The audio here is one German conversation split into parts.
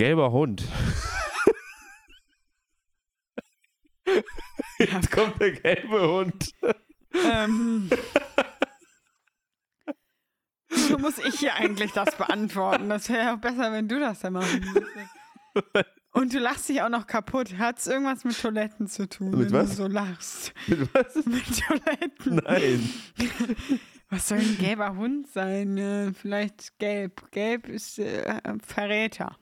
Gelber Hund. Jetzt kommt der gelbe Hund. Ähm, wieso muss ich hier eigentlich das beantworten? Das wäre ja besser, wenn du das dann machen würdest. Und du lachst dich auch noch kaputt. Hat es irgendwas mit Toiletten zu tun, Mit wenn was? du so lachst? Mit was? Mit Toiletten. Nein. Was soll ein gelber Hund sein? Äh, vielleicht gelb. Gelb ist äh, Verräter.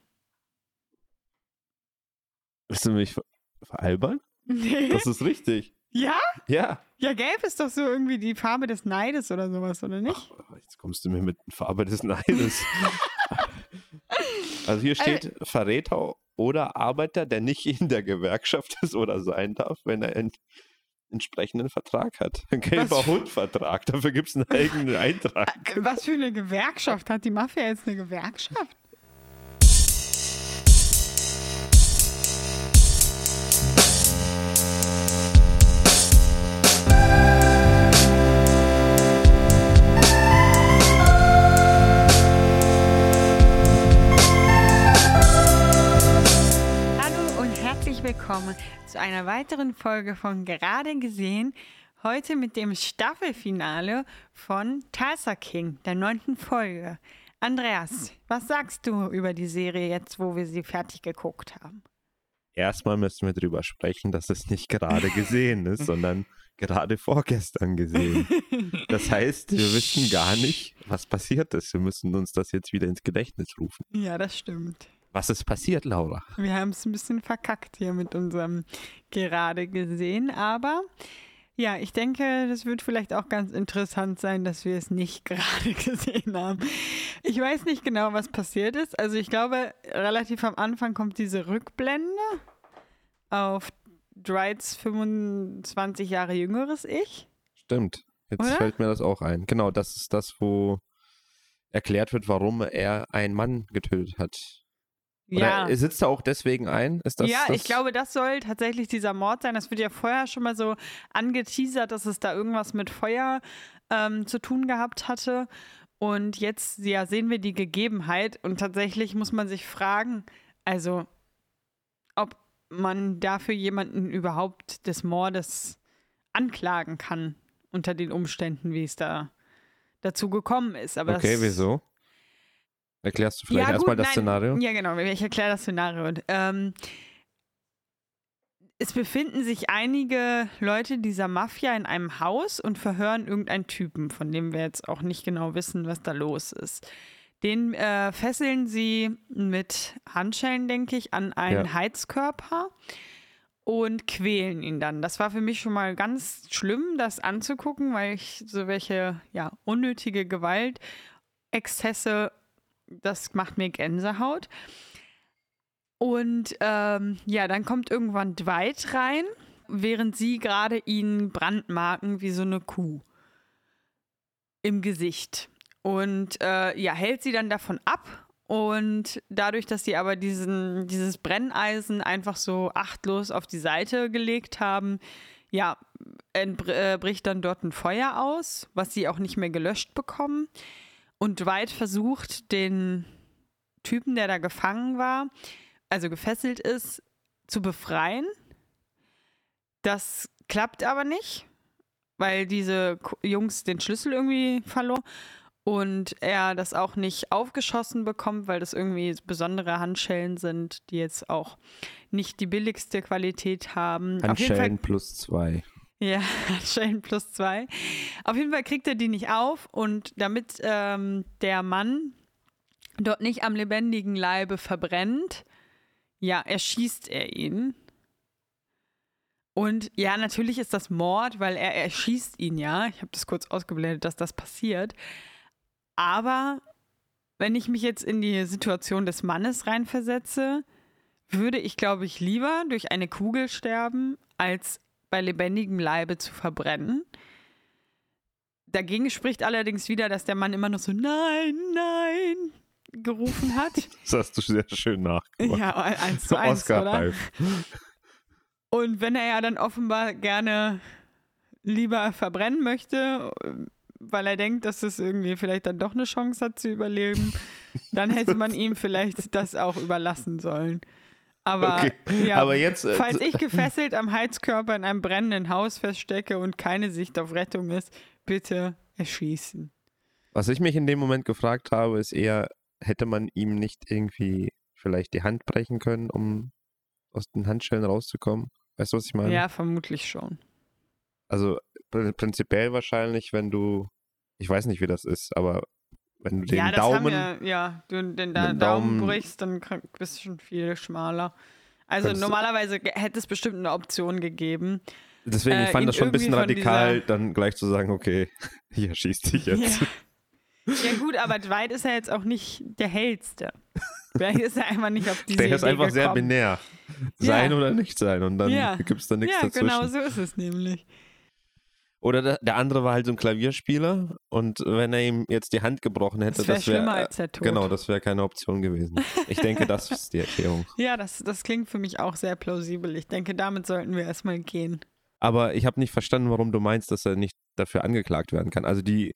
Willst du mich ver veralbern? Nee. Das ist richtig. Ja? Ja. Ja, gelb ist doch so irgendwie die Farbe des Neides oder sowas, oder nicht? Ach, jetzt kommst du mir mit Farbe des Neides. also hier steht Verräter oder Arbeiter, der nicht in der Gewerkschaft ist oder sein darf, wenn er einen entsprechenden Vertrag hat. Ein gelber? Hundvertrag, dafür gibt es einen eigenen Eintrag. Äh, Was für eine Gewerkschaft? Hat die Mafia jetzt eine Gewerkschaft? Willkommen zu einer weiteren Folge von Gerade gesehen. Heute mit dem Staffelfinale von Tulsa King, der neunten Folge. Andreas, was sagst du über die Serie jetzt, wo wir sie fertig geguckt haben? Erstmal müssen wir darüber sprechen, dass es nicht gerade gesehen ist, sondern gerade vorgestern gesehen. Das heißt, wir wissen gar nicht, was passiert ist. Wir müssen uns das jetzt wieder ins Gedächtnis rufen. Ja, das stimmt. Was ist passiert, Laura? Wir haben es ein bisschen verkackt hier mit unserem Gerade gesehen, aber ja, ich denke, das wird vielleicht auch ganz interessant sein, dass wir es nicht gerade gesehen haben. Ich weiß nicht genau, was passiert ist. Also ich glaube, relativ am Anfang kommt diese Rückblende auf Dwights 25 Jahre jüngeres Ich. Stimmt. Jetzt Oder? fällt mir das auch ein. Genau, das ist das, wo erklärt wird, warum er einen Mann getötet hat. Oder er sitzt er auch deswegen ein? Ist das, ja, das ich glaube, das soll tatsächlich dieser Mord sein. Das wird ja vorher schon mal so angeteasert, dass es da irgendwas mit Feuer ähm, zu tun gehabt hatte. Und jetzt ja, sehen wir die Gegebenheit und tatsächlich muss man sich fragen, also ob man dafür jemanden überhaupt des Mordes anklagen kann unter den Umständen, wie es da dazu gekommen ist. Aber Okay, wieso? Erklärst du vielleicht Ja, erstmal das nein. Szenario? Ja, genau. Ich erkläre das Szenario. Und, ähm, es befinden sich einige Leute dieser Mafia in einem Haus und verhören irgendeinen Typen, von dem wir jetzt auch nicht genau wissen, was da los ist. Den äh, fesseln sie mit Handschellen, denke ich, an einen Ja. Heizkörper und quälen ihn dann. Das war für mich schon mal ganz schlimm, das anzugucken, weil ich so welche ja, unnötige Gewalt, Exzesse, das macht mir Gänsehaut. Und ähm, ja, dann kommt irgendwann Dwight rein, während sie gerade ihn brandmarken wie so eine Kuh im Gesicht. Und äh, ja, hält sie dann davon ab. Und dadurch, dass sie aber diesen, dieses Brenneisen einfach so achtlos auf die Seite gelegt haben, ja, äh, bricht dann dort ein Feuer aus, was sie auch nicht mehr gelöscht bekommen. Und Dwight versucht, den Typen, der da gefangen war, also gefesselt ist, zu befreien. Das klappt aber nicht, weil diese Jungs den Schlüssel irgendwie verloren und er das auch nicht aufgeschossen bekommt, weil das irgendwie besondere Handschellen sind, die jetzt auch nicht die billigste Qualität haben. Handschellen plus zwei. Ja, Handschellen plus zwei. Auf jeden Fall kriegt er die nicht auf und damit ähm, der Mann dort nicht am lebendigen Leibe verbrennt, ja, erschießt er ihn. Und ja, natürlich ist das Mord, weil er erschießt ihn ja. Ich habe das kurz ausgeblendet, dass das passiert. Aber wenn ich mich jetzt in die Situation des Mannes reinversetze, würde ich, glaube ich, lieber durch eine Kugel sterben, als bei lebendigem Leibe zu verbrennen. Dagegen spricht allerdings wieder, dass der Mann immer noch so Nein, nein gerufen hat. Das hast du sehr schön nachgemacht. ja, eins zu eins, Oscar oder? Und wenn er ja dann offenbar gerne lieber verbrennen möchte, weil er denkt, dass es irgendwie vielleicht dann doch eine Chance hat zu überleben, dann hätte man ihm vielleicht das auch überlassen sollen. Aber, Okay, ja, aber jetzt, äh, falls ich gefesselt am Heizkörper in einem brennenden Haus feststecke und keine Sicht auf Rettung ist, bitte erschießen. Was ich mich in dem Moment gefragt habe, ist eher, hätte man ihm nicht irgendwie vielleicht die Hand brechen können, um aus den Handschellen rauszukommen? Weißt du, was ich meine? Ja, vermutlich schon. Also pr- prinzipiell wahrscheinlich, wenn du, ich weiß nicht, wie das ist, aber wenn du den ja, Daumen, wir, ja, du den da, Daumen, Daumen- brichst, dann bist du schon viel schmaler. Also normalerweise hätte es bestimmt eine Option gegeben. deswegen, ich äh, fand ihn das schon ein bisschen radikal, dann gleich zu sagen, okay, hier schießt dich jetzt. Ja. ja gut, aber Dwight ist ja jetzt auch nicht der hellste. Vielleicht ist er einfach nicht auf diese Der ist Idee einfach sehr gekommen. binär. Sein Ja. oder nicht sein und dann Ja. gibt es da nichts Ja, dazwischen. genau so ist es nämlich. Oder der, der andere war halt so ein Klavierspieler und wenn er ihm jetzt die Hand gebrochen hätte, Das wäre das wäre schlimmer als der Tod. Genau, das wäre keine Option gewesen. Ich denke, das ist die Erklärung. Ja, das, das klingt für mich auch sehr plausibel. Ich denke, damit sollten wir erstmal gehen. Aber ich habe nicht verstanden, warum du meinst, dass er nicht dafür angeklagt werden kann. Also die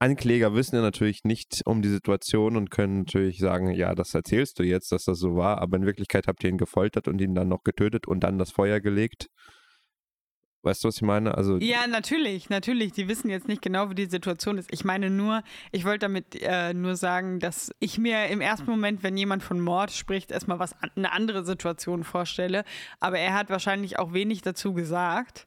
Ankläger wissen ja natürlich nicht um die Situation und können natürlich sagen, ja, das erzählst du jetzt, dass das so war, aber in Wirklichkeit habt ihr ihn gefoltert und ihn dann noch getötet und dann das Feuer gelegt. Weißt du, was ich meine? Also Ja, natürlich, natürlich. Die wissen jetzt nicht genau, wie die Situation ist. Ich meine nur, ich wollte damit äh, nur sagen, dass ich mir im ersten Moment, wenn jemand von Mord spricht, erstmal was eine andere Situation vorstelle. Aber er hat wahrscheinlich auch wenig dazu gesagt,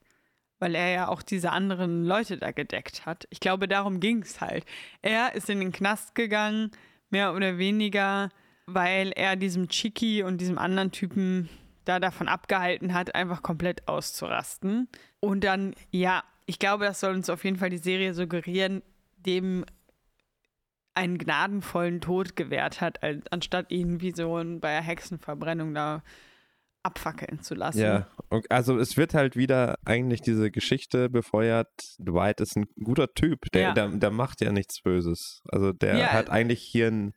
weil er ja auch diese anderen Leute da gedeckt hat. Ich glaube, darum ging es halt. Er ist in den Knast gegangen, mehr oder weniger, weil er diesem Chiki und diesem anderen Typen da davon abgehalten hat, einfach komplett auszurasten. Und dann, ja, ich glaube, das soll uns auf jeden Fall die Serie suggerieren, dem einen gnadenvollen Tod gewährt hat, anstatt ihn wie so ein, bei einer Hexenverbrennung da abfackeln zu lassen. Ja, und also es wird halt wieder eigentlich diese Geschichte befeuert. Dwight ist ein guter Typ, der, Ja. der, der macht ja nichts Böses. Also der Ja. hat eigentlich hier einen,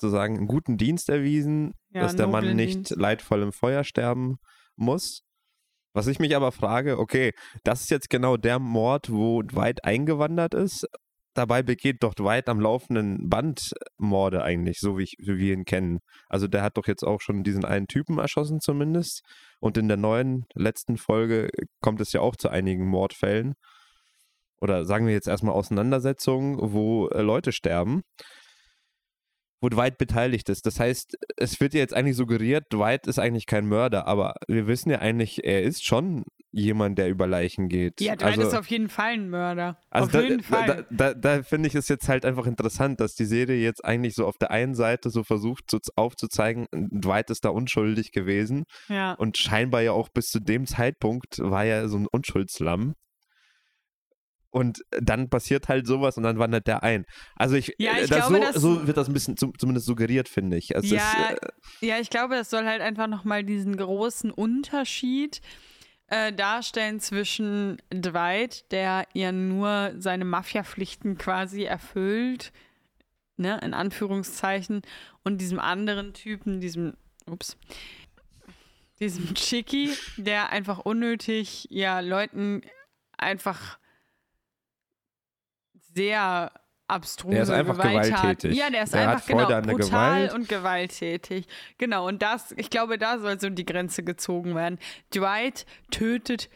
sozusagen einen guten Dienst erwiesen, Ja, dass der Mann nicht Dienst. leidvoll im Feuer sterben muss. Was ich mich aber frage, okay, das ist jetzt genau der Mord, wo Dwight eingewandert ist. Dabei begeht doch Dwight am laufenden Band Morde eigentlich, so wie, ich, wie wir ihn kennen. Also der hat doch jetzt auch schon diesen einen Typen erschossen zumindest. Und in der neuen, letzten Folge kommt es ja auch zu einigen Mordfällen. Oder sagen wir jetzt erstmal Auseinandersetzungen, wo äh, Leute sterben. Wo Dwight beteiligt ist. Das heißt, es wird ja jetzt eigentlich suggeriert, Dwight ist eigentlich kein Mörder, aber wir wissen ja eigentlich, er ist schon jemand, der über Leichen geht. Ja, Dwight also, ist auf jeden Fall ein Mörder. also auf da, jeden Fall. Da, da, da finde ich es jetzt halt einfach interessant, dass die Serie jetzt eigentlich so auf der einen Seite so versucht so aufzuzeigen, Dwight ist da unschuldig gewesen ja. und scheinbar ja auch bis zu dem Zeitpunkt war er so ein Unschuldslamm. Und dann passiert halt sowas und dann wandert der ein. Also ich, Ja, äh, ich das glaube, so, das- so wird das ein bisschen zum, zumindest suggeriert, finde ich. Also Ja, es, äh, Ja, ich glaube, das soll halt einfach nochmal diesen großen Unterschied äh, darstellen zwischen Dwight, der ja nur seine Mafia-Pflichten quasi erfüllt, ne, in Anführungszeichen, und diesem anderen Typen, diesem, ups, diesem Chicky, der einfach unnötig, ja, Leuten einfach sehr abstruse Der ist einfach Gewalttaten- gewalttätig. Ja, der ist Der einfach genau, brutal Gewalt. und gewalttätig. Genau, und das, ich glaube, da soll so die Grenze gezogen werden. Dwight tötet,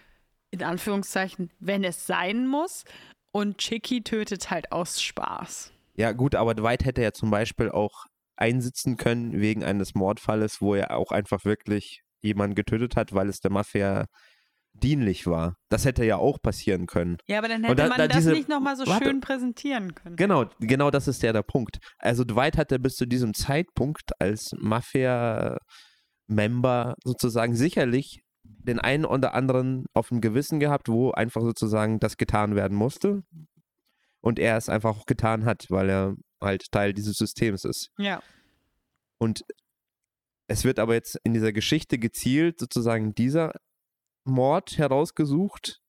in Anführungszeichen, wenn es sein muss, und Chicky tötet halt aus Spaß. ja gut, aber Dwight hätte ja zum Beispiel auch einsitzen können wegen eines Mordfalles, wo er auch einfach wirklich jemanden getötet hat, weil es der Mafia dienlich war. Das hätte ja auch passieren können. Ja, aber dann hätte da- man da das diese- nicht nochmal so Warte. schön präsentieren können. Genau, genau das ist ja der Punkt. Also Dwight hatte bis zu diesem Zeitpunkt als Mafia-Member sozusagen sicherlich den einen oder anderen auf dem Gewissen gehabt, wo einfach sozusagen das getan werden musste. Und er es einfach auch getan hat, weil er halt Teil dieses Systems ist. Ja. Und es wird aber jetzt in dieser Geschichte gezielt sozusagen dieser Mord herausgesucht,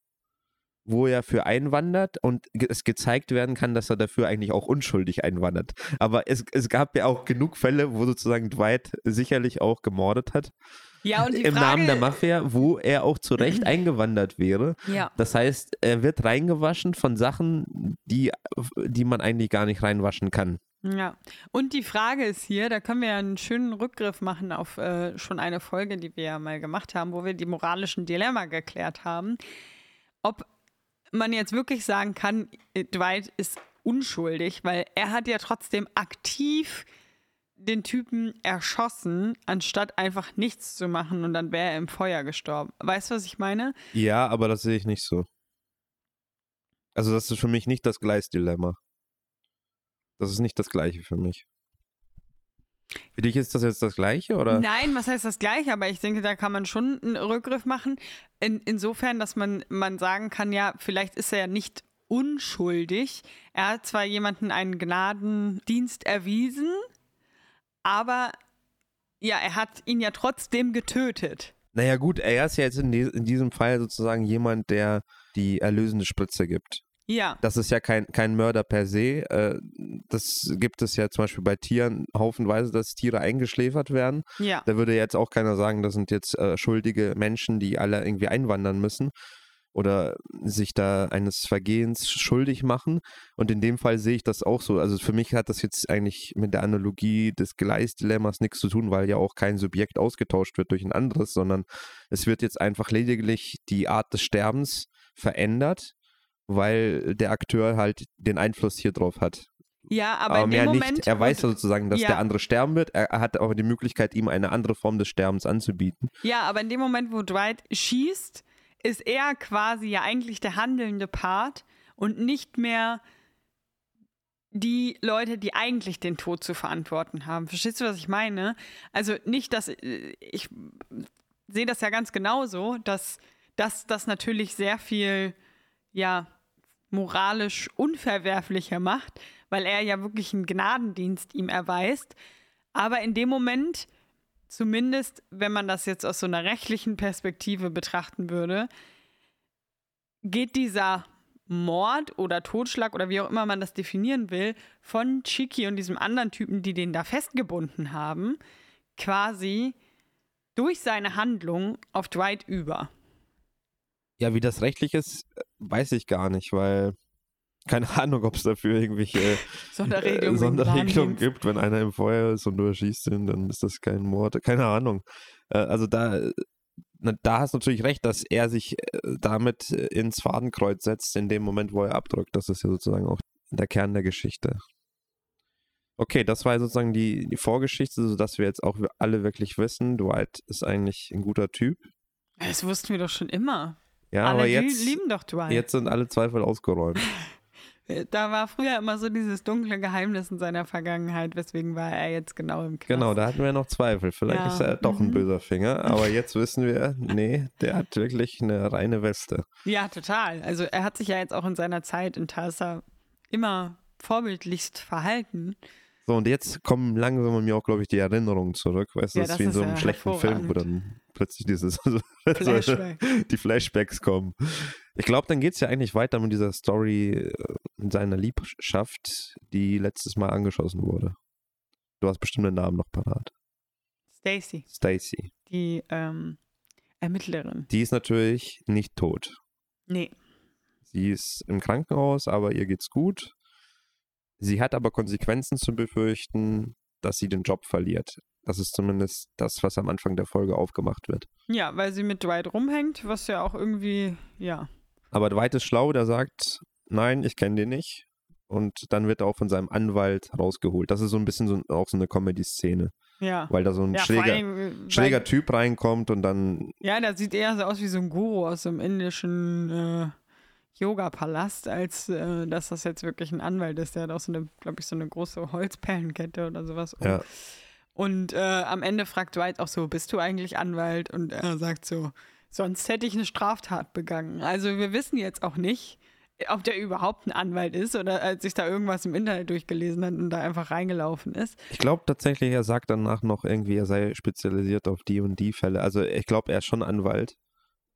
wo er für einwandert und es gezeigt werden kann, dass er dafür eigentlich auch unschuldig einwandert. Aber es, es gab ja auch genug Fälle, wo sozusagen Dwight sicherlich auch gemordet hat. Ja, und die Im Frage, Namen der Mafia, wo er auch zu Recht eingewandert wäre. Ja. Das heißt, er wird reingewaschen von Sachen, die, die man eigentlich gar nicht reinwaschen kann. Ja, und die Frage ist hier, da können wir ja einen schönen Rückgriff machen auf äh, schon eine Folge, die wir ja mal gemacht haben, wo wir die moralischen Dilemma geklärt haben, ob man jetzt wirklich sagen kann, Dwight ist unschuldig, weil er hat ja trotzdem aktiv den Typen erschossen, anstatt einfach nichts zu machen und dann wäre er im Feuer gestorben. Weißt du, was ich meine? Ja, aber das sehe ich nicht so. Also das ist für mich nicht das Gleisdilemma. Das ist nicht das gleiche für mich. Für dich ist das jetzt das gleiche, oder? Nein, was heißt das gleiche? Aber ich denke, da kann man schon einen Rückgriff machen. In, insofern, dass man, man sagen kann, ja, vielleicht ist er ja nicht unschuldig. Er hat zwar jemanden einen Gnadendienst erwiesen, aber ja, er hat ihn ja trotzdem getötet. Naja gut, er ist ja jetzt in, die, in diesem Fall sozusagen jemand, der die erlösende Spritze gibt. Ja, Das ist ja kein, kein Mörder per se. Äh, das gibt es ja zum Beispiel bei Tieren haufenweise, dass Tiere eingeschläfert werden. ja. Da würde jetzt auch keiner sagen, das sind jetzt äh, schuldige Menschen, die alle irgendwie einwandern müssen oder sich da eines Vergehens schuldig machen. Und in dem Fall sehe ich das auch so. Also für mich hat das jetzt eigentlich mit der Analogie des Gleisdilemmas nichts zu tun, weil ja auch kein Subjekt ausgetauscht wird durch ein anderes, sondern es wird jetzt einfach lediglich die Art des Sterbens verändert, weil der Akteur halt den Einfluss hier drauf hat. Ja, aber, Aber, in mehr dem Moment. nicht. Er weiß ja wo- sozusagen, dass ja. der andere sterben wird. Er hat aber die Möglichkeit, ihm eine andere Form des Sterbens anzubieten. Ja, aber in dem Moment, wo Dwight schießt, ist er quasi ja eigentlich der handelnde Part und nicht mehr die Leute, die eigentlich den Tod zu verantworten haben. Verstehst du, was ich meine? Also nicht, dass äh, ich sehe das ja ganz genauso, dass dass das natürlich sehr viel ja moralisch unverwerflicher macht, weil er ja wirklich einen Gnadendienst ihm erweist. Aber in dem Moment zumindest, wenn man das jetzt aus so einer rechtlichen Perspektive betrachten würde, geht dieser Mord oder Totschlag oder wie auch immer man das definieren will, von Chiki und diesem anderen Typen, die den da festgebunden haben, quasi durch seine Handlung auf Dwight über. Ja, wie das rechtlich ist, weiß ich gar nicht, weil keine Ahnung, ob es dafür irgendwelche Sonderregelungen. äh, Sonderregelungen Gnadendienst. gibt. Wenn einer im Feuer ist und du erschießt ihn, dann ist das kein Mord. Keine Ahnung. Äh, also da, da hast du natürlich recht, dass er sich äh, damit ins Fadenkreuz setzt in dem Moment, wo er abdrückt. Das ist ja sozusagen auch der Kern der Geschichte. Okay, das war sozusagen die, die Vorgeschichte, sodass wir jetzt auch alle wirklich wissen, Dwight ist eigentlich ein guter Typ. Das wussten wir doch schon immer. Ja, Alle aber jetzt, lieben doch Dwight. jetzt sind alle Zweifel ausgeräumt. Da war früher immer so dieses dunkle Geheimnis in seiner Vergangenheit, weswegen war er jetzt genau im Knast. Genau, da hatten wir noch Zweifel. Vielleicht Ja, ist er doch ein mhm. böser Finger, aber jetzt wissen wir, nee, der hat wirklich eine reine Weste. Ja, total. Also er hat sich ja jetzt auch in seiner Zeit in Tulsa immer vorbildlichst verhalten. So, und jetzt kommen langsam bei mir auch, glaube ich, die Erinnerungen zurück. Weißt du, Ja, das ist wie in so einem schlechten Film, wo dann plötzlich dieses Flashback. die Flashbacks kommen. Ich glaube, dann geht es ja eigentlich weiter mit dieser Story äh, seiner Liebschaft, die letztes Mal angeschossen wurde. Du hast bestimmt den Namen noch parat. Stacy, Stacy. die ähm, Ermittlerin. Die ist natürlich nicht tot. Nee. Sie ist im Krankenhaus, aber ihr geht's gut. Sie hat aber Konsequenzen zu befürchten, dass sie den Job verliert. Das ist zumindest das, was am Anfang der Folge aufgemacht wird. Ja, weil sie mit Dwight rumhängt, was ja auch irgendwie, ja. Aber Dwight ist schlau, der sagt, nein, ich kenne den nicht. Und dann wird er auch von seinem Anwalt rausgeholt. Das ist so ein bisschen so, auch so eine Comedy-Szene, Ja. weil da so ein ja, schräger, allem, äh, schräger Typ reinkommt und dann, Ja, der sieht eher so aus wie so ein Guru aus so einem indischen äh, Yoga-Palast, als äh, dass das jetzt wirklich ein Anwalt ist. Der hat auch so eine, glaube ich, so eine große Holzperlenkette oder sowas. um. ja, Und äh, am Ende fragt Dwight auch so, bist du eigentlich Anwalt? Und er sagt so, sonst hätte ich eine Straftat begangen. Also wir wissen jetzt auch nicht, ob der überhaupt ein Anwalt ist oder als sich da irgendwas im Internet durchgelesen hat und da einfach reingelaufen ist. Ich glaube tatsächlich, er sagt danach noch irgendwie, er sei spezialisiert auf die und die Fälle. Also ich glaube, er ist schon Anwalt.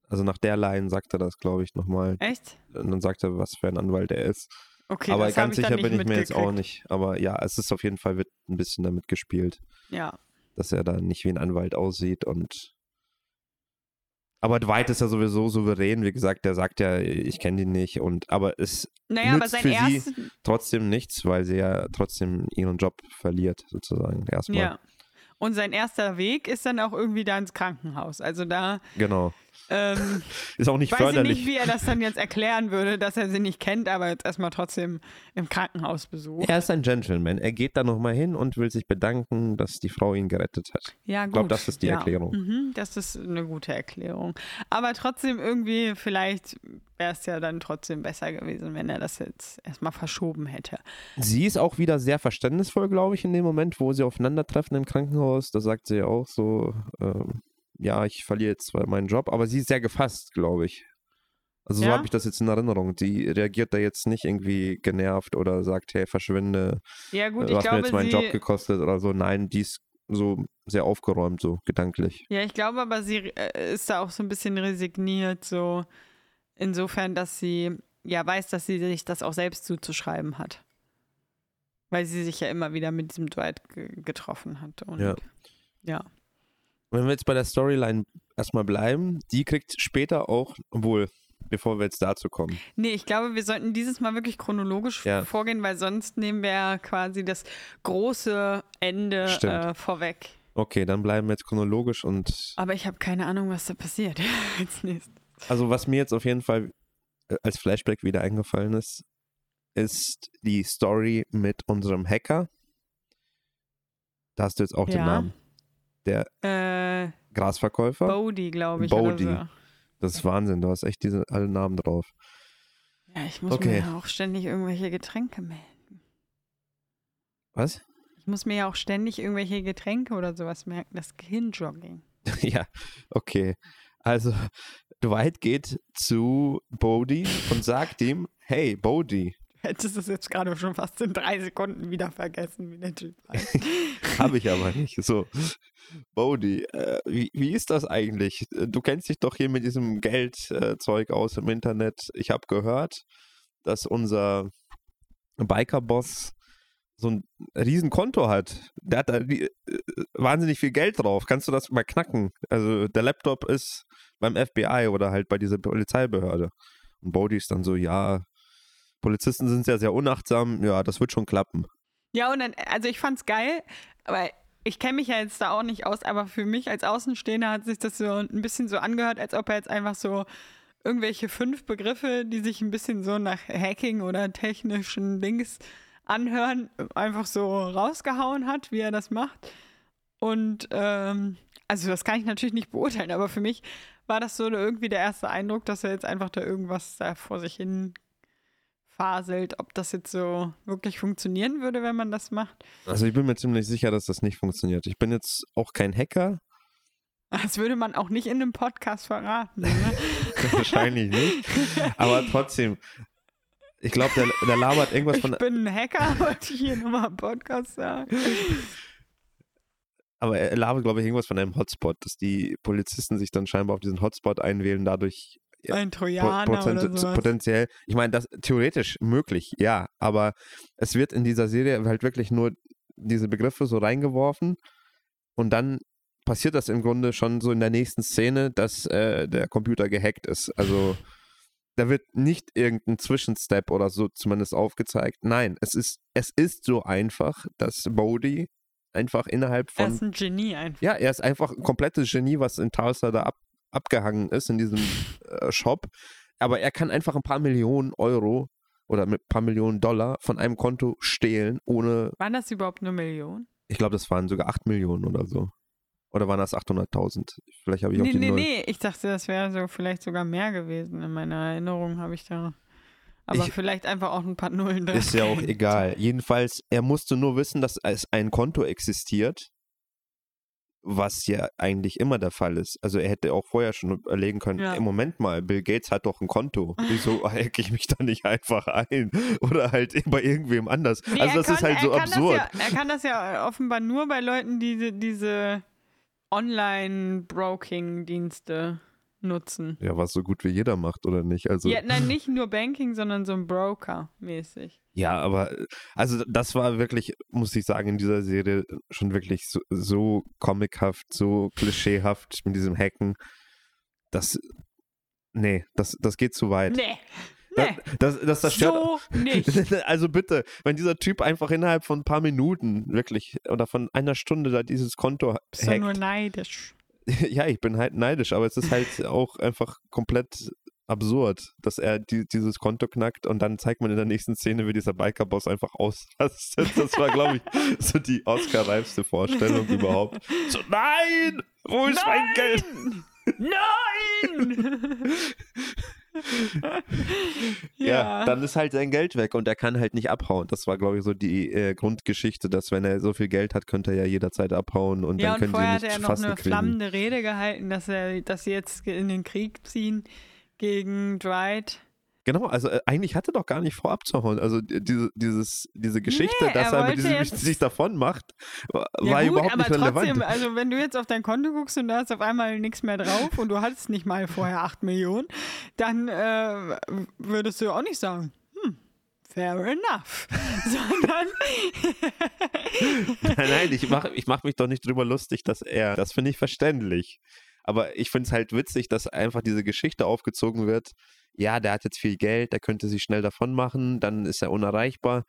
Also nach der Line sagt er das, glaube ich, nochmal. Echt? Und dann sagt er, was für ein Anwalt er ist. Okay, aber ganz sicher bin ich mir jetzt auch nicht. Aber ja, es ist auf jeden Fall wird ein bisschen damit gespielt, Ja. dass er da nicht wie ein Anwalt aussieht und aber Dwight ist ja sowieso souverän, wie gesagt, der sagt ja, ich kenne die nicht und aber es Naja, aber Nützt sein für sie erstes. trotzdem nichts, weil sie ja trotzdem ihren Job verliert, sozusagen. Erstmal. Ja. Und sein erster Weg ist dann auch irgendwie da ins Krankenhaus. Also da Genau. Ähm, Ist auch nicht weiß ich förderlich. nicht, wie er das dann jetzt erklären würde, dass er sie nicht kennt, aber jetzt erstmal trotzdem im Krankenhaus besucht. Er ist ein Gentleman. Er geht da nochmal hin und will sich bedanken, dass die Frau ihn gerettet hat. Ja, gut. glaub, das ist die ja. Erklärung. Mhm, das ist eine gute Erklärung. Aber trotzdem irgendwie, vielleicht wäre es ja dann trotzdem besser gewesen, wenn er das jetzt erstmal verschoben hätte. Sie ist auch wieder sehr verständnisvoll, glaube ich, in dem Moment, wo sie aufeinandertreffen im Krankenhaus. Da sagt sie auch so, ähm, ja, ich verliere jetzt zwar meinen Job, aber sie ist sehr gefasst, glaube ich. Also so Ja? habe ich das jetzt in Erinnerung. Die reagiert da jetzt nicht irgendwie genervt oder sagt, hey, verschwinde, Ja, gut, du ich hast mir glaube, jetzt meinen sie, Job gekostet oder so. Nein, die ist so sehr aufgeräumt, so gedanklich. Ja, ich glaube aber, sie äh, ist da auch so ein bisschen resigniert, so insofern, dass sie ja weiß, dass sie sich das auch selbst zuzuschreiben hat. Weil sie sich ja immer wieder mit diesem Dwight ge getroffen hat. Und Ja. ja. Wenn wir jetzt bei der Storyline erstmal bleiben, die kriegt später auch, obwohl, bevor wir jetzt dazu kommen. Nee, ich glaube, wir sollten dieses Mal wirklich chronologisch Ja. vorgehen, weil sonst nehmen wir ja quasi das große Ende äh, vorweg. Okay, dann bleiben wir jetzt chronologisch und Aber ich habe keine Ahnung, was da passiert als nächstes. also was mir jetzt auf jeden Fall äh, als Flashback wieder eingefallen ist, ist die Story mit unserem Hacker. Da hast du jetzt auch den Ja. Namen. Äh, Grasverkäufer. Bodhi, glaube ich. Bodhi. Oder so. Das ist Wahnsinn, du hast echt diese alle Namen drauf. Ja, ich muss Okay. mir ja auch ständig irgendwelche Getränke melden. Was? Ich muss mir ja auch ständig irgendwelche Getränke oder sowas merken. Das Gehirnjogging. ja, okay. Also, Dwight geht zu Bodhi und sagt ihm, hey, Bodhi, Du hättest es jetzt gerade schon fast in drei Sekunden wieder vergessen, wie der Typ heißt. Habe ich aber nicht. So, Bodhi, äh, wie, wie ist das eigentlich? Du kennst dich doch hier mit diesem Geldzeug aus im Internet. Ich habe gehört, dass unser Biker-Boss so ein Riesenkonto hat. Der hat da äh, wahnsinnig viel Geld drauf. Kannst du das mal knacken? Also der Laptop ist beim FBI oder halt bei dieser Polizeibehörde. Und Bodhi ist dann so, ja, Polizisten sind ja sehr unachtsam. Ja, das wird schon klappen. Ja, und dann, also ich fand's geil, aber ich kenne mich ja jetzt da auch nicht aus, aber für mich als Außenstehender hat sich das so ein bisschen so angehört, als ob er jetzt einfach so irgendwelche fünf Begriffe, die sich ein bisschen so nach Hacking oder technischen Dings anhören, einfach so rausgehauen hat, wie er das macht. Und ähm, also das kann ich natürlich nicht beurteilen, aber für mich war das so irgendwie der erste Eindruck, dass er jetzt einfach da irgendwas da vor sich hin faselt, ob das jetzt so wirklich funktionieren würde, wenn man das macht. Also ich bin mir ziemlich sicher, dass das nicht funktioniert. Ich bin jetzt auch kein Hacker. Das würde man auch nicht in einem Podcast verraten. Ne? Wahrscheinlich nicht. Aber trotzdem, ich glaube, der, der labert irgendwas ich von. bin ein Hacker, wollte ich hier nochmal im Podcast sagen. Aber er labert, glaube ich, irgendwas von einem Hotspot, dass die Polizisten sich dann scheinbar auf diesen Hotspot einwählen, dadurch Ein Trojaner potent- oder sowas. potenziell. Ich meine, das theoretisch möglich, ja. Aber es wird in dieser Serie halt wirklich nur diese Begriffe so reingeworfen und dann passiert das im Grunde schon so in der nächsten Szene, dass äh, der Computer gehackt ist. Also da wird nicht irgendein Zwischenstep oder so zumindest aufgezeigt. Nein, es ist, es ist so einfach, dass Bodhi einfach innerhalb Er von ist ein Genie einfach. ja, er ist einfach ein komplettes Genie, was in Tulsa da ab, abgehangen ist in diesem äh, Shop. Aber er kann einfach ein paar Millionen Euro oder mit ein paar Millionen Dollar von einem Konto stehlen, ohne, Waren das überhaupt nur Millionen? ich glaube, das waren sogar 8 Millionen oder so. Oder waren das 800.000? Vielleicht habe ich auch Nee, die nee, Null. nee. Ich dachte, das wäre so vielleicht sogar mehr gewesen. In meiner Erinnerung habe ich da. Aber Ich- vielleicht einfach auch ein paar Nullen drin. Ist ja auch egal. Jedenfalls, er musste nur wissen, dass es ein Konto existiert, was ja eigentlich immer der Fall ist. Also er hätte auch vorher schon überlegen können, Ja. im Moment mal, Bill Gates hat doch ein Konto. Wieso hacke ich mich da nicht einfach ein? Oder halt bei irgendwem anders. Nee, also das ist kann- halt so absurd. Ja, er kann das ja offenbar nur bei Leuten, die diese, diese Online-Broking-Dienste nutzen. Ja, was so gut wie jeder macht, oder nicht? Also, Ja, nein, nicht nur Banking, sondern so ein Broker-mäßig. Ja, aber äh, also das war wirklich, muss ich sagen, in dieser Serie schon wirklich so, so comichaft, so klischeehaft mit diesem Hacken. Das, nee, das, das geht zu weit. Nee. Das, Nee. das, das zerstört. So nicht. Also bitte, wenn dieser Typ einfach innerhalb von ein paar Minuten wirklich oder von einer Stunde da dieses Konto Bist du nur hackt. neidisch. Ja, ich bin halt neidisch, aber es ist halt auch einfach komplett absurd, dass er die, dieses Konto knackt und dann zeigt man in der nächsten Szene, wie dieser Biker-Boss einfach ausrastet. Das war, glaube ich, so die Oscar-reifste Vorstellung überhaupt. So, nein! Wo ist mein Geld? Nein! Ja. dann ist halt sein Geld weg und er kann halt nicht abhauen. Das war, glaube ich, so die äh, Grundgeschichte, dass wenn er so viel Geld hat, könnte er ja jederzeit abhauen und ja, dann und können vorher hat sie er nicht noch eine kriegen. flammende Rede gehalten, dass er, dass sie jetzt in den Krieg ziehen gegen Dwight. Genau, also äh, eigentlich hatte doch gar nicht vor abzuhauen. Also diese, dieses, diese Geschichte, Nee, dass er er diesem sich davon macht, war Ja gut, überhaupt aber nicht relevant. trotzdem, also wenn du jetzt auf dein Konto guckst und da ist auf einmal nichts mehr drauf und du hattest nicht mal vorher 8 Millionen, dann äh, würdest du auch nicht sagen, hm, fair enough. Sondern nein, nein, ich mache ich mach mich doch nicht drüber lustig, dass er, das finde ich verständlich. Aber ich finde es halt witzig, dass einfach diese Geschichte aufgezogen wird. Ja, der hat jetzt viel Geld, der könnte sich schnell davon machen, dann ist er unerreichbar.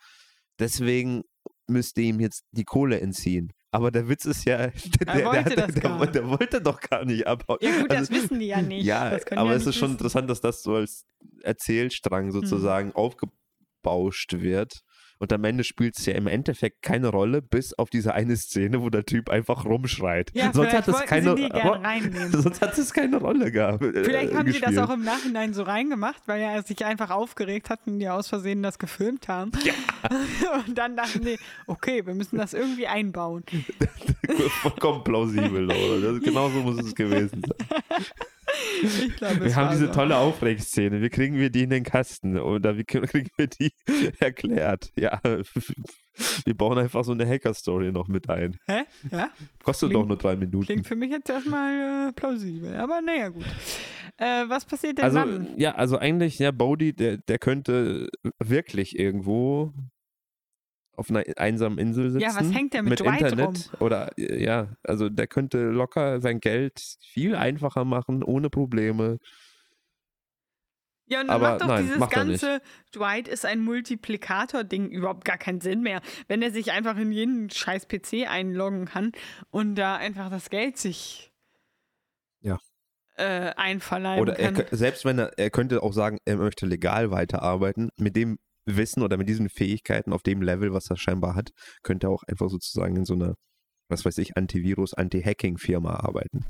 Deswegen müsste ihm jetzt die Kohle entziehen. Aber der Witz ist ja, der, der, wollte der, das der, der, wollte doch gar nicht abhauen. Ja gut, das Also- wissen die ja nicht. Ja, das aber ja es ist schon wissen. Hm. interessant, dass das so als Erzählstrang sozusagen aufgebauscht wird. Und am Ende spielt es ja im Endeffekt keine Rolle, bis auf diese eine Szene, wo der Typ einfach rumschreit. Ja, sonst hat es wollten keine die. Sonst hat es keine Rolle gehabt. äh, Vielleicht haben sie das gespielt. auch im Nachhinein so reingemacht, weil er sich einfach aufgeregt hat und die aus Versehen das gefilmt haben. Und dann dachten die, okay, wir müssen das irgendwie einbauen. Vollkommen plausibel, oder? Das, genau so muss es gewesen sein. Ich glaube, Wir haben diese tolle Aufregszene. Wie kriegen wir die in den Kasten? Oder wie kriegen wir die erklärt? Ja, wir bauen einfach so eine Hacker-Story noch mit ein. Hä? Ja? Kostet Klingt- doch nur drei Minuten. Klingt für mich jetzt erstmal äh, plausibel. Aber naja, gut. Äh, was passiert denn Also, dann? ja, also eigentlich, ja, Bodhi, der, der könnte wirklich irgendwo auf einer einsamen Insel sitzen. Ja, was hängt der mit mit Dwight Internet oder äh, ja, also der könnte locker sein Geld viel einfacher machen, ohne Probleme. Ja, und dann aber macht doch nein, dieses macht er nicht. ganze Dwight ist ein Multiplikator-Ding überhaupt gar keinen Sinn mehr. Wenn er sich einfach in jeden scheiß PC einloggen kann und da einfach das Geld sich Ja. äh, einverleiben Oder er, kann. kö- selbst wenn er, er könnte auch sagen, er möchte legal weiterarbeiten, mit dem Wissen oder mit diesen Fähigkeiten auf dem Level, was er scheinbar hat, könnte er auch einfach sozusagen in so einer, was weiß ich, Antivirus, Anti-Hacking-Firma arbeiten.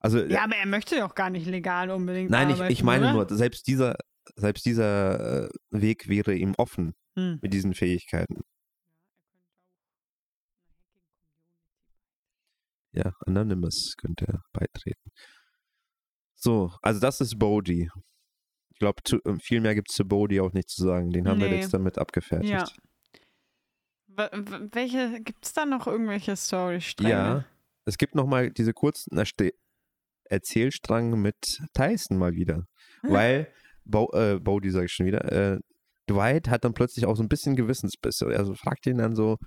Also Ja, aber er möchte doch gar nicht legal unbedingt Nein, ich, arbeiten, ich meine oder? nur, selbst dieser, selbst dieser äh, Weg wäre ihm offen Hm. mit diesen Fähigkeiten. Ja, Anonymous könnte er beitreten. So, also das ist Bodhi. Ich glaube, viel mehr gibt es zu Bodhi auch nicht zu sagen. Den haben wir Nee. jetzt damit abgefertigt. Ja. Welche, gibt es da noch irgendwelche Storystränge? Ja, es gibt noch mal diese kurzen Erzählstrang mit Tyson mal wieder. Hm. Weil, Bo äh, Bodhi sage ich schon wieder, äh, Dwight hat dann plötzlich auch so ein bisschen Gewissensbisse. Also fragt ihn dann so,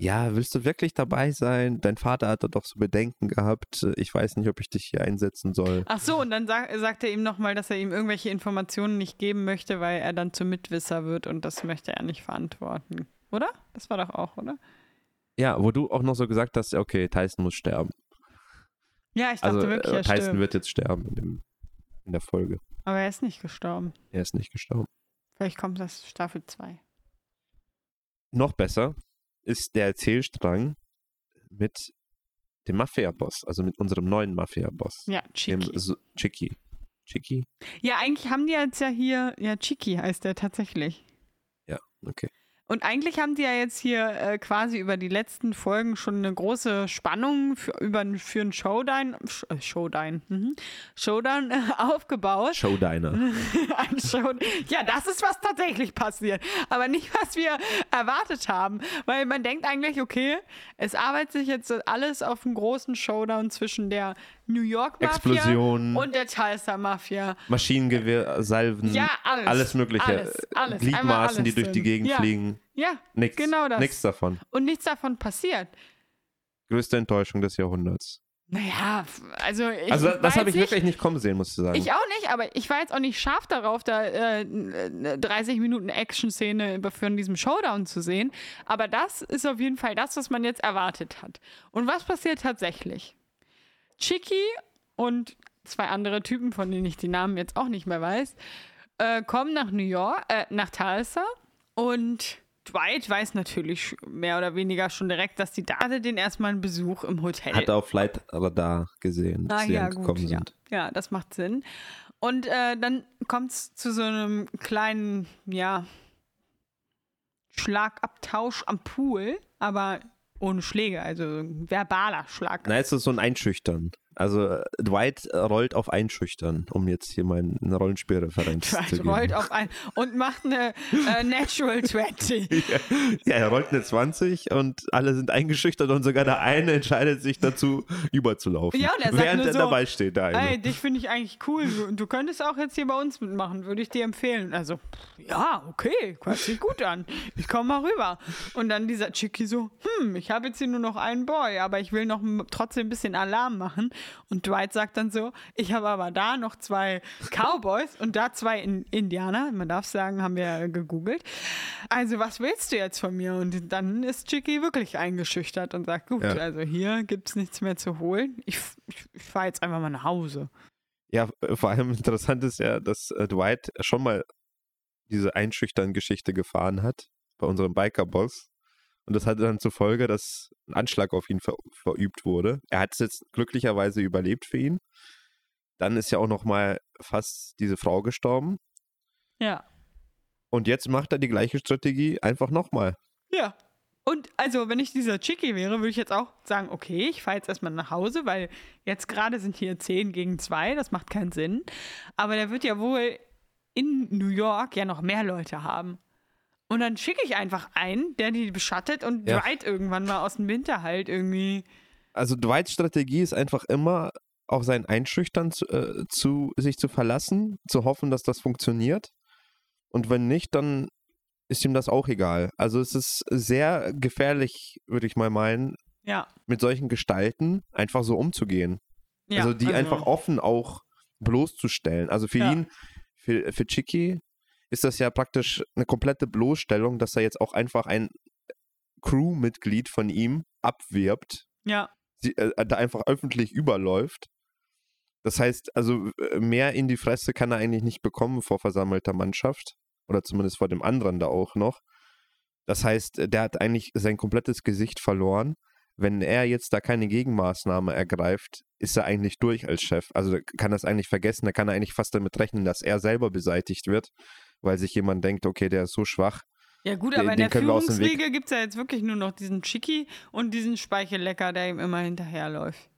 ja, willst du wirklich dabei sein? Dein Vater hat da doch so Bedenken gehabt. Ich weiß nicht, ob ich dich hier einsetzen soll. Ach so, und dann sag, sagt er ihm nochmal, dass er ihm irgendwelche Informationen nicht geben möchte, weil er dann zum Mitwisser wird und das möchte er nicht verantworten. Oder? Das war doch auch, oder? Ja, wo du auch noch so gesagt hast, okay, Tyson muss sterben. Ja, ich dachte Also wirklich, äh, er Tyson stirbt. wird jetzt sterben in, dem, in der Folge. Aber er ist nicht gestorben. Er ist nicht gestorben. Vielleicht kommt das Staffel 2. Noch besser ist der Erzählstrang mit dem Mafia-Boss, also mit unserem neuen Mafia-Boss. Ja, Dem Chiki. so Chicky. Chicky? Ja, eigentlich haben die jetzt ja hier, ja, Chiki heißt der tatsächlich. Okay. Und eigentlich haben die ja jetzt hier äh, quasi über die letzten Folgen schon eine große Spannung für, über, für einen Showdown, Sh äh, Showdown, mhm. Showdown äh, aufgebaut. Showdiner. Ein Show ja, das ist was tatsächlich passiert. Aber nicht, was wir erwartet haben. Weil man denkt eigentlich, okay, es arbeitet sich jetzt alles auf einen großen Showdown zwischen der New York Mafia Explosion. und der Tulsa Mafia. Maschinengewehr, Salven, Ja, alles. alles Mögliche. Alles, alles. Gliedmaßen, die alles durch die. Gegend Ja. fliegen. Ja, Nix. Genau das. Nichts davon. und nichts davon passiert. Größte Enttäuschung des Jahrhunderts. Naja, also ich Also das habe ich nicht, wirklich nicht kommen sehen, muss ich sagen. Ich auch nicht, aber ich war jetzt auch nicht scharf darauf, da äh, eine 30 Minuten Action-Szene von diesem Showdown zu sehen. Aber das ist auf jeden Fall das, was man jetzt erwartet hat. Und was passiert tatsächlich? Chicky und zwei andere Typen, von denen ich die Namen jetzt auch nicht mehr weiß, äh, kommen nach New York, äh, nach Tulsa und Dwight weiß natürlich mehr oder weniger schon direkt, dass die Date den erstmal einen Besuch im Hotel Hat auf Flight Radar gesehen, dass Ah, sie ja, angekommen gut, ja. sind. Ja, das macht Sinn. Und äh, dann kommt es zu so einem kleinen, ja, Schlagabtausch am Pool, aber ohne Schläge, also verbaler Schlag. Na, ist so ein Einschüchtern. Also äh, Dwight äh, rollt auf Einschüchtern, um jetzt hier mal eine Rollenspielreferenz zu Dwight geben. rollt auf ein und macht eine äh, Natural 20. ja, er rollt eine 20 und alle sind eingeschüchtert und sogar der eine entscheidet sich dazu, überzulaufen. Ja, und er sagt während er so, dabei steht, der eine. Ey, dich finde ich eigentlich cool. Du, du könntest auch jetzt hier bei uns mitmachen, würde ich dir empfehlen. Also, ja, okay, hört sich gut an. Ich komme mal rüber. Und dann dieser Chicky so, hm, ich habe jetzt hier nur noch einen Boy, aber ich will noch trotzdem ein bisschen Alarm machen. Und Dwight sagt dann so, ich habe aber da noch zwei Cowboys und da zwei in Indianer. Man darf sagen, haben wir gegoogelt. Also, was willst du jetzt von mir? Und dann ist Chicky wirklich eingeschüchtert und sagt, gut, Ja. also hier gibt es nichts mehr zu holen. Ich, ich, ich fahre jetzt einfach mal nach Hause. Ja, äh, vor allem interessant ist ja, dass äh, Dwight schon mal diese einschüchtern Geschichte gefahren hat bei unserem Biker-Boss. Und das hatte dann zur Folge, dass ein Anschlag auf ihn ver verübt wurde. Er hat es jetzt glücklicherweise überlebt für ihn. Dann ist ja auch noch mal fast diese Frau gestorben. Ja. Und jetzt macht er die gleiche Strategie einfach nochmal. Ja. Und also, wenn ich dieser Chicky wäre, würde ich jetzt auch sagen, okay, ich fahre jetzt erstmal nach Hause, weil jetzt gerade sind hier 10 gegen 2, das macht keinen Sinn. Aber der wird ja wohl in New York ja noch mehr Leute haben. Und dann schicke ich einfach einen, der die beschattet und Ja. Dwight irgendwann mal aus dem Winter halt irgendwie. Also Dwights Strategie ist einfach immer auf sein Einschüchtern zu, äh, zu sich zu verlassen, zu hoffen, dass das funktioniert. Und wenn nicht, dann ist ihm das auch egal. Also es ist sehr gefährlich, würde ich mal meinen, Ja. mit solchen Gestalten einfach so umzugehen. ja also die einfach offen auch bloßzustellen. Also für Ja. ihn, für, für Chicky ist das ja praktisch eine komplette Bloßstellung, dass er jetzt auch einfach ein Crewmitglied von ihm abwirbt Ja. sie, äh, da einfach öffentlich überläuft. Das heißt, also äh, mehr in die Fresse kann er eigentlich nicht bekommen vor versammelter Mannschaft. Oder zumindest vor dem anderen da auch noch. Das heißt, äh, der hat eigentlich sein komplettes Gesicht verloren. Wenn er jetzt da keine Gegenmaßnahme ergreift, ist er eigentlich durch als Chef. Also kann er es eigentlich vergessen, da kann er eigentlich fast damit rechnen, dass er selber beseitigt wird, weil sich jemand denkt, okay, der ist so schwach. Ja, gut, Den- aber in den der dem Weg- Führungsriege gibt es ja jetzt wirklich nur noch diesen Chicky und diesen Speichellecker, der ihm immer hinterherläuft.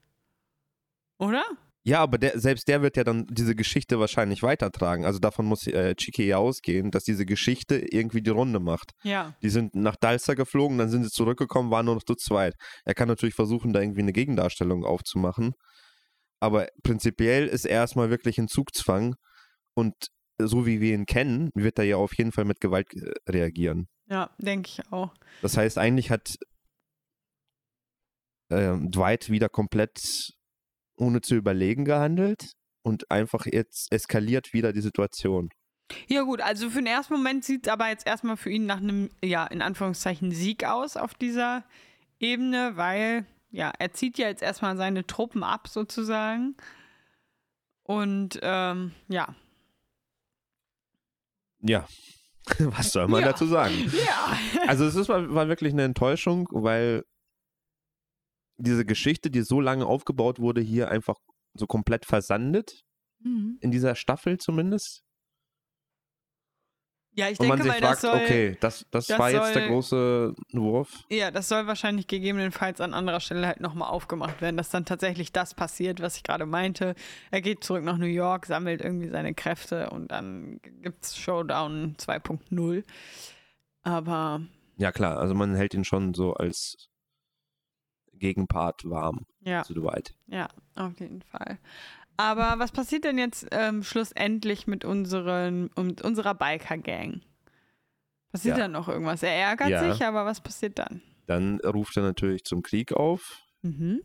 Oder? Ja, aber der, selbst der wird ja dann diese Geschichte wahrscheinlich weitertragen. Also davon muss äh, Chiki ja ausgehen, dass diese Geschichte irgendwie die Runde macht. Ja. Die sind nach Dalsa geflogen, dann sind sie zurückgekommen, waren nur noch zu zweit. Er kann natürlich versuchen, da irgendwie eine Gegendarstellung aufzumachen. Aber prinzipiell ist er erstmal wirklich in Zugzwang und so wie wir ihn kennen, wird er ja auf jeden Fall mit Gewalt äh, reagieren. Ja, denke ich auch. Das heißt, eigentlich hat ähm, Dwight wieder komplett ohne zu überlegen gehandelt und einfach jetzt eskaliert wieder die Situation. Ja, gut, also für den ersten Moment sieht es aber jetzt erstmal für ihn nach einem, ja, in Anführungszeichen Sieg aus auf dieser Ebene, weil, ja, er zieht ja jetzt erstmal seine Truppen ab sozusagen. Und, ähm, ja. Ja, was soll man Ja. dazu sagen? Ja. Also es ist, war, war wirklich eine Enttäuschung, weil diese Geschichte, die so lange aufgebaut wurde, hier einfach so komplett versandet, Mhm. in dieser Staffel zumindest. Ja, ich und man denke sich mal, fragt, das soll, okay, das, das, das war jetzt der soll- große Wurf. ja, das soll wahrscheinlich gegebenenfalls an anderer Stelle halt nochmal aufgemacht werden, dass dann tatsächlich das passiert, was ich gerade meinte. Er geht zurück nach New York, sammelt irgendwie seine Kräfte und dann gibt's Showdown 2.0. Aber Ja klar, also man hält ihn schon so als Gegenpart warm ja, zu Dwight. ja, auf jeden Fall. Aber was passiert denn jetzt ähm, schlussendlich mit unseren, um, unserer Biker-Gang? Passiert Ja. da noch irgendwas? Er ärgert Ja. sich, aber was passiert dann? Dann ruft er natürlich zum Krieg auf. Mhm.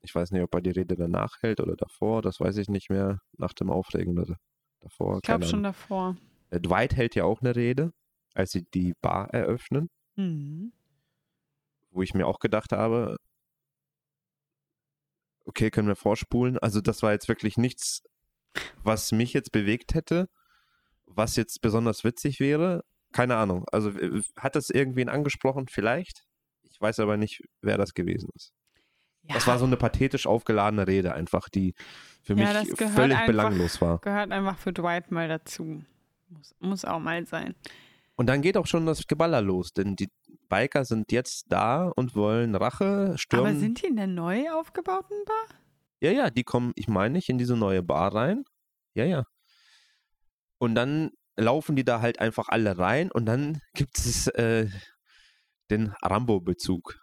Ich weiß nicht, ob er die Rede danach hält oder davor, das weiß ich nicht mehr, nach dem Aufregen oder davor. Ich glaube schon davor. Dwight hält ja auch eine Rede, als sie die Bar eröffnen, Mhm. wo ich mir auch gedacht habe, okay, können wir vorspulen. Also das war jetzt wirklich nichts, was mich jetzt bewegt hätte, was jetzt besonders witzig wäre. Keine Ahnung. Also hat das irgendwen angesprochen? Vielleicht. Ich weiß aber nicht, wer das gewesen ist. Ja, Das war so eine pathetisch aufgeladene Rede einfach, die für Ja, mich völlig einfach- belanglos war. gehört einfach für Dwight mal dazu. Muss, muss auch mal sein. Und dann geht auch schon das Geballer los, denn die Biker sind jetzt da und wollen Rache, stürmen. Aber sind die in der neu aufgebauten Bar? Ja, ja, die kommen, ich meine nicht, in diese neue Bar rein. Ja, ja. Und dann laufen die da halt einfach alle rein und dann gibt es äh, den Rambo-Bezug.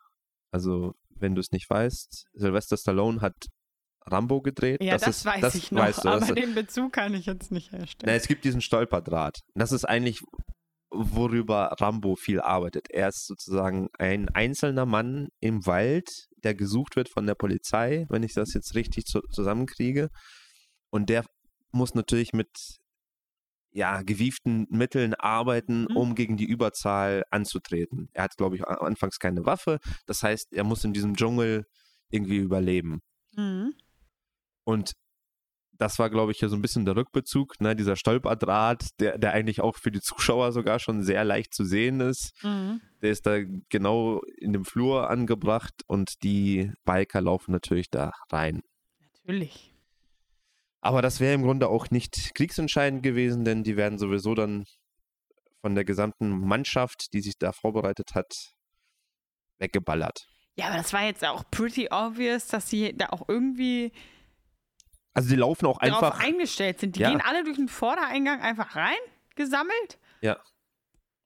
Also, wenn du es nicht weißt, Sylvester Stallone hat Rambo gedreht. Ja, das, ist, weiß das ich noch, weißt du, das- aber den Bezug kann ich jetzt nicht Na, herstellen. es gibt diesen Stolperdraht. Das ist eigentlich, worüber Rambo viel arbeitet. Er ist sozusagen ein einzelner Mann im Wald, der gesucht wird von der Polizei, wenn ich das jetzt richtig zu zusammenkriege. Und der muss natürlich mit ja, gewieften Mitteln arbeiten, Mhm. um gegen die Überzahl anzutreten. Er hat, glaube ich, anfangs keine Waffe. Das heißt, er muss in diesem Dschungel irgendwie überleben. Mhm. Und das war, glaube ich, hier so ein bisschen der Rückbezug, ne? dieser Stolperdraht, der, der eigentlich auch für die Zuschauer sogar schon sehr leicht zu sehen ist. Mhm. Der ist da genau in dem Flur angebracht und die Biker laufen natürlich da rein. Natürlich. Aber das wäre im Grunde auch nicht kriegsentscheidend gewesen, denn die werden sowieso dann von der gesamten Mannschaft, die sich da vorbereitet hat, weggeballert. Ja, aber das war jetzt auch pretty obvious, dass sie da auch irgendwie Also die laufen auch darauf einfach. eingestellt sind. Die Ja. gehen alle durch den Vordereingang einfach rein, gesammelt. Ja.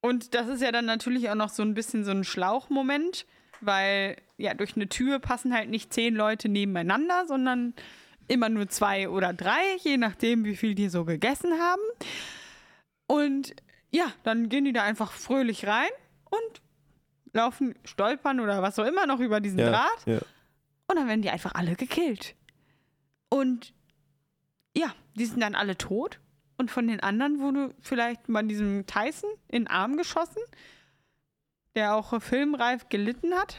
Und das ist ja dann natürlich auch noch so ein bisschen so ein Schlauchmoment, weil ja durch eine Tür passen halt nicht zehn Leute nebeneinander, sondern immer nur zwei oder drei, je nachdem, wie viel die so gegessen haben. Und ja, dann gehen die da einfach fröhlich rein und laufen, stolpern oder was auch immer noch über diesen ja, Draht. ja. Und dann werden die einfach alle gekillt. Und ja, die sind dann alle tot. Und von den anderen wurde vielleicht mal diesem Tyson in den Arm geschossen, der auch filmreif gelitten hat.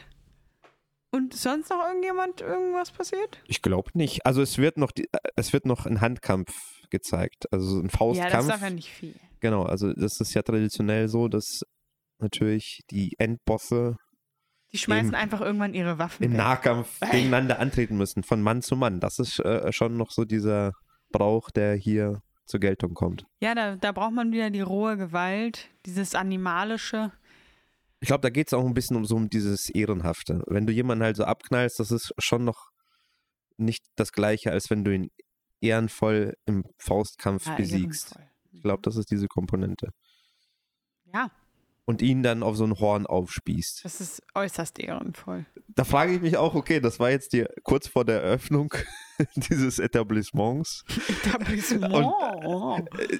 Und sonst noch irgendjemand irgendwas passiert? Ich glaube nicht. Also es wird noch die, äh, es wird noch ein Handkampf gezeigt, also ein Ja, Faustkampf. das darf ja nicht viel. Genau, also das ist ja traditionell so, dass natürlich die Endbosse Die schmeißen einfach irgendwann ihre Waffen im weg. Nahkampf gegeneinander antreten müssen, von Mann zu Mann. Das ist äh, schon noch so dieser Brauch, der hier zur Geltung kommt. Ja, da, da braucht man wieder die rohe Gewalt, dieses Animalische. Ich glaube, da geht es auch ein bisschen um so um dieses Ehrenhafte. Wenn du jemanden halt so abknallst, das ist schon noch nicht das Gleiche, als wenn du ihn ehrenvoll im Faustkampf Ja, besiegst. ehrenvoll. Ich glaube, das ist diese Komponente. Ja, Und ihn dann auf so ein Horn aufspießt. das ist äußerst ehrenvoll. Da frage ich mich auch, okay, das war jetzt die, kurz vor der Eröffnung dieses Etablissements. Etablissement.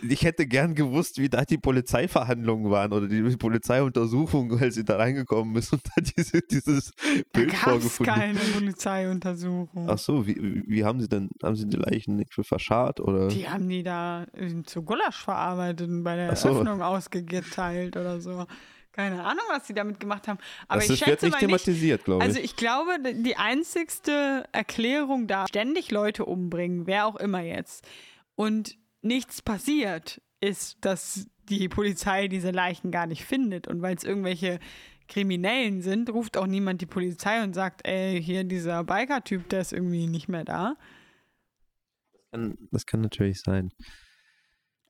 Ich hätte gern gewusst, wie da die Polizeiverhandlungen waren oder die Polizeiuntersuchung, als sie da reingekommen ist und da diese, dieses Da Bild es vorgefunden. keine Polizeiuntersuchung. Ach so, wie, wie haben sie denn, haben sie die Leichen nicht für verscharrt oder? Die haben die da äh, zu Gulasch verarbeitet und bei der so. Eröffnung ausgeteilt oder so. Keine Ahnung, was sie damit gemacht haben. Aber das ich ist, wird schätze nicht mal nicht, thematisiert, glaube also ich. ich glaube, die einzigste Erklärung da, ständig Leute umbringen, wer auch immer jetzt, und nichts passiert, ist, dass die Polizei diese Leichen gar nicht findet. Und weil es irgendwelche Kriminellen sind, ruft auch niemand die Polizei und sagt, ey, hier dieser Biker-Typ, der ist irgendwie nicht mehr da. Kann, das kann natürlich sein.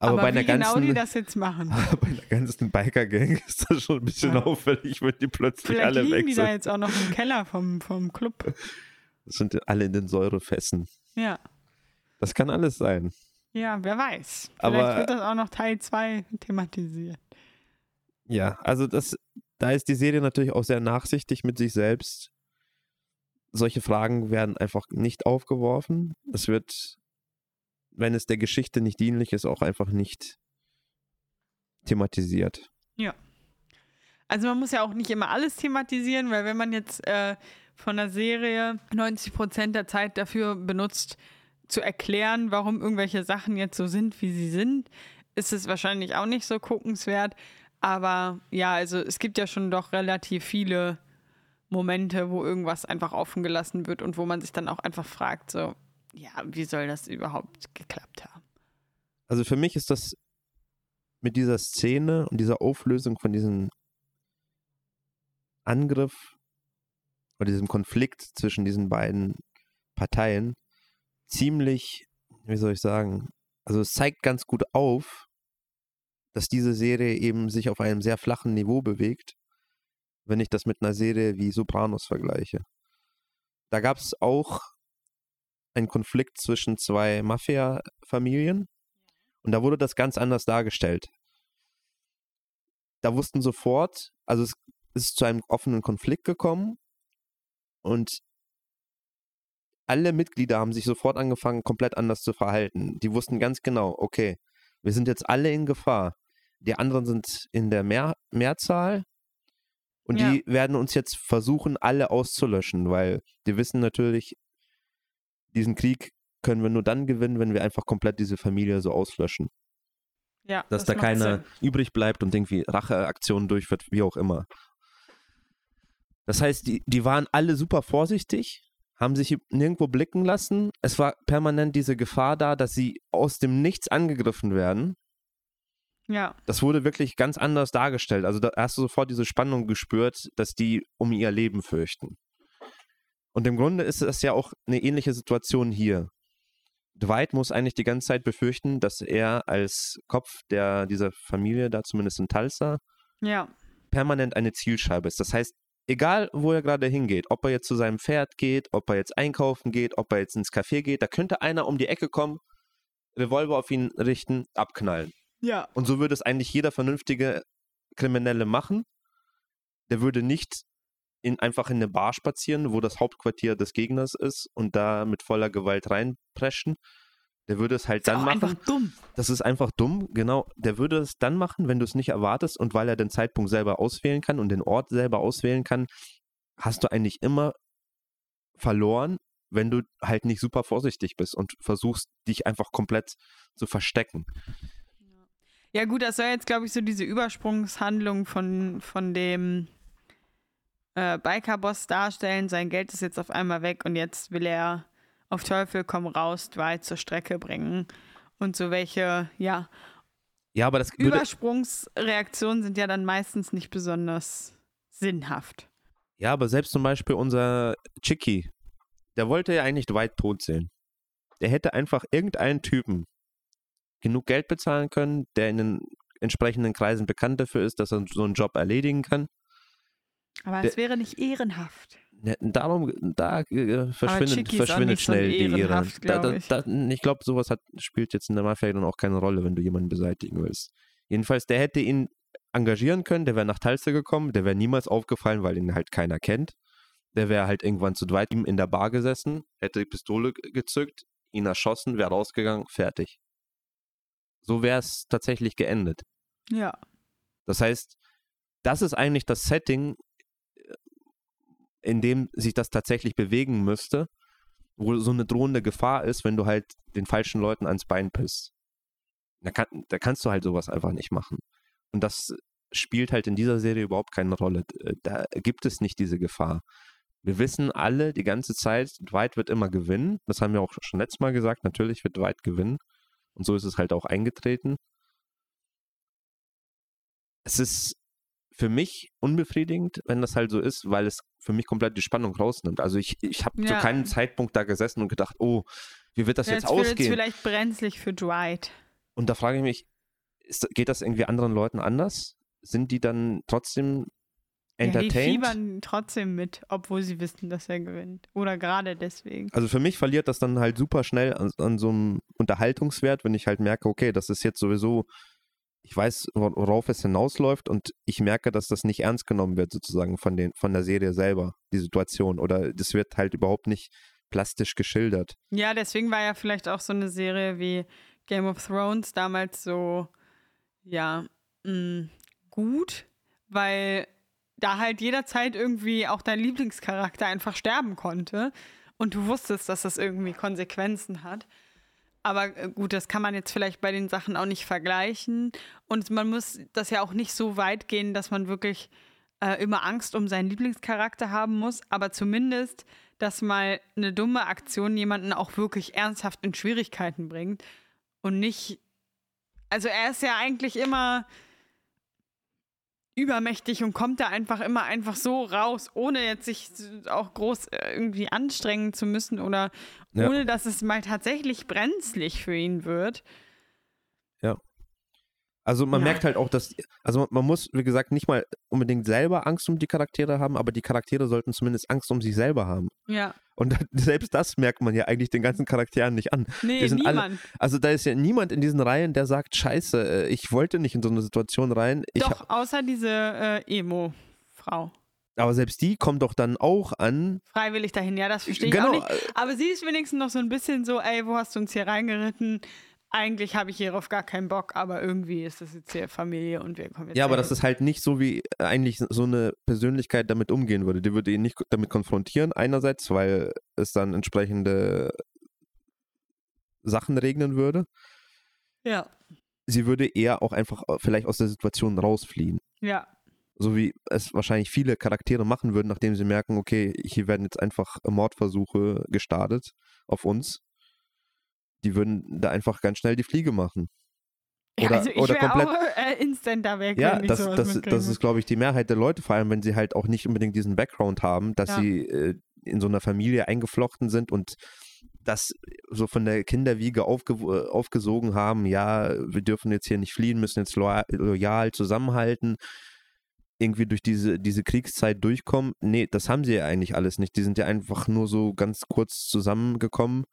Aber, Aber bei einer wie genau ganzen, die das jetzt machen. bei einer ganzen Biker-Gang ist das schon ein bisschen Ja. auffällig, wenn die plötzlich Vielleicht alle liegen weg die da sind. jetzt auch noch im Keller vom, vom Club. Das sind alle in den Säurefessen. Ja. Das kann alles sein. Ja, wer weiß. Vielleicht Aber- wird das auch noch Teil 2 thematisiert. Ja, also das, da ist die Serie natürlich auch sehr nachsichtig mit sich selbst. Solche Fragen werden einfach nicht aufgeworfen. Es wird, wenn es der Geschichte nicht dienlich ist, auch einfach nicht thematisiert. Also man muss ja auch nicht immer alles thematisieren, weil wenn man jetzt äh, von der Serie 90 Prozent der Zeit dafür benutzt, zu erklären, warum irgendwelche Sachen jetzt so sind, wie sie sind, ist es wahrscheinlich auch nicht so guckenswert. Aber ja, also es gibt ja schon doch relativ viele Momente, wo irgendwas einfach offen gelassen wird und wo man sich dann auch einfach fragt, so, ja, wie soll das überhaupt geklappt haben? Also für mich ist das mit dieser Szene und dieser Auflösung von diesem Angriff oder diesem Konflikt zwischen diesen beiden Parteien ziemlich, wie soll ich sagen, also es zeigt ganz gut auf, dass diese Serie eben sich auf einem sehr flachen Niveau bewegt, wenn ich das mit einer Serie wie Sopranos vergleiche. Da gab es auch einen Konflikt zwischen zwei Mafia-Familien und da wurde das ganz anders dargestellt. Da wussten sofort, also es ist zu einem offenen Konflikt gekommen und alle Mitglieder haben sich sofort angefangen, komplett anders zu verhalten. Die wussten ganz genau, okay, wir sind jetzt alle in Gefahr. Die anderen sind in der Mehr Mehrzahl und Ja. die werden uns jetzt versuchen, alle auszulöschen, weil die wissen natürlich, diesen Krieg können wir nur dann gewinnen, wenn wir einfach komplett diese Familie so auslöschen. Ja, Dass das da keiner Sinn. übrig bleibt und irgendwie Racheaktionen durchführt, wie auch immer. Das heißt, die, die waren alle super vorsichtig, haben sich nirgendwo blicken lassen. Es war permanent diese Gefahr da, dass sie aus dem Nichts angegriffen werden. Ja, Das wurde wirklich ganz anders dargestellt. Also da hast du sofort diese Spannung gespürt, dass die um ihr Leben fürchten. Und im Grunde ist es ja auch eine ähnliche Situation hier. Dwight muss eigentlich die ganze Zeit befürchten, dass er als Kopf der, dieser Familie, da zumindest in Tulsa, ja, permanent eine Zielscheibe ist. Das heißt, egal wo er gerade hingeht, ob er jetzt zu seinem Pferd geht, ob er jetzt einkaufen geht, ob er jetzt ins Café geht, da könnte einer um die Ecke kommen, Revolver auf ihn richten, abknallen. ja. Und so würde es eigentlich jeder vernünftige Kriminelle machen. Der würde nicht in, einfach in eine Bar spazieren, wo das Hauptquartier des Gegners ist und da mit voller Gewalt reinpreschen. Der würde es halt Ist dann machen. einfach dumm. Das ist einfach dumm, genau. Der würde es dann machen, wenn du es nicht erwartest und weil er den Zeitpunkt selber auswählen kann und den Ort selber auswählen kann, hast du eigentlich immer verloren, wenn du halt nicht super vorsichtig bist und versuchst, dich einfach komplett zu verstecken. Ja, gut, das soll jetzt, glaube ich, so diese Übersprungshandlung von, von dem äh, Biker-Boss darstellen. Sein Geld ist jetzt auf einmal weg und jetzt will er auf Teufel komm raus Dwight zur Strecke bringen. Und so welche, ja, Ja, aber das Übersprungsreaktionen sind ja dann meistens nicht besonders sinnhaft. ja, aber selbst zum Beispiel unser Chicky, der wollte ja eigentlich Dwight tot sehen. Der hätte einfach irgendeinen Typen genug Geld bezahlen können, der in den entsprechenden Kreisen bekannt dafür ist, dass er so einen Job erledigen kann. Aber es wäre nicht ehrenhaft. Ja, darum, da äh, verschwindet, verschwindet nicht so schnell die Ehre. ehrenhaft, Da, da, ich. da, ich glaube, sowas hat, spielt jetzt in der Mafia dann auch keine Rolle, wenn du jemanden beseitigen willst. Jedenfalls, der hätte ihn engagieren können, der wäre nach Tulsa gekommen, der wäre niemals aufgefallen, weil ihn halt keiner kennt. Der wäre halt irgendwann zu Dwight ihm in der Bar gesessen, hätte die Pistole ge- gezückt, ihn erschossen, wäre rausgegangen, fertig. So wäre es tatsächlich geendet. Ja. Das heißt, das ist eigentlich das Setting, in dem sich das tatsächlich bewegen müsste, wo so eine drohende Gefahr ist, wenn du halt den falschen Leuten ans Bein pisst. Da, kann, da kannst du halt sowas einfach nicht machen. Und das spielt halt in dieser Serie überhaupt keine Rolle. D- Da gibt es nicht diese Gefahr. Wir wissen alle die ganze Zeit, Dwight wird immer gewinnen. Das haben wir auch schon letztes Mal gesagt. Natürlich wird Dwight gewinnen. Und so ist es halt auch eingetreten es ist für mich unbefriedigend, wenn das halt so ist, weil es für mich komplett die Spannung rausnimmt. Also ich, ich habe zu Ja. keinem Zeitpunkt da gesessen und gedacht, oh, wie wird das jetzt Jetzt wird es ausgehen? vielleicht brenzlig für Dwight. Und da frage ich mich, ist, geht das irgendwie anderen Leuten anders? Sind die dann trotzdem entertained? Ja, die fiebern trotzdem mit, obwohl sie wissen, dass er gewinnt. Oder gerade deswegen. Also für mich verliert das dann halt super schnell an, an so einem Unterhaltungswert, wenn ich halt merke, okay, das ist jetzt sowieso ich weiß, worauf es hinausläuft und ich merke, dass das nicht ernst genommen wird, sozusagen von, den, von der Serie selber, die Situation. Oder das wird halt überhaupt nicht plastisch geschildert. Ja, deswegen war ja vielleicht auch so eine Serie wie Game of Thrones damals so, ja, mh, mm, gut, weil da halt jederzeit irgendwie auch dein Lieblingscharakter einfach sterben konnte und du wusstest, dass das irgendwie Konsequenzen hat. Aber äh, gut, das kann man jetzt vielleicht bei den Sachen auch nicht vergleichen. Und man muss das ja auch nicht so weit gehen, dass man wirklich äh, immer Angst um seinen Lieblingscharakter haben muss. Aber zumindest, dass mal eine dumme Aktion jemanden auch wirklich ernsthaft in Schwierigkeiten bringt. Und nicht. Also er ist ja eigentlich immer übermächtig und kommt da einfach immer einfach so raus, ohne jetzt sich auch groß äh, irgendwie anstrengen zu müssen oder ja. ohne dass es mal tatsächlich brenzlig für ihn wird. Ja. Also man ja. merkt halt auch, dass, also man muss, wie gesagt, nicht mal unbedingt selber Angst um die Charaktere haben, aber die Charaktere sollten zumindest Angst um sich selber haben. Ja. Und selbst das merkt man ja eigentlich den ganzen Charakteren nicht an. Nee, niemand. Alle, also da ist ja niemand in diesen Reihen, der sagt, scheiße, äh, ich wollte nicht in so eine Situation rein. Ich doch, außer diese äh, Emo-Frau. Aber selbst die kommt doch dann auch an. Freiwillig dahin, ja, das verstehe ich genau. auch nicht. Aber sie ist wenigstens noch so ein bisschen so, ey, wo hast du uns hier reingeritten? Eigentlich habe ich hierauf gar keinen Bock, aber irgendwie ist das jetzt hier Familie und wir kommen jetzt. Ja, aber das ist halt nicht so, wie eigentlich so eine Persönlichkeit damit umgehen würde. Die würde ihn nicht damit konfrontieren, einerseits, weil es dann entsprechende Sachen regnen würde. Ja. Sie würde eher auch einfach äh, vielleicht aus der Situation rausfliehen. Ja. So wie es wahrscheinlich viele Charaktere machen würden, nachdem sie merken, okay, hier werden jetzt einfach Mordversuche gestartet auf uns die würden da einfach ganz schnell die Fliege machen. Oder, ja, also ich oder komplett. Auch, äh, instant da weg. Ja, das, das, das ist, glaube ich, die Mehrheit der Leute, vor allem wenn sie halt auch nicht unbedingt diesen Background haben, dass ja. sie äh, in so einer Familie eingeflochten sind und das so von der Kinderwiege aufge aufgesogen haben, ja, wir dürfen jetzt hier nicht fliehen, müssen jetzt loyal, loyal zusammenhalten, irgendwie durch diese, diese Kriegszeit durchkommen. Nee, das haben sie ja eigentlich alles nicht. Die sind ja einfach nur so ganz kurz zusammengekommen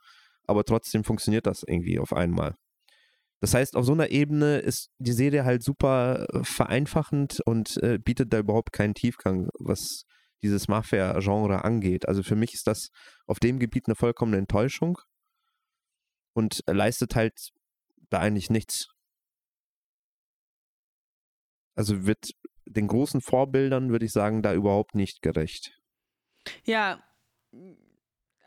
aber trotzdem funktioniert das irgendwie auf einmal. Das heißt, auf so einer Ebene ist die Serie halt super äh, vereinfachend und äh, bietet da überhaupt keinen Tiefgang, was dieses Mafia-Genre angeht. Also für mich ist das auf dem Gebiet eine vollkommene Enttäuschung und leistet halt da eigentlich nichts. Also wird den großen Vorbildern, würde ich sagen, da überhaupt nicht gerecht. Ja,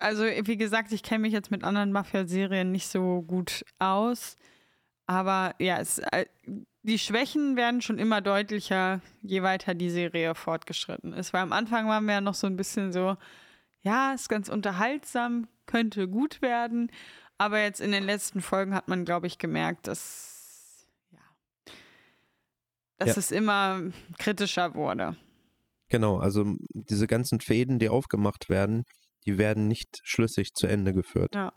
also wie gesagt, ich kenne mich jetzt mit anderen Mafia-Serien nicht so gut aus. Aber ja, es, äh, die Schwächen werden schon immer deutlicher, je weiter die Serie fortgeschritten ist. Weil am Anfang waren wir ja noch so ein bisschen so, ja, ist ganz unterhaltsam, könnte gut werden. Aber jetzt in den letzten Folgen hat man, glaube ich, gemerkt, dass, ja, dass ja. es immer kritischer wurde. Genau, also diese ganzen Fäden, die aufgemacht werden, die werden nicht schlüssig zu Ende geführt. Ja.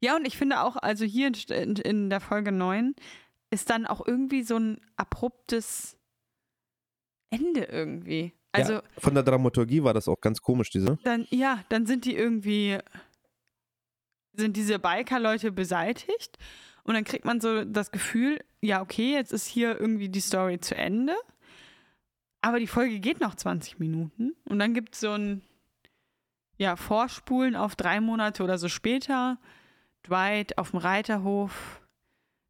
Ja, und ich finde auch, also hier in, in der Folge 9 ist dann auch irgendwie so ein abruptes Ende irgendwie. Also ja, von der Dramaturgie war das auch ganz komisch, diese. Dann, ja, dann sind die irgendwie, sind diese Biker-Leute beseitigt und dann kriegt man so das Gefühl, ja, okay, jetzt ist hier irgendwie die Story zu Ende. Aber die Folge geht noch 20 Minuten und dann gibt es so ein ja, vorspulen auf drei Monate oder so später. Dwight auf dem Reiterhof,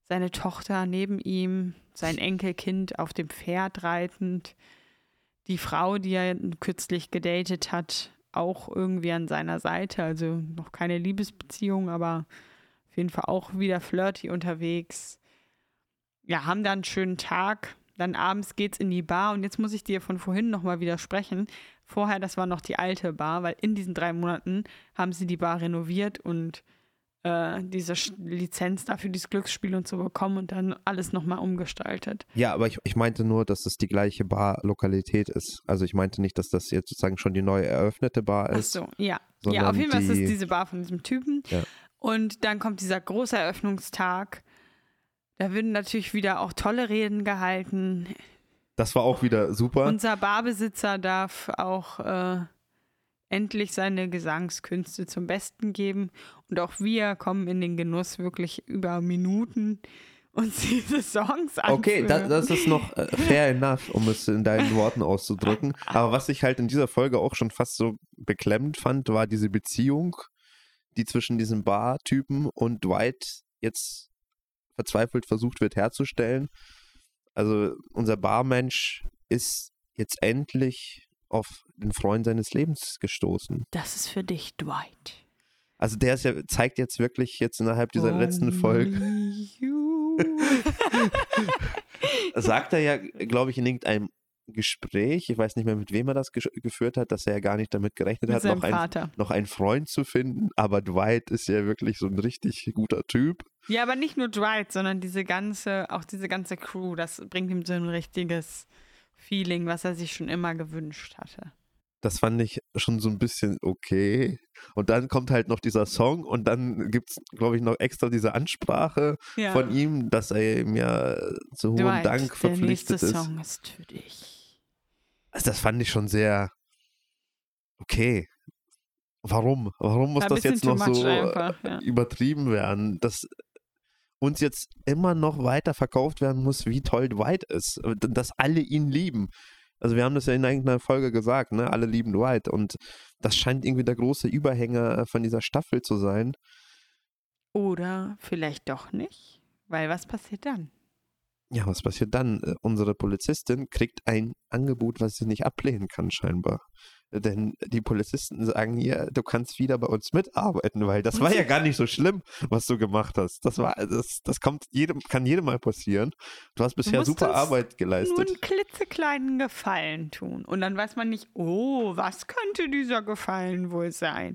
seine Tochter neben ihm, sein Enkelkind auf dem Pferd reitend, die Frau, die er kürzlich gedatet hat, auch irgendwie an seiner Seite. Also noch keine Liebesbeziehung, aber auf jeden Fall auch wieder flirty unterwegs. Ja, haben dann einen schönen Tag. Dann abends geht's in die Bar und jetzt muss ich dir von vorhin nochmal widersprechen. Vorher, das war noch die alte Bar, weil in diesen drei Monaten haben sie die Bar renoviert und äh, diese Lizenz dafür, dieses Glücksspiel und so bekommen und dann alles nochmal umgestaltet. Ja, aber ich, ich meinte nur, dass es die gleiche Bar-Lokalität ist. Also ich meinte nicht, dass das jetzt sozusagen schon die neu eröffnete Bar ist. Ach so, ja. Ja, auf jeden Fall ist es diese Bar von diesem Typen. Ja. Und dann kommt dieser große Eröffnungstag Da würden natürlich wieder auch tolle Reden gehalten. Das war auch wieder super. Unser Barbesitzer darf auch äh, endlich seine Gesangskünste zum Besten geben. Und auch wir kommen in den Genuss, wirklich über Minuten uns diese Songs anzuhören. Okay, das, das ist noch äh, fair enough, um es in deinen Worten auszudrücken. Aber was ich halt in dieser Folge auch schon fast so beklemmend fand, war diese Beziehung, die zwischen diesem Bar-Typen und Dwight jetzt verzweifelt versucht wird herzustellen. Also unser Barmensch ist jetzt endlich auf den Freund seines Lebens gestoßen. Das ist für dich, Dwight. Also der ja, zeigt jetzt wirklich jetzt innerhalb dieser letzten Folge, Only sagt er ja, glaube ich, in irgendeinem Gespräch, ich weiß nicht mehr, mit wem er das geführt hat, dass er ja gar nicht damit gerechnet Mit hat, noch, ein, noch einen Freund zu finden. Aber Dwight ist ja wirklich so ein richtig guter Typ. Ja, aber nicht nur Dwight, sondern diese ganze, auch diese ganze Crew, das bringt ihm so ein richtiges Feeling, was er sich schon immer gewünscht hatte. Das fand ich schon so ein bisschen okay. Und dann kommt halt noch dieser Song und dann gibt es, glaube ich, noch extra diese Ansprache Ja. von ihm, dass er ihm ja zu hohem Dank der nächste verpflichtet ist. Song ist für dich. Also das fand ich schon sehr okay. Warum? Warum muss das jetzt noch so much einfach, ja. übertrieben werden, dass uns jetzt immer noch weiter verkauft werden muss, wie toll Dwight ist, dass alle ihn lieben. Also wir haben das ja in irgendeiner Folge gesagt, ne? Alle lieben Dwight und das scheint irgendwie der große Überhänger von dieser Staffel zu sein. Oder vielleicht doch nicht, weil was passiert dann? Ja, was passiert dann? Äh, Unsere Polizistin kriegt ein Angebot, was sie nicht ablehnen kann, scheinbar. Denn die Polizisten sagen ihr, du kannst wieder bei uns mitarbeiten, weil das war ja gar nicht so schlimm, was du gemacht hast. Das war, das, das kommt jedem, kann jedem mal passieren. Du hast bisher musst super Arbeit Nur geleistet. einen klitzekleinen Gefallen tun. Und dann weiß man nicht, oh, was könnte dieser Gefallen wohl sein?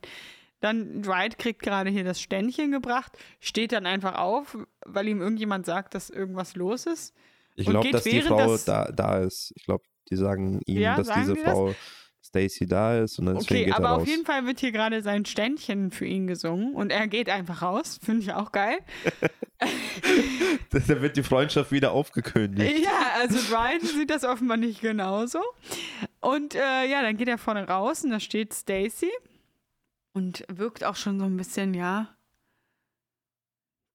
Dann Dwight kriegt gerade hier das Ständchen gebracht, steht dann einfach auf, weil ihm irgendjemand sagt, dass irgendwas los ist. Ich und glaube, geht dass die Frau das- da, da ist. Ich glaube, die sagen ihm, Ja, dass sagen diese die das? Frau Stacy da ist und dann Okay, geht aber er raus. auf jeden Fall wird hier gerade sein Ständchen für ihn gesungen und er geht einfach raus. Finde ich auch geil. da wird die Freundschaft wieder aufgekündigt. Ja, also Brian sieht das offenbar nicht genauso. Und äh, ja, dann geht er vorne raus und da steht Stacy und wirkt auch schon so ein bisschen, ja,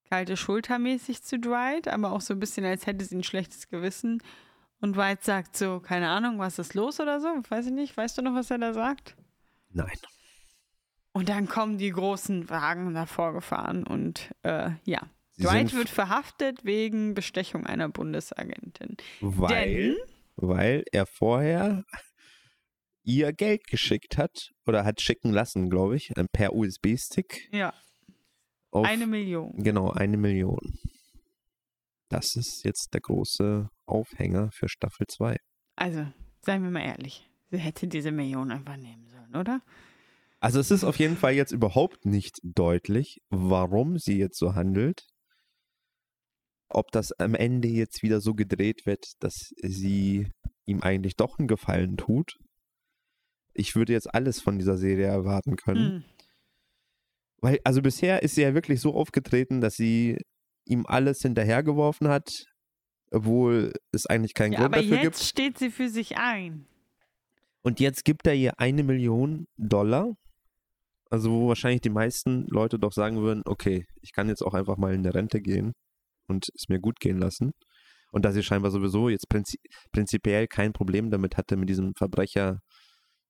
kalte Schultermäßig zu Dwight, aber auch so ein bisschen, als hätte sie ein schlechtes Gewissen. Und Dwight sagt so, keine Ahnung, was ist los oder so? Weiß ich nicht. Weißt du noch, was er da sagt? Nein. Und dann kommen die großen Wagen davor gefahren und äh, ja. Sie Dwight wird verhaftet wegen Bestechung einer Bundesagentin. Weil, Denn weil er vorher ihr Geld geschickt hat oder hat schicken lassen, glaube ich, äh, per USB-Stick. Ja, eine Million. Genau, eine Million. Das ist jetzt der große Aufhänger für Staffel 2. Also, seien wir mal ehrlich. Sie hätte diese Million einfach nehmen sollen, oder? Also es ist auf jeden Fall jetzt überhaupt nicht deutlich, warum sie jetzt so handelt. Ob das am Ende jetzt wieder so gedreht wird, dass sie ihm eigentlich doch einen Gefallen tut. Ich würde jetzt alles von dieser Serie erwarten können. Hm. Weil, also bisher ist sie ja wirklich so aufgetreten, dass sie ihm alles hinterhergeworfen hat, obwohl es eigentlich keinen Ja, Grund aber dafür jetzt gibt. steht sie für sich ein. Und jetzt gibt er ihr eine Million Dollar. Also wo wahrscheinlich die meisten Leute doch sagen würden, okay, ich kann jetzt auch einfach mal in der Rente gehen und es mir gut gehen lassen. Und da sie scheinbar sowieso jetzt prinzi prinzipiell kein Problem damit hatte, mit diesem Verbrecher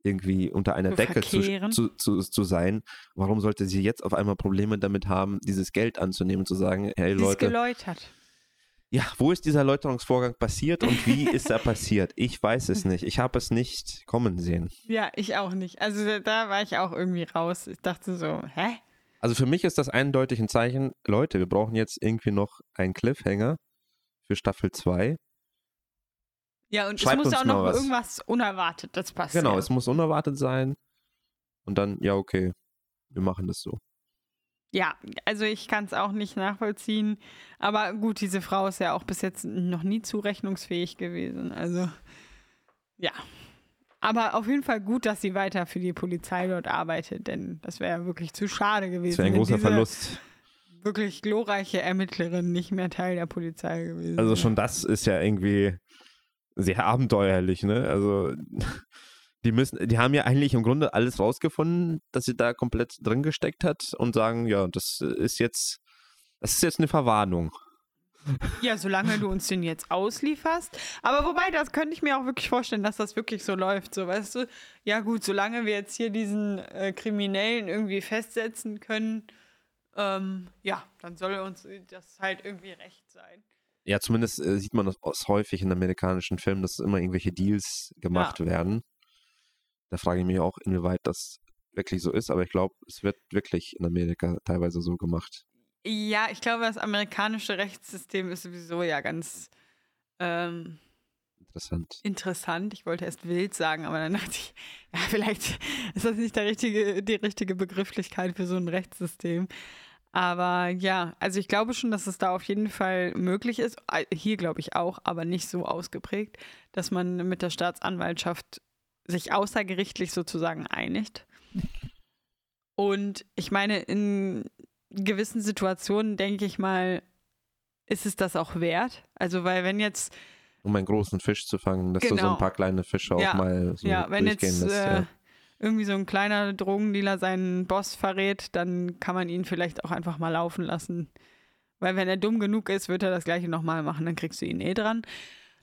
irgendwie unter einer Decke zu, zu, zu, zu sein, warum sollte sie jetzt auf einmal Probleme damit haben, dieses Geld anzunehmen und zu sagen, hey Sie ist Leute, geläutert. ja, wo ist dieser Erläuterungsvorgang passiert und wie ist er passiert? Ich weiß es nicht. Ich habe es nicht kommen sehen. Ja, ich auch nicht. Also da, da war ich auch irgendwie raus. Ich dachte so, hä? Also für mich ist das eindeutig ein Zeichen, Leute, wir brauchen jetzt irgendwie noch einen Cliffhanger für Staffel 2. Ja, und Schreibt es muss auch noch irgendwas Unerwartetes passieren. Genau, es muss unerwartet sein. Und dann, ja, okay, wir machen das so. Ja, also ich kann es auch nicht nachvollziehen. Aber gut, diese Frau ist ja auch bis jetzt noch nie zurechnungsfähig gewesen. Also, ja. Aber auf jeden Fall gut, dass sie weiter für die Polizei dort arbeitet, denn das wäre ja wirklich zu schade gewesen. Das wäre ein großer Verlust. wirklich glorreiche Ermittlerin nicht mehr Teil der Polizei gewesen. Also schon das ist ja irgendwie sehr abenteuerlich, ne? Also die müssen, die haben ja eigentlich im Grunde alles rausgefunden, dass sie da komplett drin gesteckt hat und sagen, ja, das ist jetzt, das ist jetzt eine Verwarnung. Ja, solange du uns den jetzt auslieferst. Aber wobei, das könnte ich mir auch wirklich vorstellen, dass das wirklich so läuft. So, weißt du, ja gut, solange wir jetzt hier diesen äh, Kriminellen irgendwie festsetzen können, ähm, ja, dann soll uns das halt irgendwie recht sein. Ja, zumindest äh, sieht man das häufig in amerikanischen Filmen, dass immer irgendwelche Deals gemacht ja. werden. Da frage ich mich auch, inwieweit das wirklich so ist, aber ich glaube, es wird wirklich in Amerika teilweise so gemacht. Ja, ich glaube, das amerikanische Rechtssystem ist sowieso ja ganz ähm, interessant. Interessant. Ich wollte erst wild sagen, aber dann dachte ich, ja, vielleicht ist das nicht der richtige, die richtige Begrifflichkeit für so ein Rechtssystem. Aber ja, also ich glaube schon, dass es da auf jeden Fall möglich ist. Hier glaube ich auch, aber nicht so ausgeprägt, dass man mit der Staatsanwaltschaft sich außergerichtlich sozusagen einigt. Und ich meine, in gewissen Situationen denke ich mal, ist es das auch wert. Also, weil wenn jetzt. Um einen großen Fisch zu fangen, dass genau. du so ein genau. paar kleine Fische ja. auch mal so Ja, wenn jetzt lässt, äh, ja. Irgendwie so ein kleiner Drogendealer seinen Boss verrät, dann kann man ihn vielleicht auch einfach mal laufen lassen. Weil wenn er dumm genug ist, wird er das gleiche nochmal machen, dann kriegst du ihn eh dran.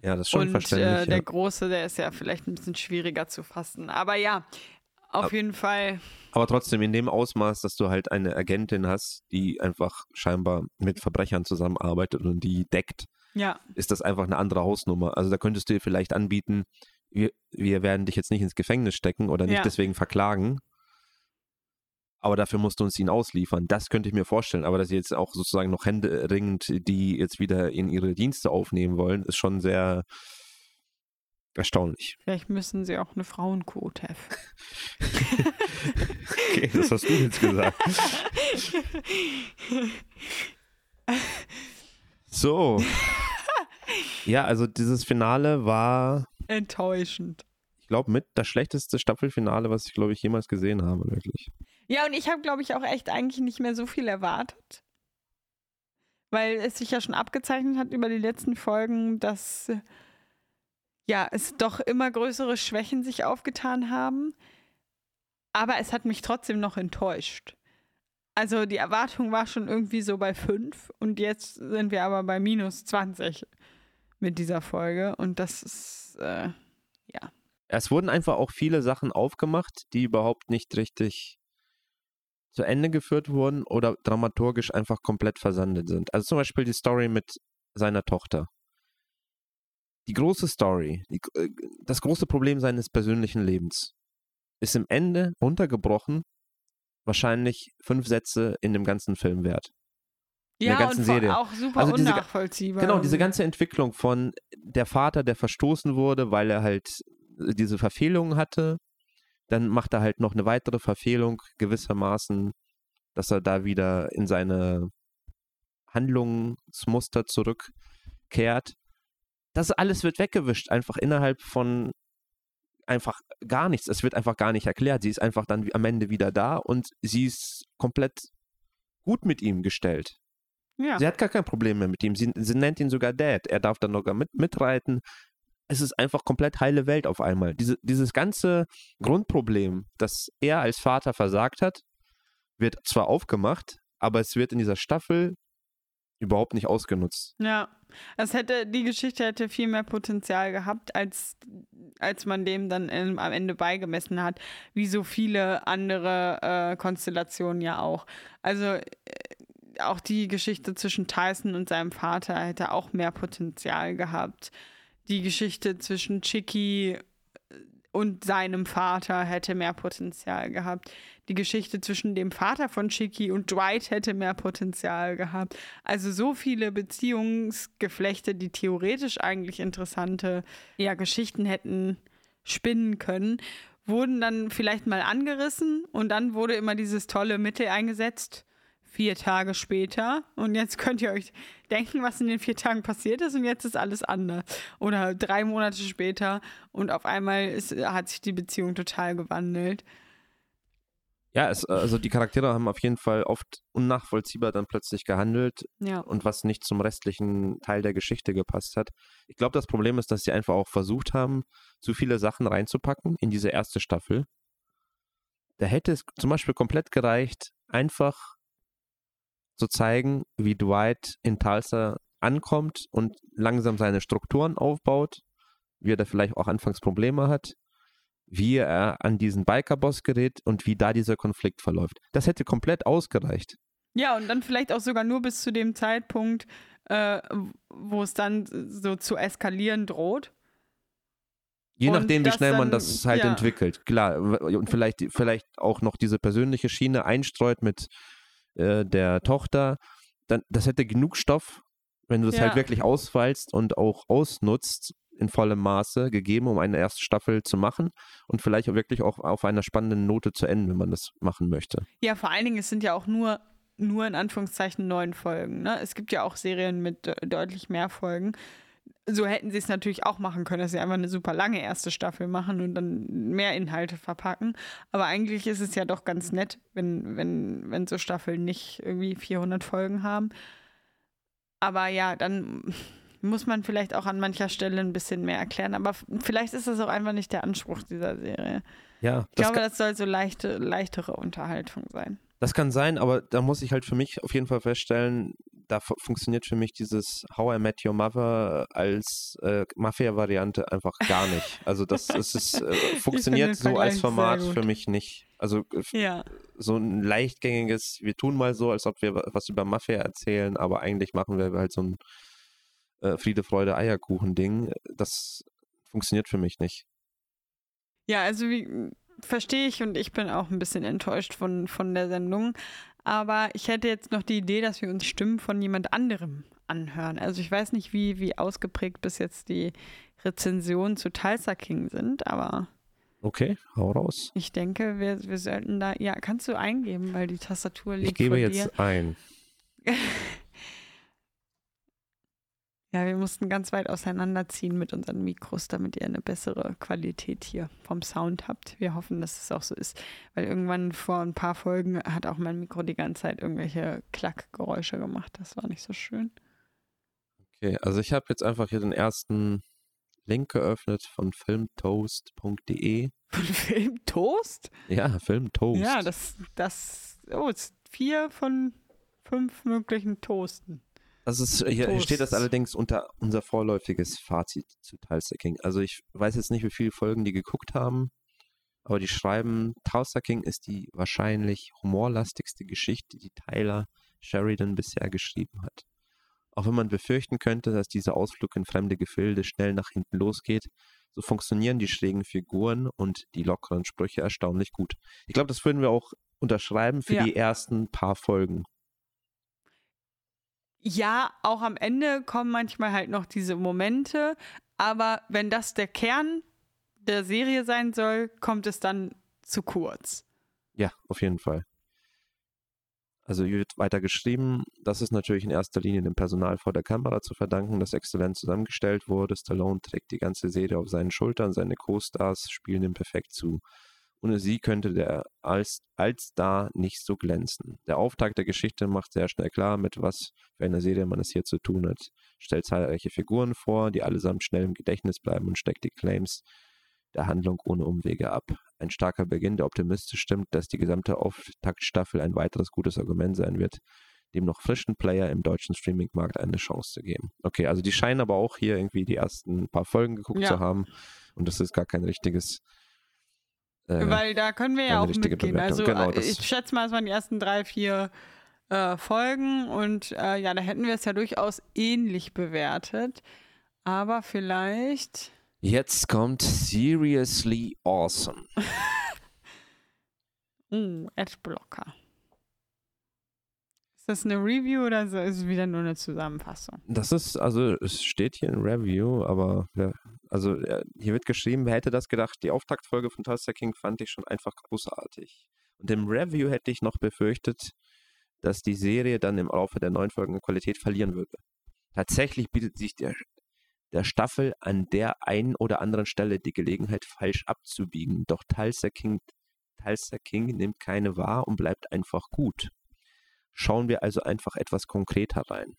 Ja, das ist schon Und, verständlich. Äh, der ja. Große, der ist ja vielleicht ein bisschen schwieriger zu fassen. Aber ja, auf aber, jeden Fall. Aber trotzdem in dem Ausmaß, dass du halt eine Agentin hast, die einfach scheinbar mit Verbrechern zusammenarbeitet und die deckt, ja. ist das einfach eine andere Hausnummer. Also da könntest du dir vielleicht anbieten, wir, wir werden dich jetzt nicht ins Gefängnis stecken oder nicht ja. deswegen verklagen, aber dafür musst du uns ihn ausliefern. Das könnte ich mir vorstellen. Aber dass sie jetzt auch sozusagen noch händeringend die jetzt wieder in ihre Dienste aufnehmen wollen, ist schon sehr erstaunlich. Vielleicht müssen sie auch eine Frauenquote haben. okay, das hast du jetzt gesagt. so. Ja, also dieses Finale war enttäuschend. Ich glaube, mit das schlechteste Staffelfinale, was ich, glaube ich, jemals gesehen habe, wirklich. Ja, und ich habe, glaube ich, auch echt eigentlich nicht mehr so viel erwartet. Weil es sich ja schon abgezeichnet hat über die letzten Folgen, dass ja, es doch immer größere Schwächen sich aufgetan haben. Aber es hat mich trotzdem noch enttäuscht. Also die Erwartung war schon irgendwie so bei 5 und jetzt sind wir aber bei minus 20 mit dieser Folge und das ist, äh, ja. Es wurden einfach auch viele Sachen aufgemacht, die überhaupt nicht richtig zu Ende geführt wurden oder dramaturgisch einfach komplett versandet sind. Also zum Beispiel die Story mit seiner Tochter. Die große Story, die, äh, das große Problem seines persönlichen Lebens ist im Ende runtergebrochen wahrscheinlich fünf Sätze in dem ganzen Film wert. Ja, der ganzen und Serie. auch super also diese, unnachvollziehbar. Genau, diese ganze Entwicklung von der Vater, der verstoßen wurde, weil er halt äh, diese Verfehlungen hatte, dann macht er halt noch eine weitere Verfehlung gewissermaßen, dass er da wieder in seine Handlungsmuster zurückkehrt. Das alles wird weggewischt, einfach innerhalb von einfach gar nichts. Es wird einfach gar nicht erklärt. Sie ist einfach dann am Ende wieder da und sie ist komplett gut mit ihm gestellt. Ja. Sie hat gar kein Problem mehr mit ihm. Sie, sie nennt ihn sogar Dad. Er darf dann sogar mit, mitreiten es ist einfach komplett heile Welt auf einmal. Diese, dieses ganze Grundproblem, dass er als Vater versagt hat, wird zwar aufgemacht, aber es wird in dieser Staffel überhaupt nicht ausgenutzt. Ja, es hätte, die Geschichte hätte viel mehr Potenzial gehabt, als, als man dem dann im, am Ende beigemessen hat, wie so viele andere äh, Konstellationen ja auch. Also äh, auch die Geschichte zwischen Tyson und seinem Vater hätte auch mehr Potenzial gehabt die Geschichte zwischen Chicky äh, und seinem Vater hätte mehr Potenzial gehabt. Die Geschichte zwischen dem Vater von Chicky und Dwight hätte mehr Potenzial gehabt. Also so viele Beziehungsgeflechte, die theoretisch eigentlich interessante ja, Geschichten hätten spinnen können, wurden dann vielleicht mal angerissen und dann wurde immer dieses tolle Mittel eingesetzt vier Tage später und jetzt könnt ihr euch denken, was in den vier Tagen passiert ist und jetzt ist alles anders. Oder drei Monate später und auf einmal ist, hat sich die Beziehung total gewandelt. Ja, es, also die Charaktere haben auf jeden Fall oft unnachvollziehbar dann plötzlich gehandelt Ja. und was nicht zum restlichen Teil der Geschichte gepasst hat. Ich glaube, das Problem ist, dass sie einfach auch versucht haben, zu viele Sachen reinzupacken in diese erste Staffel. Da hätte es zum Beispiel komplett gereicht, einfach zu zeigen, wie Dwight in Tulsa ankommt und langsam seine Strukturen aufbaut, wie er da vielleicht auch anfangs Probleme hat, wie er an diesen Biker-Boss gerät und wie da dieser Konflikt verläuft. Das hätte komplett ausgereicht. Ja, und dann vielleicht auch sogar nur bis zu dem Zeitpunkt, äh, wo es dann so zu eskalieren droht. Je nachdem, wie schnell man dann- das halt ja. entwickelt. Klar, und vielleicht, vielleicht auch noch diese persönliche Schiene einstreut mit äh, der Tochter. Dann, das hätte genug Stoff, wenn du das Ja. halt wirklich ausfeilst und auch ausnutzt in vollem Maße gegeben, um eine erste Staffel zu machen und vielleicht auch wirklich auch auf einer spannenden Note zu enden, wenn man das machen möchte. Ja, vor allen Dingen, es sind ja auch nur, nur in Anführungszeichen neun Folgen. Ne? Es gibt ja auch Serien mit äh, deutlich mehr Folgen. So hätten sie es natürlich auch machen können, dass sie einfach eine super lange erste Staffel machen und dann mehr Inhalte verpacken. Aber eigentlich ist es ja doch ganz nett, wenn, wenn, wenn so Staffeln nicht irgendwie 400 Folgen haben. Aber ja, dann muss man vielleicht auch an mancher Stelle ein bisschen mehr erklären. Aber vielleicht ist das auch einfach nicht der Anspruch dieser Serie. Ja, Ich glaube, das soll so leichte, leichtere Unterhaltung sein. das kann sein, aber da muss ich halt für mich auf jeden Fall feststellen, da fu- funktioniert für mich dieses How I Met Your Mother als äh, Mafia-Variante einfach gar nicht. Also das ist, es äh, funktioniert so als Format für mich nicht. Also äh, Ja. so ein leichtgängiges, wir tun mal so, als ob wir wa- was über Mafia erzählen, aber eigentlich machen wir halt so ein äh, Friede, Freude, Eierkuchen-Ding. Das funktioniert für mich nicht. Ja, also wie verstehe ich und ich bin auch ein bisschen enttäuscht von, von der Sendung. Aber ich hätte jetzt noch die Idee, dass wir uns Stimmen von jemand anderem anhören. Also ich weiß nicht, wie, wie ausgeprägt bis jetzt die Rezensionen zu Tulsa King sind, aber Okay, hau raus. ich denke, wir, wir sollten da. Ja, kannst du eingeben, weil die Tastatur liegt Ich gebe jetzt dir. ein. Ja, wir mussten ganz weit auseinanderziehen mit unseren Mikros, damit ihr eine bessere Qualität hier vom Sound habt. Wir hoffen, dass es auch so ist, weil irgendwann vor ein paar Folgen hat auch mein Mikro die ganze Zeit irgendwelche Klackgeräusche gemacht. Das war nicht so schön. Okay, also ich habe jetzt einfach hier den ersten Link geöffnet von filmtoast.de. Film Toast? Ja, Filmtoast. Ja, das, das, oh, vier von fünf möglichen Toasten. Das ist, hier Toasts. steht das allerdings unter unser vorläufiges Fazit zu Tulsa King. Also ich weiß jetzt nicht, wie viele Folgen die geguckt haben, aber die schreiben, Tulsa King ist die wahrscheinlich humorlastigste Geschichte, die Tyler Sheridan bisher geschrieben hat. Auch wenn man befürchten könnte, dass dieser Ausflug in fremde Gefilde schnell nach hinten losgeht, so funktionieren die schrägen Figuren und die lockeren Sprüche erstaunlich gut. Ich glaube, das würden wir auch unterschreiben für Ja. die ersten paar Folgen. Ja, auch am Ende kommen manchmal halt noch diese Momente, aber wenn das der Kern der Serie sein soll, kommt es dann zu kurz. Ja, auf jeden Fall. Also hier wird weiter geschrieben, das ist natürlich in erster Linie dem Personal vor der Kamera zu verdanken, das exzellent zusammengestellt wurde. Stallone trägt die ganze Serie auf seinen Schultern, seine Co-Stars spielen ihm perfekt zu. Ohne sie könnte der als, als Star nicht so glänzen. Der Auftakt der Geschichte macht sehr schnell klar, mit was für einer Serie man es hier zu tun hat. Stellt zahlreiche Figuren vor, die allesamt schnell im Gedächtnis bleiben und steckt die Claims der Handlung ohne Umwege ab. Ein starker Beginn, der optimistisch stimmt, dass die gesamte Auftaktstaffel ein weiteres gutes Argument sein wird, dem noch frischen Player im deutschen Streamingmarkt eine Chance zu geben. Okay, also die scheinen aber auch hier irgendwie die ersten paar Folgen geguckt Ja. zu haben und das ist gar kein richtiges äh, Weil da können wir ja auch mitgehen. Bewertung. Also Genau, äh, ich schätze mal, es waren die ersten drei, vier äh, Folgen und äh, ja, da hätten wir es ja durchaus ähnlich bewertet. Aber vielleicht. Jetzt kommt Seriously Awesome. Oh, Adblocker. Ist das eine Review oder so- ist es wieder nur eine Zusammenfassung? Das ist, also es steht hier in Review, aber wer, also äh, hier wird geschrieben, wer hätte das gedacht, die Auftaktfolge von Tulsa King fand ich schon einfach großartig. Und im Review hätte ich noch befürchtet, dass die Serie dann im Laufe der neun Folgen Qualität verlieren würde. Tatsächlich bietet sich der, der Staffel an der einen oder anderen Stelle die Gelegenheit, falsch abzubiegen. Doch Tulsa King Tulsa King nimmt keine wahr und bleibt einfach gut. Schauen wir also einfach etwas konkreter rein.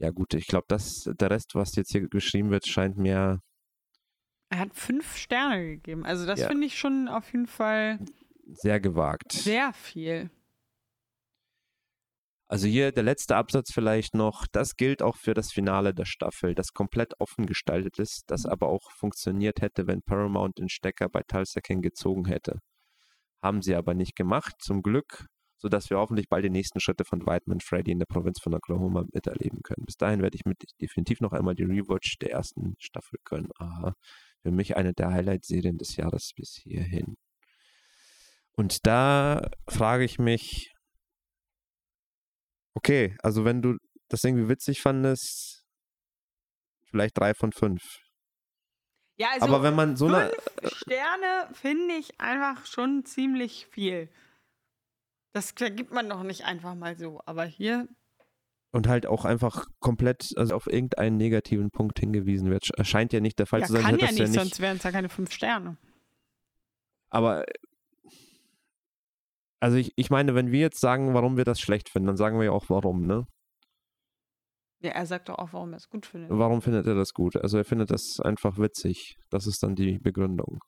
Ja gut, ich glaube, der Rest, was jetzt hier geschrieben wird, scheint mir. Er hat fünf Sterne gegeben. Also das ja. finde ich schon auf jeden Fall sehr gewagt. Sehr viel. Also hier der letzte Absatz vielleicht noch, das gilt auch für das Finale der Staffel, das komplett offen gestaltet ist, das aber auch funktioniert hätte, wenn Paramount den Stecker bei Tulsa King gezogen hätte. Haben sie aber nicht gemacht, zum Glück, sodass wir hoffentlich bald die nächsten Schritte von Whiteman Freddy in der Provinz von Oklahoma miterleben können. Bis dahin werde ich mit definitiv noch einmal die Rewatch der ersten Staffel können. Aha, für mich eine der Highlight-Serien des Jahres bis hierhin. Und da frage ich mich, Okay, also wenn du das irgendwie witzig fandest, vielleicht drei von fünf. Ja, also Aber wenn man so eine. Sterne finde ich einfach schon ziemlich viel. Das gibt man doch nicht einfach mal so. Aber hier. Und halt auch einfach komplett also auf irgendeinen negativen Punkt hingewiesen wird. Scheint ja nicht der Fall ja, zu sein. Kann ja nicht, ja nicht, sonst wären es ja keine fünf Sterne. Aber also ich, ich meine, wenn wir jetzt sagen, warum wir das schlecht finden, dann sagen wir ja auch warum, ne? Ja, er sagt doch auch, warum er es gut findet. Warum findet er das gut? Also er findet das einfach witzig. Das ist dann die Begründung.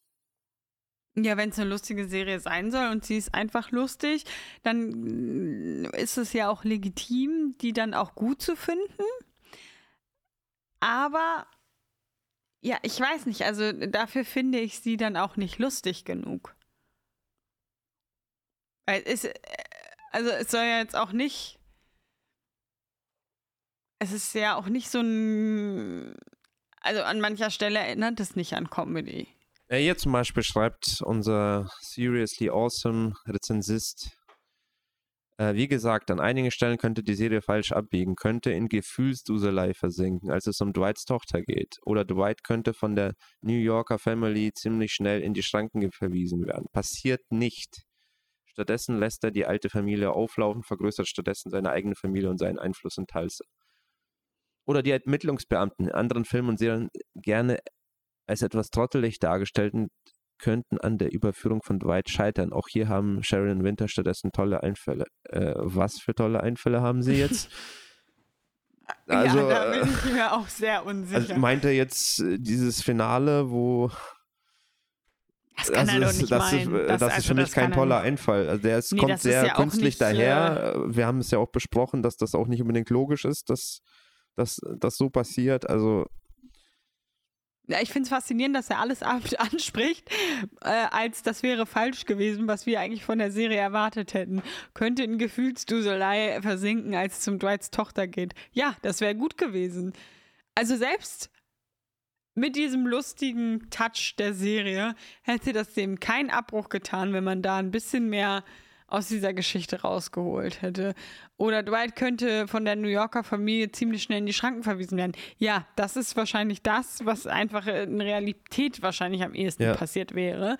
Ja, wenn es eine lustige Serie sein soll und sie ist einfach lustig, dann ist es ja auch legitim, die dann auch gut zu finden. Aber ja, ich weiß nicht, also dafür finde ich sie dann auch nicht lustig genug. Es, äh, also es soll ja jetzt auch nicht. Es ist ja auch nicht so ein. Also an mancher Stelle erinnert es nicht an Comedy. Hier zum Beispiel schreibt unser Seriously Awesome Rezensist. Äh, wie gesagt, an einigen Stellen könnte die Serie falsch abbiegen, könnte in Gefühlsduselei versinken, als es um Dwights Tochter geht. Oder Dwight könnte von der New Yorker Family ziemlich schnell in die Schranken verwiesen werden. Passiert nicht. Stattdessen lässt er die alte Familie auflaufen, vergrößert stattdessen seine eigene Familie und seinen Einfluss in Tulsa. Oder die Ermittlungsbeamten in anderen Filmen und Serien gerne als etwas trottelig dargestellten könnten an der Überführung von Dwight scheitern. Auch hier haben Sharon und Winter stattdessen tolle Einfälle. Äh, was für tolle Einfälle haben sie jetzt? Also, ja, da bin ich mir auch sehr unsicher. Also meint er jetzt äh, dieses Finale, wo das kann das er ist, doch nicht das meinen. Ist, das, das, ist für mich kein toller Einfall. Also der ist, nee, kommt sehr ja künstlich nicht, daher. Äh, Wir haben es ja auch besprochen, dass das auch nicht unbedingt logisch ist, dass das so passiert. Also ja, ich finde es faszinierend, dass er alles anspricht, äh, als das wäre falsch gewesen, was wir eigentlich von der Serie erwartet hätten. Könnte in Gefühlsduselei versinken, als es zum Dwights Tochter geht. Ja, das wäre gut gewesen. Also selbst mit diesem lustigen Touch der Serie hätte das dem keinen Abbruch getan, wenn man da ein bisschen mehr aus dieser Geschichte rausgeholt hätte. Oder Dwight könnte von der New Yorker Familie ziemlich schnell in die Schranken verwiesen werden. Ja, das ist wahrscheinlich das, was einfach in Realität wahrscheinlich am ehesten ja. passiert wäre.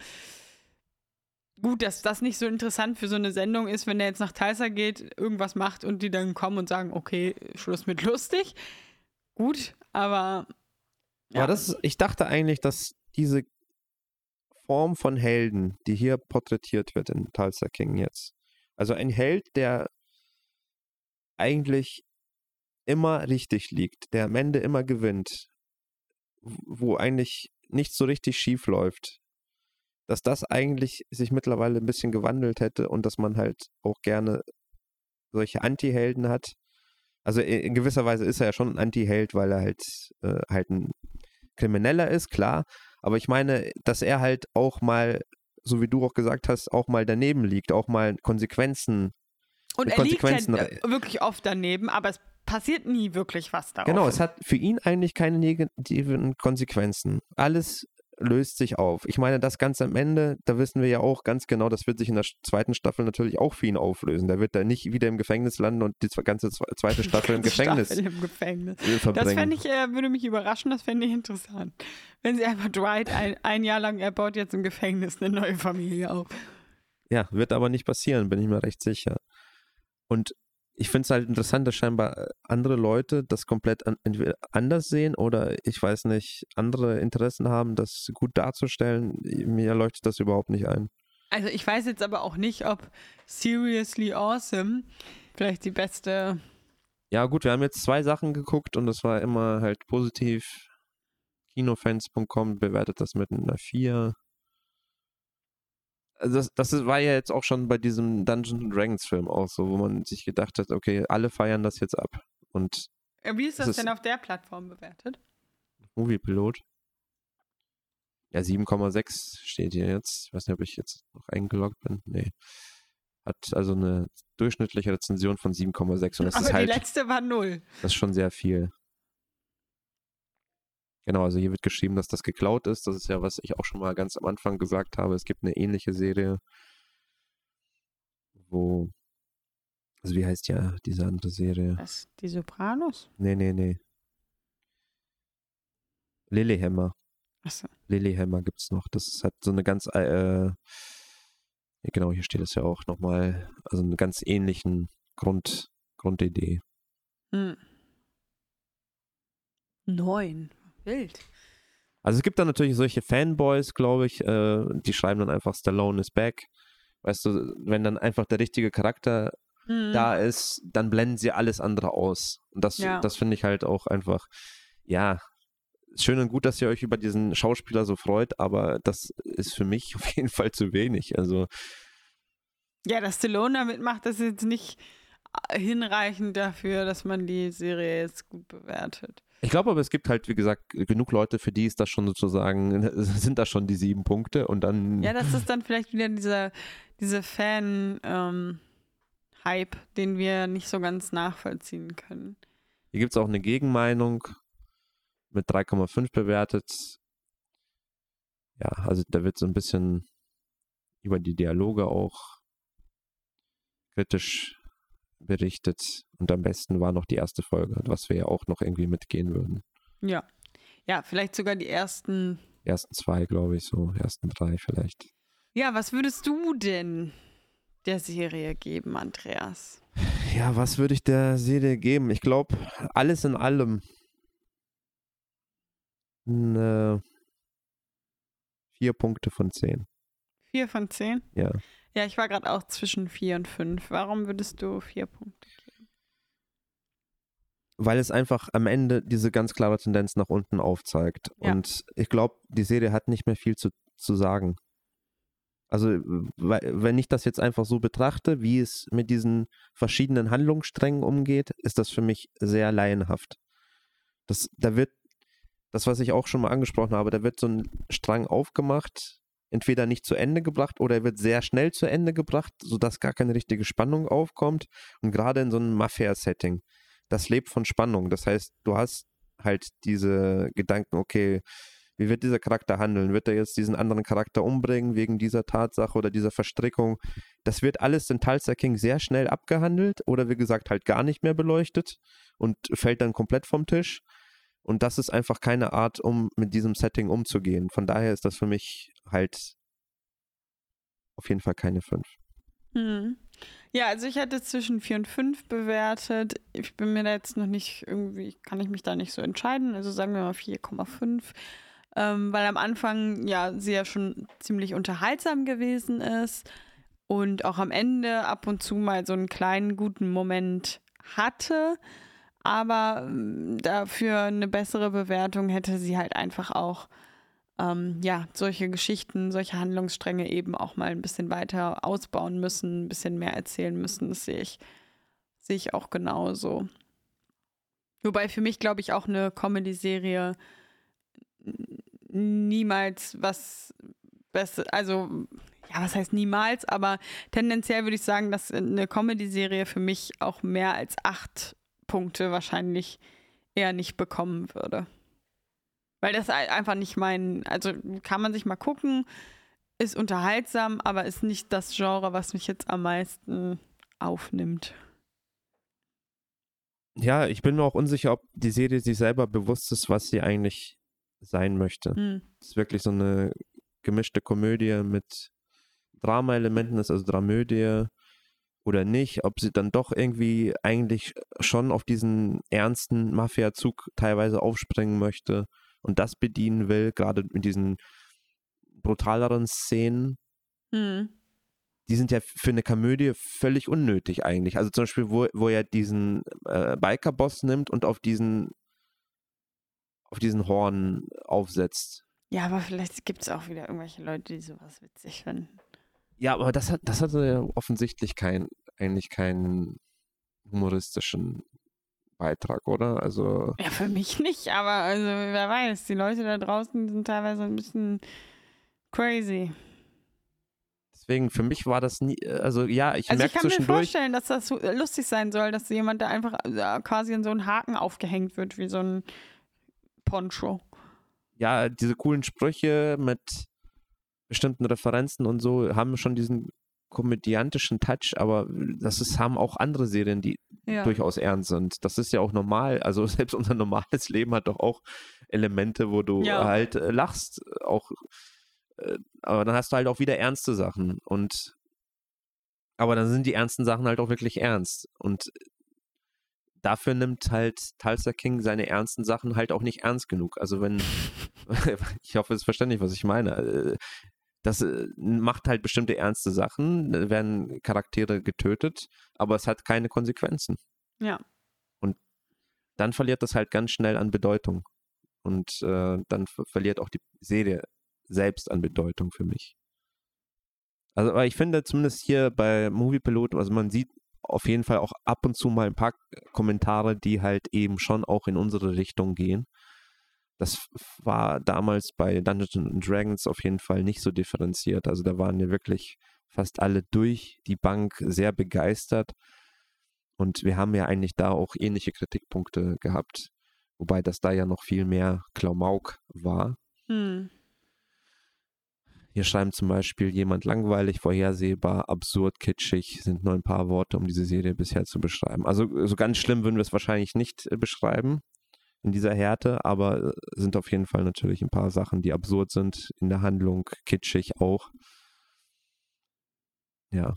Gut, dass das nicht so interessant für so eine Sendung ist, wenn der jetzt nach Tulsa geht, irgendwas macht und die dann kommen und sagen, okay, Schluss mit lustig. Gut, aber ja. Aber das, ich dachte eigentlich, dass diese Form von Helden, die hier porträtiert wird in Tulsa King jetzt, also ein Held, der eigentlich immer richtig liegt, der am Ende immer gewinnt, wo eigentlich nichts so richtig schief läuft, dass das eigentlich sich mittlerweile ein bisschen gewandelt hätte und dass man halt auch gerne solche Anti-Helden hat. Also in gewisser Weise ist er ja schon ein Anti-Held, weil er halt, äh, halt ein Krimineller ist, klar. Aber ich meine, dass er halt auch mal, so wie du auch gesagt hast, auch mal daneben liegt, auch mal Konsequenzen. Und er Konsequenzen liegt halt wirklich oft daneben, aber es passiert nie wirklich was darauf. Genau, es hat für ihn eigentlich keine negativen Konsequenzen. Alles löst sich auf. Ich meine, das ganz am Ende, da wissen wir ja auch ganz genau, das wird sich in der zweiten Staffel natürlich auch für ihn auflösen. Der wird da nicht wieder im Gefängnis landen und die ganze zweite Staffel im Gefängnis, Staffel im Gefängnis. verbringen. Das fände ich, äh, würde mich überraschen, das fände ich interessant. Wenn sie einfach Dwight ein, ein Jahr lang, er baut jetzt im Gefängnis eine neue Familie auf. Ja, wird aber nicht passieren, bin ich mir recht sicher. Und ich finde es halt interessant, dass scheinbar äh, andere Leute das komplett an, entweder anders sehen oder ich weiß nicht, andere Interessen haben, das gut darzustellen. Mir leuchtet das überhaupt nicht ein. Also ich weiß jetzt aber auch nicht, ob Seriously Awesome vielleicht die beste. Ja gut, wir haben jetzt zwei Sachen geguckt und das war immer halt positiv. Kinofans.com bewertet das mit einer 4. Also das, das war ja jetzt auch schon bei diesem Dungeons Dragons Film auch so, wo man sich gedacht hat, okay, alle feiern das jetzt ab. Und Wie ist das, das denn ist auf der Plattform bewertet? Moviepilot. Ja, 7,6 steht hier jetzt. Ich weiß nicht, ob ich jetzt noch eingeloggt bin. Nee. Hat also eine durchschnittliche Rezension von 7,6 und das Aber ist halt. Die letzte war 0. Das ist schon sehr viel. Genau, also hier wird geschrieben, dass das geklaut ist. Das ist ja, was ich auch schon mal ganz am Anfang gesagt habe. Es gibt eine ähnliche Serie, wo. Also wie heißt ja diese andere Serie? Was? Die Sopranos? Nee, nee, nee. Lilyhammer. Achso. Lilyhammer gibt es noch. Das hat so eine ganz. Äh, genau, hier steht es ja auch nochmal. Also eine ganz ähnlichen Grund, Grundidee. Hm. Neun. Wild. Also es gibt dann natürlich solche Fanboys, glaube ich, äh, die schreiben dann einfach Stallone is back. Weißt du, wenn dann einfach der richtige Charakter hm. da ist, dann blenden sie alles andere aus. Und das, ja. das finde ich halt auch einfach, ja, schön und gut, dass ihr euch über diesen Schauspieler so freut, aber das ist für mich auf jeden Fall zu wenig. Also. Ja, dass Stallone damit macht, das ist jetzt nicht hinreichend dafür, dass man die Serie jetzt gut bewertet. Ich glaube aber, es gibt halt, wie gesagt, genug Leute, für die ist das schon sozusagen, sind das schon die sieben Punkte und dann. Ja, das ist dann vielleicht wieder dieser, diese Fan-Hype, ähm, den wir nicht so ganz nachvollziehen können. Hier gibt es auch eine Gegenmeinung mit 3,5 bewertet. Ja, also da wird so ein bisschen über die Dialoge auch kritisch berichtet. Und am besten war noch die erste Folge, was wir ja auch noch irgendwie mitgehen würden. Ja. Ja, vielleicht sogar die ersten. Die ersten zwei, glaube ich, so. Ersten drei vielleicht. Ja, was würdest du denn der Serie geben, Andreas? Ja, was würde ich der Serie geben? Ich glaube, alles in allem. Eine vier Punkte von zehn. Vier von zehn? Ja. Ja, ich war gerade auch zwischen vier und fünf. Warum würdest du vier Punkte geben? Weil es einfach am Ende diese ganz klare Tendenz nach unten aufzeigt. Ja. Und ich glaube, die Serie hat nicht mehr viel zu, zu sagen. Also, wenn ich das jetzt einfach so betrachte, wie es mit diesen verschiedenen Handlungssträngen umgeht, ist das für mich sehr laienhaft. Das, da wird, das, was ich auch schon mal angesprochen habe, da wird so ein Strang aufgemacht, entweder nicht zu Ende gebracht oder er wird sehr schnell zu Ende gebracht, sodass gar keine richtige Spannung aufkommt. Und gerade in so einem Mafia-Setting, das lebt von Spannung. Das heißt, du hast halt diese Gedanken, okay, wie wird dieser Charakter handeln? Wird er jetzt diesen anderen Charakter umbringen wegen dieser Tatsache oder dieser Verstrickung? Das wird alles in Tulsa King sehr schnell abgehandelt oder wie gesagt halt gar nicht mehr beleuchtet und fällt dann komplett vom Tisch. Und das ist einfach keine Art, um mit diesem Setting umzugehen. Von daher ist das für mich halt auf jeden Fall keine 5. Hm. Ja, also ich hätte zwischen 4 und 5 bewertet. Ich bin mir da jetzt noch nicht irgendwie, kann ich mich da nicht so entscheiden. Also sagen wir mal 4,5. Ähm, weil am Anfang ja sie ja schon ziemlich unterhaltsam gewesen ist und auch am Ende ab und zu mal so einen kleinen guten Moment hatte aber ähm, dafür eine bessere Bewertung hätte sie halt einfach auch ähm, ja, solche Geschichten, solche Handlungsstränge eben auch mal ein bisschen weiter ausbauen müssen, ein bisschen mehr erzählen müssen. Das sehe ich, sehe ich auch genauso. Wobei für mich, glaube ich, auch eine Comedy-Serie niemals was Besseres, also ja, was heißt niemals, aber tendenziell würde ich sagen, dass eine Comedy-Serie für mich auch mehr als acht Punkte wahrscheinlich eher nicht bekommen würde. Weil das einfach nicht mein, also kann man sich mal gucken, ist unterhaltsam, aber ist nicht das Genre, was mich jetzt am meisten aufnimmt. Ja, ich bin mir auch unsicher, ob die Serie sich selber bewusst ist, was sie eigentlich sein möchte. Hm. Es ist wirklich so eine gemischte Komödie mit Drama-Elementen, ist also Dramödie oder nicht, ob sie dann doch irgendwie eigentlich schon auf diesen ernsten Mafia-Zug teilweise aufspringen möchte und das bedienen will, gerade mit diesen brutaleren Szenen. Hm. Die sind ja für eine Komödie völlig unnötig eigentlich. Also zum Beispiel, wo, wo er diesen äh, Biker-Boss nimmt und auf diesen auf diesen Horn aufsetzt. Ja, aber vielleicht gibt es auch wieder irgendwelche Leute, die sowas witzig finden. Ja, aber das hat, das hatte ja offensichtlich kein, eigentlich keinen humoristischen Beitrag, oder? Also. Ja, für mich nicht, aber also wer weiß, die Leute da draußen sind teilweise ein bisschen crazy. Deswegen, für mich war das nie, also ja, ich Also ich merke kann mir zwischendurch. vorstellen, dass das so lustig sein soll, dass jemand da einfach äh, quasi in so einen Haken aufgehängt wird, wie so ein Poncho. ja, diese coolen Sprüche mit bestimmten Referenzen und so haben schon diesen komödiantischen Touch, aber das ist, haben auch andere Serien, die Ja. durchaus ernst sind. Das ist ja auch normal. Also selbst unser normales Leben hat doch auch Elemente, wo du Ja. halt äh, lachst. Auch, äh, aber dann hast du halt auch wieder ernste Sachen. Und aber dann sind die ernsten Sachen halt auch wirklich ernst. Und dafür nimmt halt Tulsa King seine ernsten Sachen halt auch nicht ernst genug. Also wenn, ich hoffe, es ist verständlich, was ich meine. Das äh, macht halt bestimmte ernste Sachen, da werden Charaktere getötet, aber es hat keine Konsequenzen. Ja. Dann verliert das halt ganz schnell an Bedeutung. Und äh, dann ver verliert auch die Serie selbst an Bedeutung für mich. Also, aber ich finde zumindest hier bei Movie Pilot, also man sieht auf jeden Fall auch ab und zu mal ein paar Kommentare, die halt eben schon auch in unsere Richtung gehen. Das war damals bei Dungeons and Dragons auf jeden Fall nicht so differenziert. Also da waren ja wirklich fast alle durch die Bank sehr begeistert. Und wir haben ja eigentlich da auch ähnliche Kritikpunkte gehabt. Wobei das da ja noch viel mehr Klamauk war. Hm. Hier schreibt zum Beispiel jemand langweilig, vorhersehbar, absurd, kitschig, sind nur ein paar Worte, um diese Serie bisher zu beschreiben. Also so ganz schlimm würden wir es wahrscheinlich nicht äh, beschreiben in dieser Härte, aber äh, sind auf jeden Fall natürlich ein paar Sachen, die absurd sind in der Handlung, kitschig auch. Ja.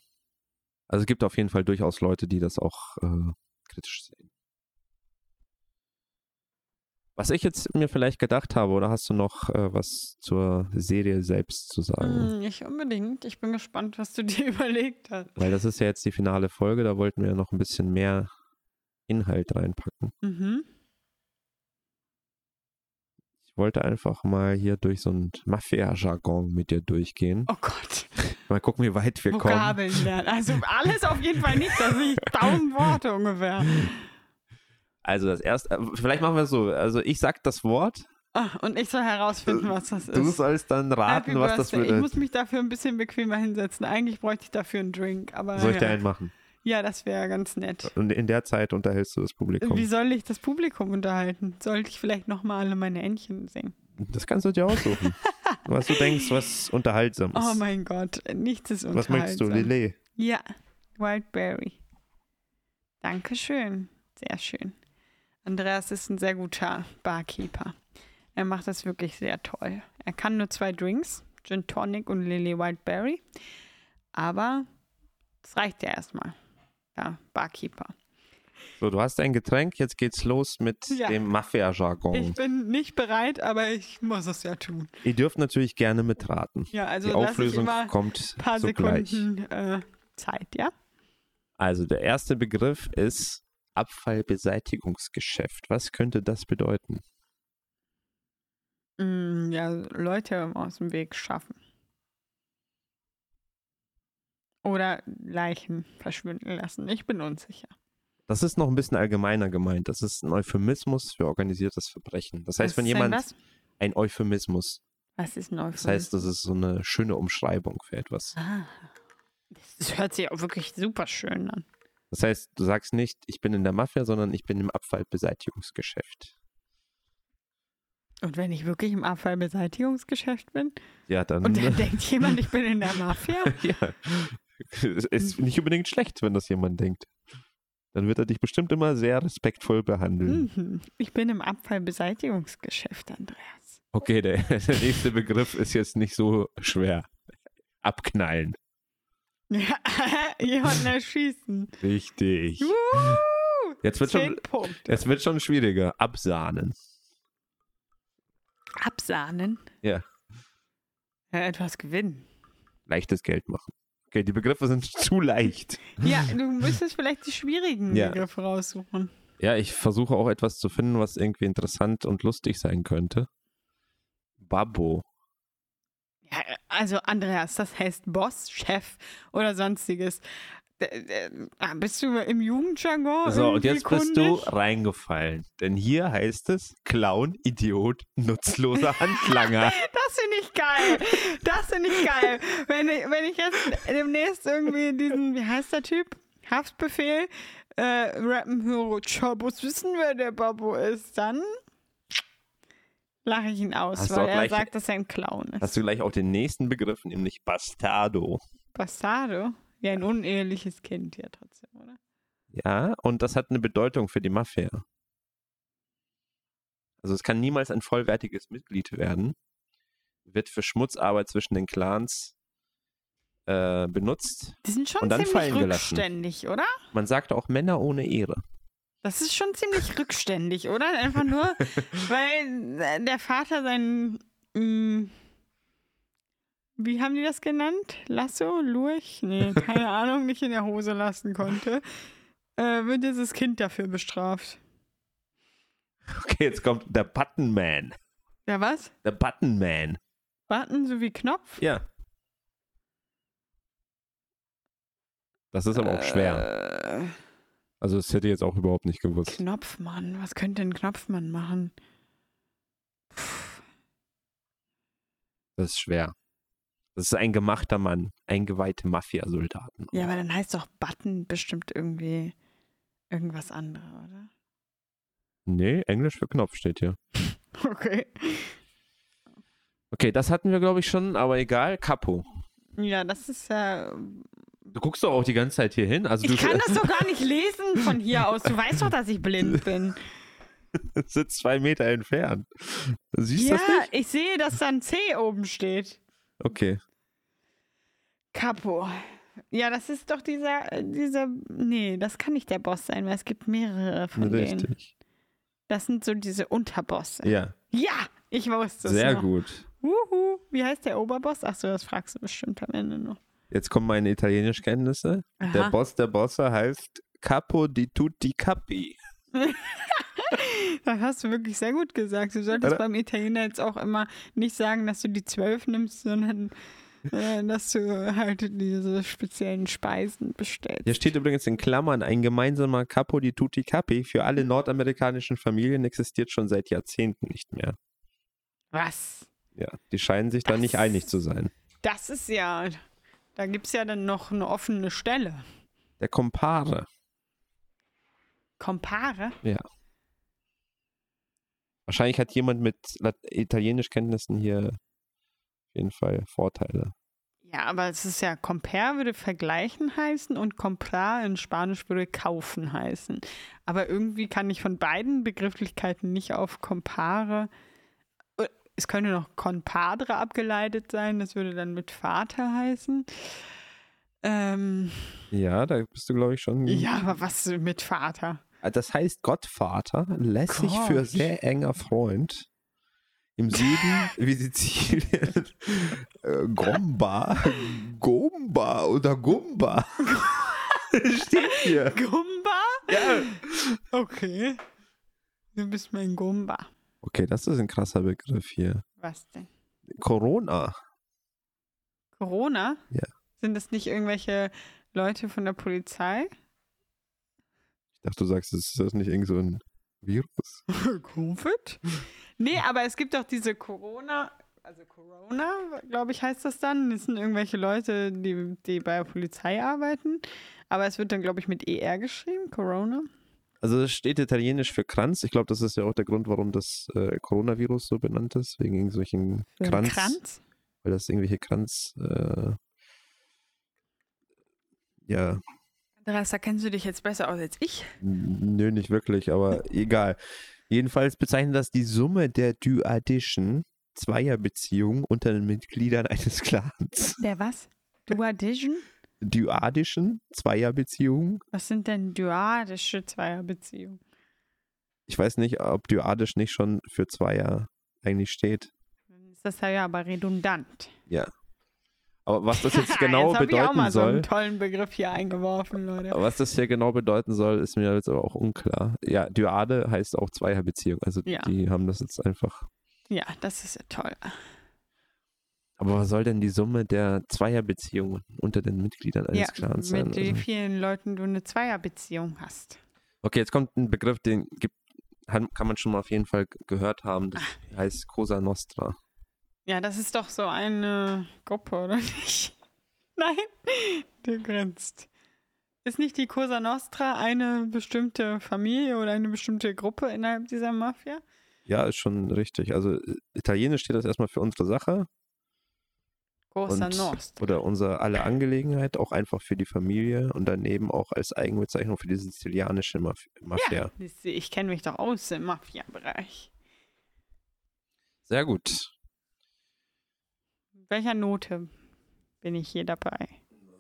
Also es gibt auf jeden Fall durchaus Leute, die das auch äh, kritisch sehen. Was ich jetzt mir vielleicht gedacht habe, oder hast du noch äh, was zur Serie selbst zu sagen? Hm, Nicht unbedingt. Ich bin gespannt, was du dir überlegt hast. Weil das ist ja jetzt die finale Folge, da wollten wir noch ein bisschen mehr Inhalt reinpacken. Mhm. Ich wollte einfach mal hier durch so ein Mafia-Jargon mit dir durchgehen. Oh Gott. Mal gucken, wie weit wir kommen. Vokabeln lernen. Also alles auf jeden Fall nicht, dass ich tausend Worte ungefähr. Also das erste, äh, vielleicht machen wir es so. Also ich sag das Wort, Ah, und ich soll herausfinden, was das du ist. sollst dann raten, Happy was das Birthday. Ich muss mich dafür ein bisschen bequemer hinsetzen. Eigentlich bräuchte ich dafür einen Drink, aber Soll ich dir einen machen? Ja, das wäre ganz nett. Und in der Zeit unterhältst du das Publikum. Wie soll ich das Publikum unterhalten? Sollte ich vielleicht nochmal alle meine Entchen singen? Das kannst du dir aussuchen. was du denkst, was unterhaltsam ist. Oh mein Gott, nichts ist was möchtest du, unterhaltsam. Lillet? Ja, Wildberry. Dankeschön. Sehr schön. Andreas ist ein sehr guter Barkeeper. Er macht das wirklich sehr toll. Er kann nur zwei Drinks, Gin Tonic und Lily Wildberry. Aber das reicht ja erstmal. Ja, Barkeeper. So, du hast ein Getränk, jetzt geht's los mit Ja. dem Mafia-Jargon. Ich bin nicht bereit, aber ich muss es ja tun. Ihr dürft natürlich gerne mitraten. Ja, also Die Auflösung immer ein kommt paar sogleich. Sekunden äh, Zeit, ja? Also der erste Begriff ist Abfallbeseitigungsgeschäft. Was könnte das bedeuten? Mm, ja, Leute aus dem Weg schaffen. Oder Leichen verschwinden lassen. Ich bin unsicher. Das ist noch ein bisschen allgemeiner gemeint. Das ist ein Euphemismus für organisiertes Verbrechen. Das heißt, Was wenn jemand was? ein Euphemismus, Was ist ein das heißt, das ist so eine schöne Umschreibung für etwas. Ah, das hört sich auch wirklich super schön an. Das heißt, du sagst nicht, ich bin in der Mafia, sondern ich bin im Abfallbeseitigungsgeschäft. Und wenn ich wirklich im Abfallbeseitigungsgeschäft bin Ja, dann. und dann denkt jemand, ich bin in der Mafia, ja. Es ist nicht unbedingt schlecht, wenn das jemand denkt. Dann wird er dich bestimmt immer sehr respektvoll behandeln. mhm, ich bin im Abfallbeseitigungsgeschäft, Andreas. Okay, der, der nächste Begriff ist jetzt nicht so schwer. Abknallen. Ja, jemanden erschießen. Richtig. Jetzt wird schon, Punkte. es wird schon schwieriger. Absahnen. Absahnen. Ja. Ja, etwas gewinnen. Leichtes Geld machen. Okay, die Begriffe sind zu leicht. Ja, du müsstest vielleicht die schwierigen Ja. Begriffe raussuchen. Ja, ich versuche auch etwas zu finden, was irgendwie interessant und lustig sein könnte. Babbo. Ja, also Andreas, das heißt Boss, Chef oder sonstiges. Ah, Bist du im Jugendjargon? So, und jetzt bist du kundig? reingefallen. Denn hier heißt es Clown, Idiot, nutzloser Handlanger. Das finde ich geil. Das finde ich geil. Wenn ich, wenn ich jetzt demnächst irgendwie diesen, wie heißt der Typ? Haftbefehl äh, rappen höre, muss wissen, wer der Babbo ist, dann lache ich ihn aus, Hast weil er gleich- sagt, dass er ein Clown ist. Hast du gleich auch den nächsten Begriff, nämlich Bastardo. Bastardo? Ja, ein uneheliches Kind, ja, trotzdem, oder? Ja, und das hat eine Bedeutung für die Mafia. Also es kann niemals ein vollwertiges Mitglied werden. Wird für Schmutzarbeit zwischen den Clans äh, benutzt. Die sind schon Und dann ziemlich fallen gelassen. rückständig, oder? Man sagt auch Männer ohne Ehre. Das ist schon ziemlich rückständig, oder? Einfach nur, weil der Vater seinen, mh, wie haben die das genannt? Lasso? Lurch? Nee, keine Ahnung, nicht in der Hose lassen konnte. Äh, wird dieses Kind dafür bestraft. Okay, jetzt kommt der Button Man. Ja, was? Der Button Man. Button sowie Knopf? Ja. Das ist aber auch schwer. Äh, Also das hätte ich jetzt auch überhaupt nicht gewusst. Knopfmann, was könnte ein Knopfmann machen? Das ist schwer. Das ist ein gemachter Mann. Eingeweihte Mafia-Soldaten. Ja, aber dann heißt doch Button bestimmt irgendwie irgendwas anderes, oder? Nee, Englisch für Knopf steht hier. Okay. Okay, das hatten wir, glaube ich, schon, aber egal. Capo. Ja, das ist ja. Du guckst doch auch die ganze Zeit hier hin. Also Ich du kann das doch gar nicht lesen von hier aus. Du weißt doch, dass ich blind bin. sitzt zwei Meter entfernt. Du siehst ja, das nicht? ich sehe, dass da ein C oben steht. Okay. Capo. Ja, das ist doch dieser, äh, dieser. Nee, das kann nicht der Boss sein, weil es gibt mehrere von denen. Richtig. Das sind so diese Unterbosse. Ja, Ja, ich wusste es. sehr noch. gut. Wuhu. Wie heißt der Oberboss? Achso, das fragst du bestimmt am Ende noch. Jetzt kommen meine Italienischkenntnisse. Der Aha. Boss der Bosse heißt Capo di tutti capi. Das hast du wirklich sehr gut gesagt. Du solltest Oder? beim Italiener jetzt auch immer nicht sagen, dass du die zwölf nimmst, sondern äh, dass du halt diese speziellen Speisen bestellst. Hier steht übrigens in Klammern, ein gemeinsamer Capo di tutti capi für alle nordamerikanischen Familien existiert schon seit Jahrzehnten nicht mehr. Was? Ja, die scheinen sich da nicht einig zu sein. Das ist ja. Da gibt es ja dann noch eine offene Stelle. Der Compare. Compare? Wahrscheinlich hat jemand mit Italienischkenntnissen hier auf jeden Fall Vorteile. Ja, aber es ist ja, compare würde vergleichen heißen und comprar in Spanisch würde kaufen heißen. Aber irgendwie kann ich von beiden Begrifflichkeiten nicht auf compare. Äh, Es könnte noch compadre abgeleitet sein, das würde dann mit Vater heißen. Ähm, Ja, da bist du, glaube ich, schon. ja, aber was mit Vater? Das heißt Gottvater, lässig für Gott. sehr enger Freund. Im Süden wie Sizilien. äh, Gomba, Gomba oder Gumba. Steht hier. Gumba? Ja. Okay. Du bist mein Gumba. Okay, das ist ein krasser Begriff hier. Was denn? Corona. Corona? Ja. Sind das nicht irgendwelche Leute von der Polizei? Dachte, du sagst, ist das nicht irgend so ein Virus? Covid? Nee, aber es gibt doch diese Corona, also Corona, glaube ich, heißt das dann. Das sind irgendwelche Leute, die, die bei der Polizei arbeiten. Aber es wird dann, glaube ich, mit ER geschrieben, Corona. Also es steht italienisch für Kranz. Ich glaube, das ist ja auch der Grund, warum das äh, Coronavirus so benannt ist, wegen irgendwelchen Kranz. Kranz? Weil das irgendwelche Kranz, äh, ja, Andreas, da kennst du dich jetzt besser aus als ich. nö, nicht wirklich, aber egal. Jedenfalls bezeichnet das die Summe der dyadischen Zweierbeziehungen unter den Mitgliedern eines Clans. Der was? Duadition? dyadischen Zweierbeziehungen. Was sind denn dyadische Zweierbeziehungen? Ich weiß nicht, ob dyadisch nicht schon für Zweier eigentlich steht. Dann ist das ja aber redundant. Ja. Aber was das jetzt genau jetzt hab ich auch bedeuten mal so soll, einen tollen Begriff hier eingeworfen, Leute. was das hier genau bedeuten soll, ist mir jetzt aber auch unklar. Ja, Dyade heißt auch Zweierbeziehung. Also Ja. die haben das jetzt einfach. Ja, das ist ja toll. Aber was soll denn die Summe der Zweierbeziehungen unter den Mitgliedern eines Ja, Clans sein? mit wie Also, vielen Leuten du eine Zweierbeziehung hast. okay, jetzt kommt ein Begriff, den gibt, kann man schon mal auf jeden Fall gehört haben. Das heißt Cosa Nostra. Ja, das ist doch so eine Gruppe, oder nicht? Nein, du grinst. Ist nicht die Cosa Nostra eine bestimmte Familie oder eine bestimmte Gruppe innerhalb dieser Mafia? Ja, ist schon richtig. Also italienisch steht das erstmal für unsere Sache Cosa und, Nostra. oder unsere alle Angelegenheit, auch einfach für die Familie und daneben auch als Eigenbezeichnung für die sizilianische Maf Mafia. Ja, ich kenne mich doch aus im Mafia-Bereich. Sehr gut. Welcher Note bin ich hier dabei?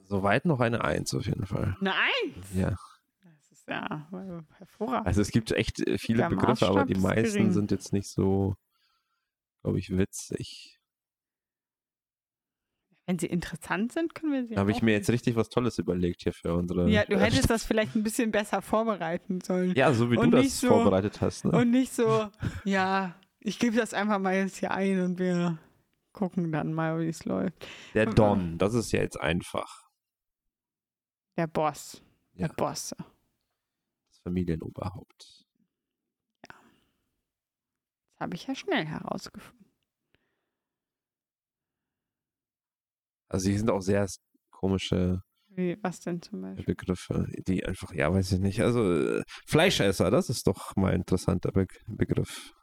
Soweit noch eine Eins auf jeden Fall. Eine Eins! Ja. Das ist ja äh, hervorragend. Also es gibt echt äh, viele Der Begriffe, aber Maßstab die ist meisten gering. sind jetzt nicht so, glaube ich, witzig. Wenn sie interessant sind, können wir sie Da habe ich mir jetzt richtig was Tolles überlegt hier für unsere. Ja, du hättest das vielleicht ein bisschen besser vorbereiten sollen. Ja, so wie Und du das so- vorbereitet hast. Ne? Und nicht so, ja, ich gebe das einfach mal jetzt hier ein und wir gucken dann mal, wie es läuft. Der Don, das ist ja jetzt einfach. Der Boss. Ja. Der Boss. Das Familienoberhaupt. Das habe ich ja schnell herausgefunden. Also hier sind auch sehr komische Wie, was denn zum Beispiel? Begriffe, die einfach, ja, weiß ich nicht. Also äh, Fleischesser, das ist doch mal ein interessanter Be Begriff.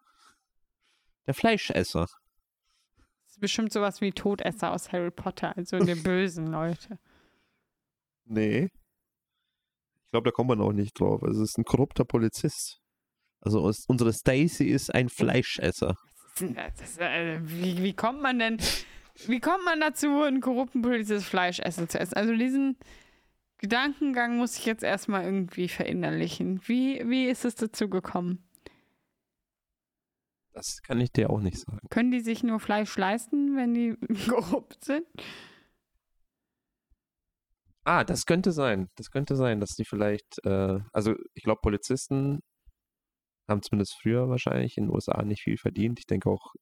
Der Fleischesser. Bestimmt sowas wie Todesser aus Harry Potter, also die bösen Leute. Nee. Ich glaube, da kommt man auch nicht drauf. Also es ist ein korrupter Polizist. Also es- unsere Stacy ist ein Fleischesser. Das ist, äh, wie, wie kommt man denn, wie kommt man dazu, einen korrupten Polizist Fleisch essen zu essen? Also diesen Gedankengang muss ich jetzt erstmal irgendwie verinnerlichen. Wie, wie ist es dazu gekommen? Das kann ich dir auch nicht sagen. Können die sich nur Fleisch leisten, wenn die korrupt sind? Ah, das könnte sein. Das könnte sein, dass die vielleicht, äh, also ich glaube, Polizisten haben zumindest früher wahrscheinlich in den USA nicht viel verdient. Ich denke auch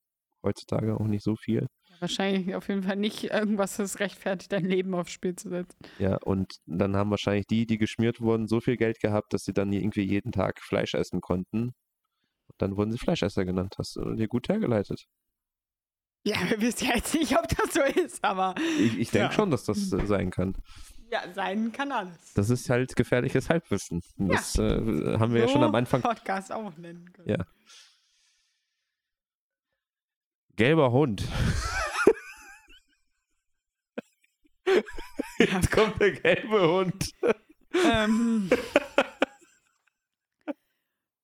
heutzutage auch nicht so viel. Wahrscheinlich auf jeden Fall nicht irgendwas, das rechtfertigt, dein Leben aufs Spiel zu setzen. Ja, und dann haben wahrscheinlich die, die geschmiert wurden, so viel Geld gehabt, dass sie dann irgendwie jeden Tag Fleisch essen konnten. Dann wurden sie Fleischesser genannt. Hast du dir gut hergeleitet. Ja, wir wissen ja jetzt nicht, ob das so ist, aber Ich, ich denke Ja. schon, dass das äh, sein kann. ja, sein kann alles. Das ist halt gefährliches Halbwissen. Ja. Das äh, haben wir ja schon So am Anfang. Podcast auch nennen können. Ja. Gelber Hund. Jetzt kommt der gelbe Hund. Ähm,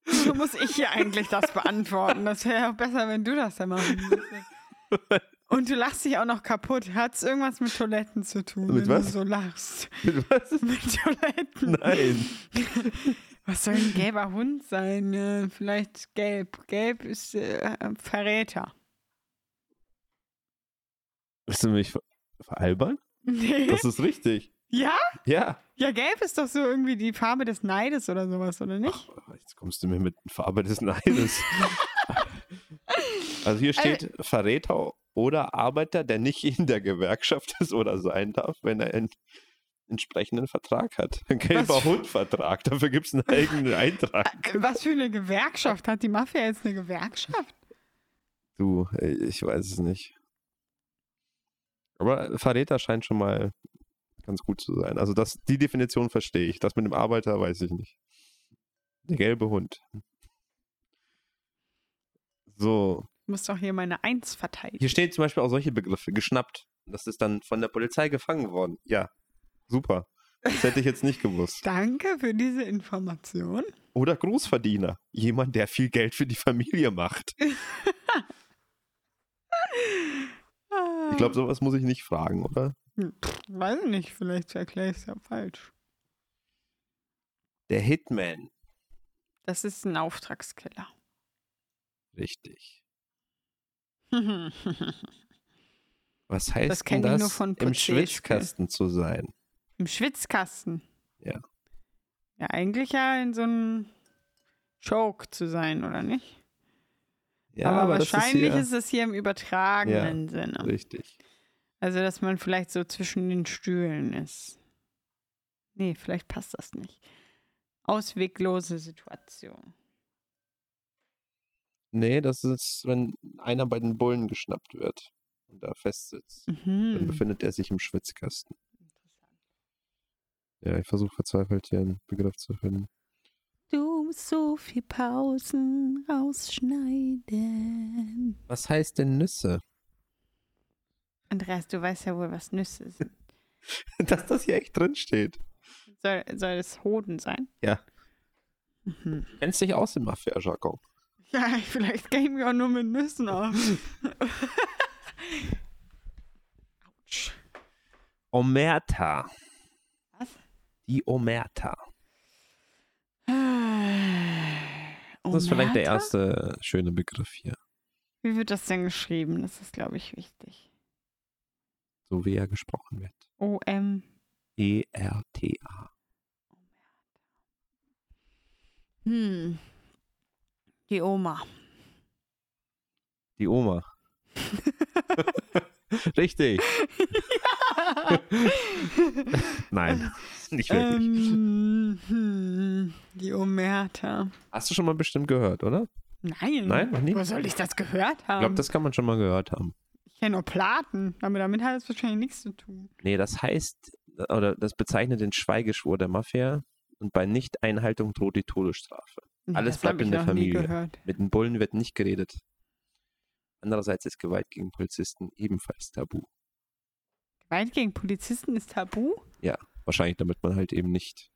wieso muss ich hier eigentlich das beantworten? Das wäre ja besser, wenn du das dann machen würdest. Und du lachst dich auch noch kaputt. Hat es irgendwas mit Toiletten zu tun, Mit wenn was? du so lachst? Mit was? Mit Toiletten. Nein. Was soll ein gelber Hund sein? Äh, vielleicht gelb. Gelb ist äh, Verräter. Willst du mich ver veralbern? Nee. Das ist richtig. Ja? Ja. Ja, gelb ist doch so irgendwie die Farbe des Neides oder sowas, oder nicht? Ach, jetzt kommst du mir mit Farbe des Neides. also hier steht Verräter oder Arbeiter, der nicht in der Gewerkschaft ist oder sein darf, wenn er einen entsprechenden Vertrag hat. Ein gelber? Hundvertrag, dafür gibt es einen eigenen Eintrag. Äh, Was für eine Gewerkschaft? Hat die Mafia jetzt eine Gewerkschaft? Du, äh, ich weiß es nicht. Aber Verräter scheint schon mal ganz gut zu sein. Also das, die Definition verstehe ich. Das mit dem Arbeiter weiß ich nicht. Der gelbe Hund. So, Ich muss doch hier meine Eins verteidigen. hier stehen zum Beispiel auch solche Begriffe. Geschnappt. Das ist dann von der Polizei gefangen worden. Ja, super. Das hätte ich jetzt nicht gewusst. Danke für diese Information. Oder Großverdiener. Jemand, der viel Geld für die Familie macht. Ich glaube, sowas muss ich nicht fragen, oder? Hm, weiß ich nicht, vielleicht erkläre ich es ja falsch. Der Hitman. Das ist ein Auftragskiller. Richtig. Im Was heißt Das denn das, nur von im. Schwitzkasten zu sein? Schwitzkasten. Ja. Ja, eigentlich ja in so einem Choke zu sein, oder nicht? Ja, aber, das wahrscheinlich ist, ist, es hier im übertragenen hier Sinne. richtig. Also, dass man vielleicht so zwischen den Stühlen ist. Nee, vielleicht passt das nicht. Ausweglose Situation. Nee, das ist, wenn einer bei den Bullen geschnappt wird und da festsitzt. Dann Mhm. befindet er sich im Schwitzkasten. Ja, ich versuche verzweifelt hier einen Begriff zu finden. Du musst so viel Pausen rausschneiden. Was heißt denn Nüsse? Andreas, du weißt ja wohl, was Nüsse sind. Dass das hier echt drin steht. Soll, soll es Hoden sein? Ja. Mhm. Kennst dich aus im Mafia-Jargon? Ja, vielleicht gehen wir auch nur mit Nüssen auf. Autsch. Omerta. Was? Die Omerta. Das ist vielleicht der erste schöne Begriff hier. Wie wird das denn geschrieben? Das ist, glaube ich, wichtig. So wie er gesprochen wird. O-M. E-R-T-A. Hm. Die Oma. Die Oma. Richtig. Nein, nicht wirklich. ähm, hm. Die Omerta. Hast du schon mal bestimmt gehört, oder? Nein. Nein, noch nie? Wo soll ich das gehört Ich haben? glaube, das kann man schon mal gehört haben. Ich kenne nur Platen, aber damit hat es wahrscheinlich nichts zu tun. Nee, das heißt, oder das bezeichnet den Schweigeschwur der Mafia und bei Nichteinhaltung droht die Todesstrafe. Nee, Alles bleibt in der Familie. Mit den Bullen wird nicht geredet. Andererseits ist Gewalt gegen Polizisten ebenfalls tabu. Gewalt gegen Polizisten ist tabu? Wahrscheinlich, damit man halt eben nicht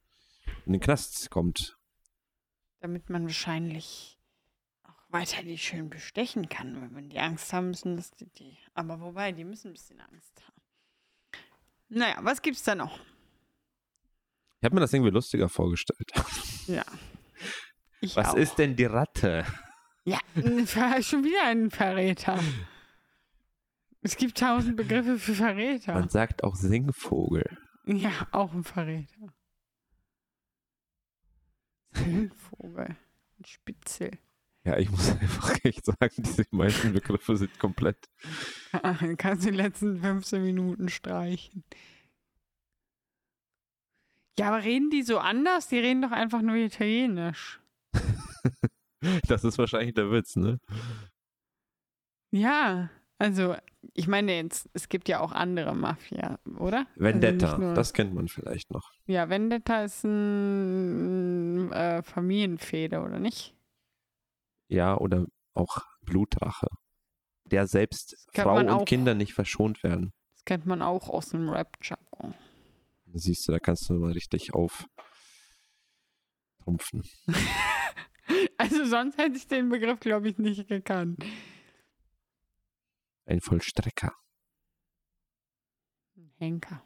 in den Knast kommt. Damit man wahrscheinlich weiter die schön bestechen kann, wenn die Angst haben müssen, dass die, die. Aber wobei, die müssen ein bisschen Angst haben. Naja, was gibt's da noch? Ich habe mir das irgendwie lustiger vorgestellt. Ja. Ich Was auch. ist denn die Ratte? Ja, schon wieder ein Verräter. Es gibt tausend Begriffe für Verräter. Man sagt auch Singvogel. Ja, auch ein Verräter. Singvogel. Ein Spitzel. Ja, ich muss einfach echt sagen, diese meisten Begriffe sind komplett. Dann kannst du die letzten 15 Minuten streichen. Ja, aber reden die so anders? Die reden doch einfach nur Italienisch. Das ist wahrscheinlich der Witz, ne? Ja, also ich meine jetzt, es gibt ja auch andere Mafia, oder? Vendetta, Also nicht nur- das kennt man vielleicht noch. Ja, Vendetta ist ein äh, Familienfehde, oder nicht? Ja, oder auch Blutrache. Der selbst Frau und auch. Kinder nicht verschont werden. Das kennt man auch aus dem Rap-Jargon. Siehst du, da kannst du mal richtig auf trumpfen. Also sonst hätte ich den Begriff, glaube ich, nicht gekannt. Ein Vollstrecker. Henker.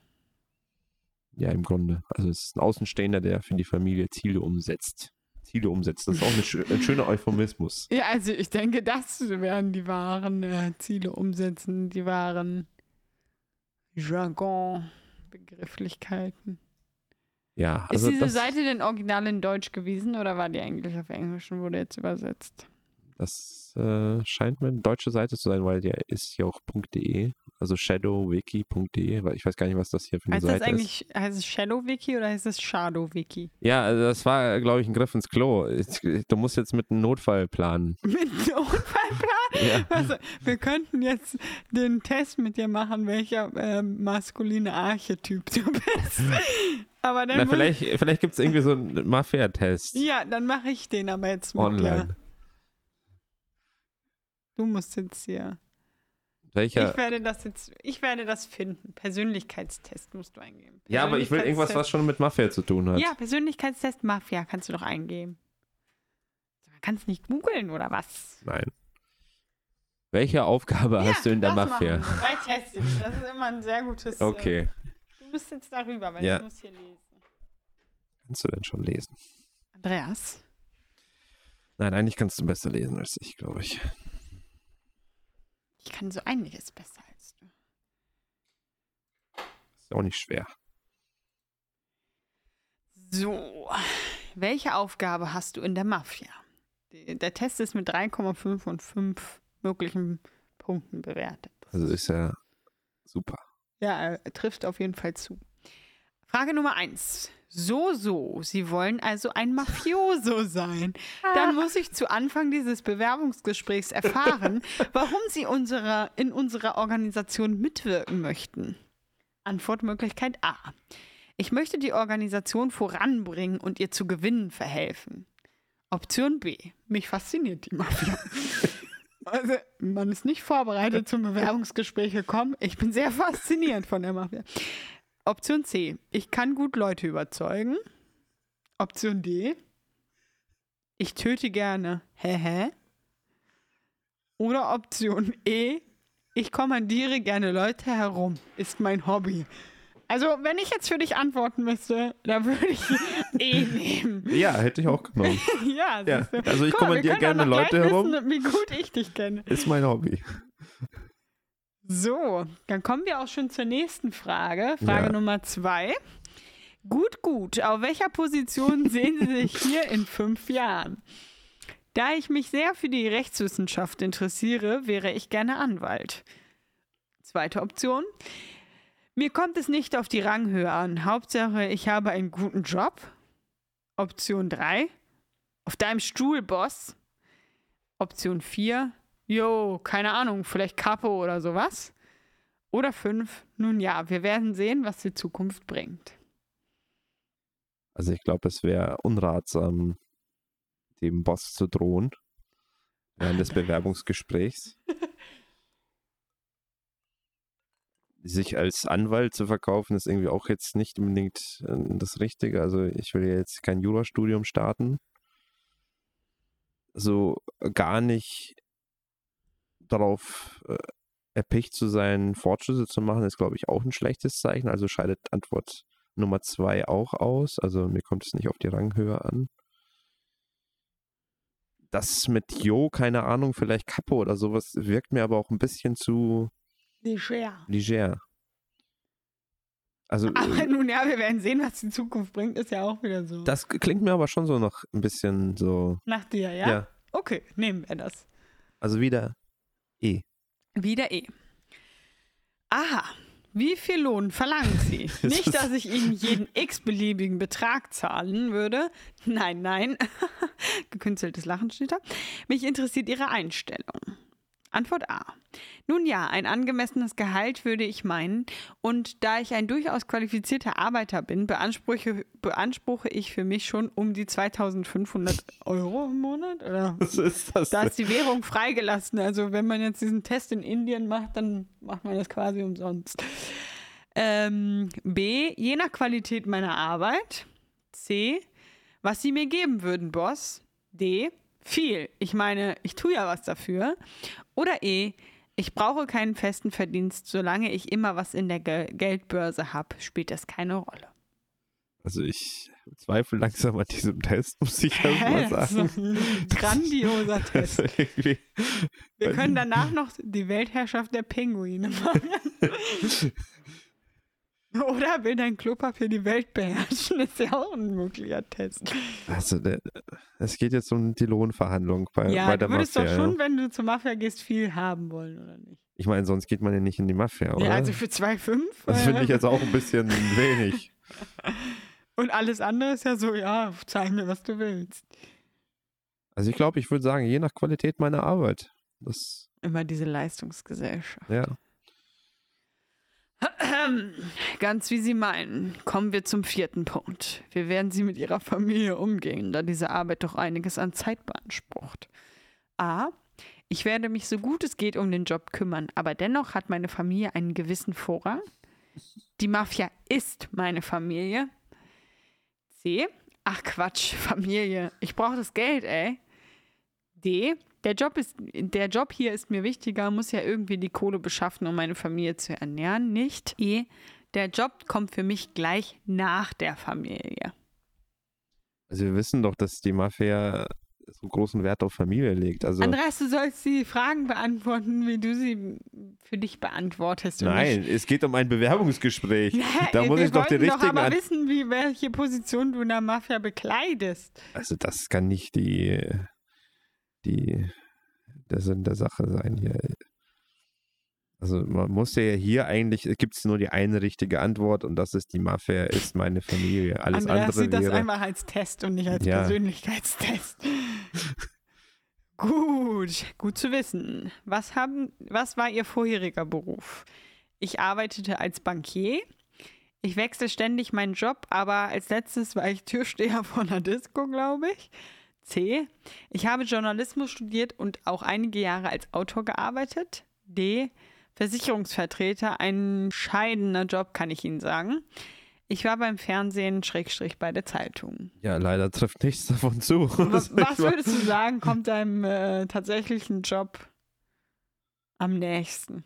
Ja, im Grunde. Also es ist ein Außenstehender, der für die Familie Ziele umsetzt. Ziele umsetzt. Das ist auch schö ein schöner Euphemismus. Ja, also ich denke, das werden die wahren äh, Ziele umsetzen, die wahren Jargon-Begrifflichkeiten. Ja, also ist diese Seite denn original in Deutsch gewesen oder war die eigentlich auf Englisch und wurde jetzt übersetzt? das äh, scheint mir eine deutsche Seite zu sein, weil der ist hier auch .de, also shadowwiki.de, weil ich weiß gar nicht, was das hier für eine Heißt das Seite ist. eigentlich, heißt es Shadow Wiki oder heißt es Shadow Wiki? Ja, also das war, glaube ich, ein Griff ins Klo. Du musst jetzt mit einem Notfall planen. Mit Notfallplan? Ja. Also, wir könnten jetzt den Test mit dir machen, welcher ähm, maskuline Archetyp du bist. Aber dann Na, vielleicht vielleicht gibt es irgendwie so einen Mafia-Test Ja, dann mache ich den aber jetzt dir. online. Du musst jetzt hier. Welcher? Ich werde das jetzt, ich werde das finden. Persönlichkeitstest musst du eingeben. Ja, aber ich will irgendwas, was schon mit Mafia zu tun hat. Ja, Persönlichkeitstest Mafia kannst du doch eingeben. Kannst nicht googeln oder was? Nein. Welche Aufgabe hast du in der Mafia? Bei Testing. Das ist immer ein sehr gutes. äh, Okay. Du bist jetzt darüber, weil Ja. ich muss hier lesen. Kannst du denn schon lesen? Andreas? Nein, eigentlich kannst du besser lesen als ich, glaube ich. Ich kann so einiges besser als du. Ist auch nicht schwer. So, welche Aufgabe hast du in der Mafia? Der Test ist mit 3,5 und 5 möglichen Punkten bewertet. Also ist ja super. Ja, er trifft auf jeden Fall zu. Frage Nummer 1. So, so, Sie wollen also ein Mafioso sein. Dann muss ich zu Anfang dieses Bewerbungsgesprächs erfahren, warum Sie unserer, in unserer Organisation mitwirken möchten. Antwortmöglichkeit A. Ich möchte die Organisation voranbringen und ihr zu Gewinnen verhelfen. Option B. Mich fasziniert die Mafia. Also, man ist nicht vorbereitet zum Bewerbungsgespräch gekommen. Ich bin sehr fasziniert von der Mafia. Option C. Ich kann gut Leute überzeugen. Option D. Ich töte gerne. Hä, hä? Oder Option E. Ich kommandiere gerne Leute herum. Ist mein Hobby. Also, wenn ich jetzt für dich antworten müsste, dann würde ich E nehmen. Ja, hätte ich auch genommen. Ja, Ja, also ich Guck kommandiere gerne Leute herum. Wissen, wie gut ich dich kenne. Ist mein Hobby. So, dann kommen wir auch schon zur nächsten Frage. Frage Ja. Nummer zwei. Gut, gut. Auf welcher Position sehen Sie sich hier in fünf Jahren? Da ich mich sehr für die Rechtswissenschaft interessiere, wäre ich gerne Anwalt. Zweite Option. Mir kommt es nicht auf die Ranghöhe an. Hauptsache, ich habe einen guten Job. Option 3. Auf deinem Stuhl, Boss. Option 4. Jo, keine Ahnung, vielleicht Capo oder sowas. Oder 5. Nun ja, wir werden sehen, was die Zukunft bringt. Also ich glaube, es wäre unratsam, dem Boss zu drohen während des Bewerbungsgesprächs. Sich als Anwalt zu verkaufen, ist irgendwie auch jetzt nicht unbedingt äh, das Richtige. Also ich will ja jetzt kein Jurastudium starten. So gar nicht darauf äh, erpicht zu sein, Fortschritte zu machen, ist, glaube ich, auch ein schlechtes Zeichen. Also scheidet Antwort Nummer zwei auch aus. Also mir kommt es nicht auf die Ranghöhe an. Das mit Jo, keine Ahnung, vielleicht Kapo oder sowas, wirkt mir aber auch ein bisschen zu Leger. leger. Also Aber äh, nun ja, wir werden sehen, was die Zukunft bringt, ist ja auch wieder so. das klingt mir aber schon so noch ein bisschen so. Nach dir, ja? Ja. Okay, nehmen wir das. Also wieder E. Wieder E. Aha. Wie viel Lohn verlangen Sie? Nicht, dass ich Ihnen jeden x-beliebigen Betrag zahlen würde. Nein, nein. Gekünsteltes Lachen steht da. Mich interessiert Ihre Einstellung. Antwort A. Nun ja, ein angemessenes Gehalt würde ich meinen. Und da ich ein durchaus qualifizierter Arbeiter bin, beanspruche, beanspruche ich für mich schon um die 2500 Euro im Monat. Oder Was ist das? da ist die Währung freigelassen. Also wenn man jetzt diesen Test in Indien macht, dann macht man das quasi umsonst. Ähm, B, je nach Qualität meiner Arbeit. C, was sie mir geben würden, Boss. D, viel. Ich meine, ich tue ja was dafür. Oder E, ich brauche keinen festen Verdienst, solange ich immer was in der Ge Geldbörse habe, spielt das keine Rolle. Also ich zweifle langsam an diesem Test, muss ich erst mal Das sagen. ein grandioser Test. Also Wir können danach noch die Weltherrschaft der Pinguine machen. Oder will dein Klopapier die Welt beherrschen? Ist ja auch ein möglicher Test. Also es geht jetzt um die Lohnverhandlung bei, ja, bei du der würdest Mafia. doch schon, ja. wenn du zur Mafia gehst, viel haben wollen, oder nicht? Ich meine, sonst geht man ja nicht in die Mafia, oder? Ja, also für 2,5. das finde ich jetzt auch ein bisschen wenig. Und alles andere ist ja so, ja, zeig mir, was du willst. Also ich glaube, ich würde sagen, je nach Qualität meiner Arbeit. Das, Immer diese Leistungsgesellschaft. ja. Ganz wie Sie meinen, kommen wir zum vierten Punkt. Wie werden Sie mit Ihrer Familie umgehen, da diese Arbeit doch einiges an Zeit beansprucht? A. Ich werde mich so gut es geht um den Job kümmern, aber dennoch hat meine Familie einen gewissen Vorrang. Die Mafia ist meine Familie. C. Ach Quatsch, Familie. Ich brauche das Geld, ey. D. Der Job, ist, der Job hier ist mir wichtiger, muss ja irgendwie die Kohle beschaffen, um meine Familie zu ernähren. Nicht E. Der Job kommt für mich gleich nach der Familie. Also wir wissen doch, dass die Mafia so großen Wert auf Familie legt. Also Andreas, du sollst die Fragen beantworten, wie du sie für dich beantwortest. nein, nicht- es geht um ein Bewerbungsgespräch. Ja, da muss ich doch die richtigen doch aber wissen, wie, welche Position du in der Mafia bekleidest. Also das kann nicht die die der Sinn der Sache sein hier. Also man muss ja hier eigentlich, gibt es nur die eine richtige Antwort und das ist die Mafia ist meine Familie. Alles Andreas andere sieht das wäre einfach als Test und nicht als Ja. Persönlichkeitstest. gut, gut zu wissen. Was, haben, was war Ihr vorheriger Beruf? Ich arbeitete als Bankier. Ich wechsle ständig meinen Job, aber als letztes war ich Türsteher von einer Disco, glaube ich. C. Ich habe Journalismus studiert und auch einige Jahre als Autor gearbeitet. D. Versicherungsvertreter, ein scheidender Job, kann ich Ihnen sagen. Ich war beim Fernsehen, Schrägstrich bei der Zeitung. ja leider trifft nichts davon zu. Was, was würdest du sagen, kommt deinem äh, tatsächlichen Job am nächsten?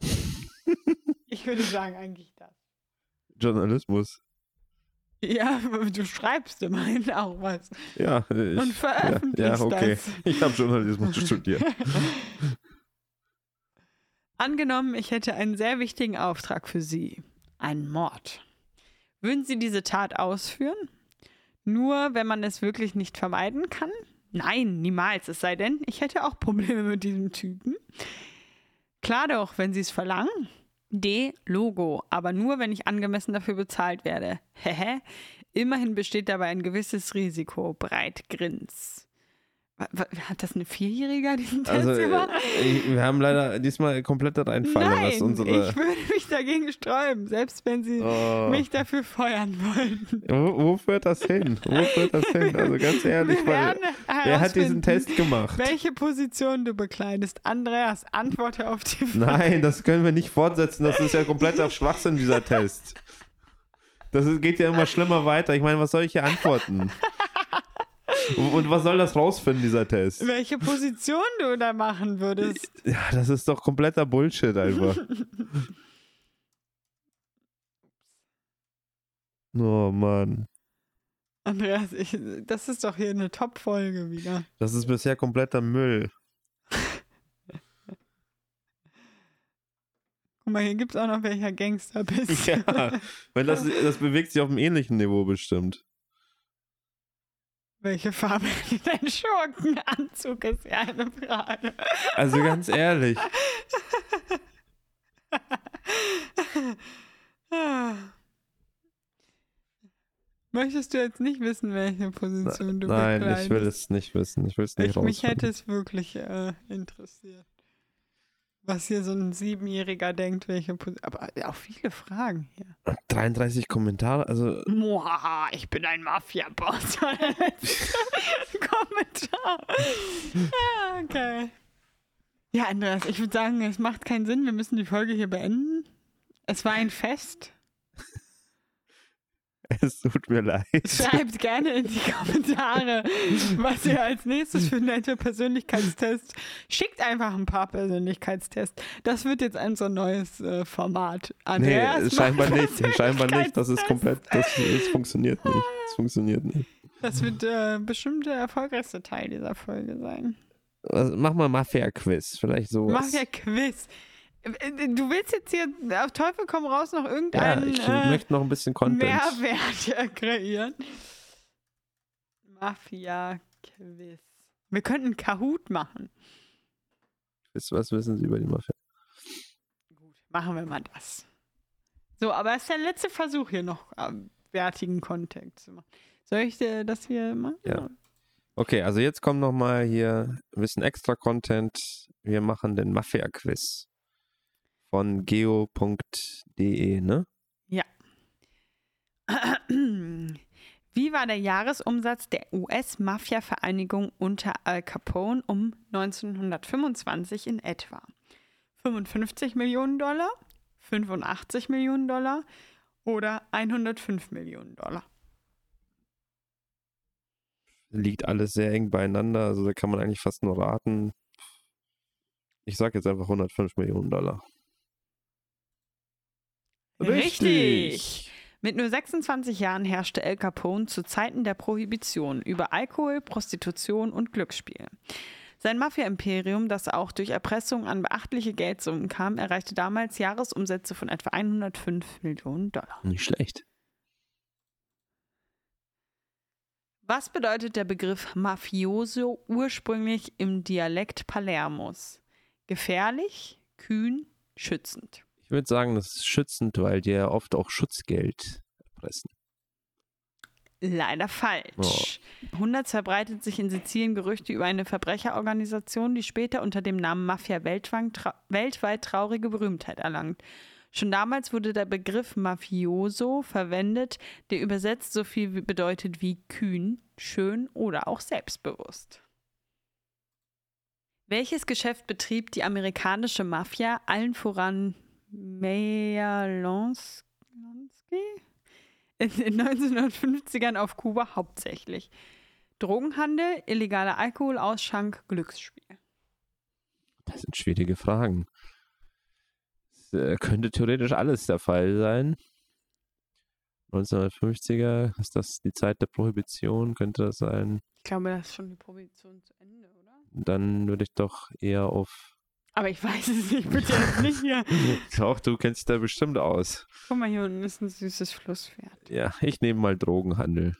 Ich würde sagen, eigentlich das. Journalismus. Ja, du schreibst immerhin auch was. Ja, ich, Und veröffentlichst ja, ja, okay. das. Ich habe Journalismus studiert. Angenommen, ich hätte einen sehr wichtigen Auftrag für Sie. Einen Mord. Würden Sie diese Tat ausführen? Nur, wenn man es wirklich nicht vermeiden kann? Nein, niemals. Es sei denn, ich hätte auch Probleme mit diesem Typen. Klar doch, wenn Sie es verlangen. D. Logo. Aber nur, wenn ich angemessen dafür bezahlt werde. Hehe. Immerhin besteht dabei ein gewisses Risiko. Breit grins. Hat das eine Vierjähriger, diesen Test Also, gemacht? äh, wir haben leider diesmal komplett reinfallen Nein, was unsere. ich würde mich dagegen sträuben, selbst wenn sie Oh. mich dafür feuern wollten. Wo, wo führt das hin? Wo führt das hin? Also ganz ehrlich, weil, wer hat diesen Test gemacht? Welche Position du bekleidest. Andreas, antworte auf die Frage. Nein, das können wir nicht fortsetzen. Das ist ja kompletter Schwachsinn, dieser Test. Das geht ja immer schlimmer weiter. Ich meine, was soll ich hier antworten? Und was soll das rausfinden, dieser Test? Welche Position du da machen würdest. Ja, das ist doch kompletter Bullshit einfach. Oh Mann. Andreas, ich, das ist doch hier eine Top-Folge wieder. Das ist bisher kompletter Müll. Guck mal, hier gibt es auch noch welcher Gangster bist. Ja, weil das, das bewegt sich auf einem ähnlichen Niveau bestimmt. Welche Farbe dein Schurkenanzug ist ja eine Frage. Also ganz ehrlich. Möchtest du jetzt nicht wissen, welche Position du Nein, bekleidest? ich will es nicht wissen. Ich will es nicht Ich, mich hätte es wirklich äh, interessiert. Was hier so ein Siebenjähriger denkt, welche Position. Aber auch viele Fragen hier. 33 Kommentare, also Moa, ich bin ein Mafia-Boss. Kommentar. Ja, okay. Ja, Andreas, ich würde sagen, es macht keinen Sinn. Wir müssen die Folge hier beenden. Es war ein Fest. es tut mir leid. Schreibt gerne in die Kommentare, was ihr als nächstes für nette Persönlichkeitstests. Schickt einfach ein paar Persönlichkeitstests. Das wird jetzt unser neues äh, Format. Nee, Andreas scheinbar macht nicht. Scheinbar nicht. Das ist komplett, das, das funktioniert nicht. Das funktioniert nicht. Das wird äh, bestimmt der erfolgreichste Teil dieser Folge sein. Also, mach mal Mafia-Quiz, vielleicht sowas. Mach ja Quiz. Äh, Du willst jetzt hier auf Teufel komm raus noch ja, irgendeinen ich äh, möchte noch ein bisschen Content. Mehrwert äh, kreieren. Mafia-Quiz. Wir könnten Kahoot machen. Was wissen Sie über die Mafia? Gut, machen wir mal das. So, aber es ist der letzte Versuch hier noch äh, wertigen Content zu machen. Soll ich äh, das hier machen? Ja. Okay, also jetzt kommt noch mal hier ein bisschen extra Content. Wir machen den Mafia-Quiz von geo.de, ne? Wie war der Jahresumsatz der US-Mafia-Vereinigung unter Al Capone um 1925 in etwa? 55 Millionen Dollar, 85 Millionen Dollar oder 105 Millionen Dollar? liegt alles sehr eng beieinander. Also da kann man eigentlich fast nur raten. Ich sage jetzt einfach 105 Millionen Dollar. Richtig. Mit nur 26 Jahren herrschte El Capone zu Zeiten der Prohibition über Alkohol, Prostitution und Glücksspiel. Sein Mafia-Imperium, das auch durch Erpressung an beachtliche Geldsummen kam, erreichte damals Jahresumsätze von etwa 105 Millionen Dollar. Nicht schlecht. Was bedeutet der Begriff Mafioso ursprünglich im Dialekt Palermos? Gefährlich, kühn, schützend. Ich würde sagen, das ist schützend, weil die ja oft auch Schutzgeld erpressen. Leider falsch. Oh. 100 verbreitet sich in Sizilien Gerüchte über eine Verbrecherorganisation, die später unter dem Namen Mafia weltweit traurige Berühmtheit erlangt. Schon damals wurde der Begriff Mafioso verwendet, der übersetzt so viel bedeutet wie kühn, schön oder auch selbstbewusst. Welches Geschäft betrieb die amerikanische Mafia, allen voran Meyer Lansky? In den 1950ern auf Kuba hauptsächlich. Drogenhandel, illegaler Alkoholausschank, Glücksspiel. Das sind schwierige Fragen. Äh, könnte theoretisch alles der Fall sein. 1950er, ist das die Zeit der Prohibition? Könnte das sein? Ich glaube, das ist schon die Prohibition zu Ende, oder? Dann würde ich doch eher auf. Aber ich weiß es nicht, bitte jetzt nicht hier. Doch, du kennst dich da bestimmt aus. Guck mal, hier unten ist ein süßes Flusspferd. Ja, ich nehme mal Drogenhandel.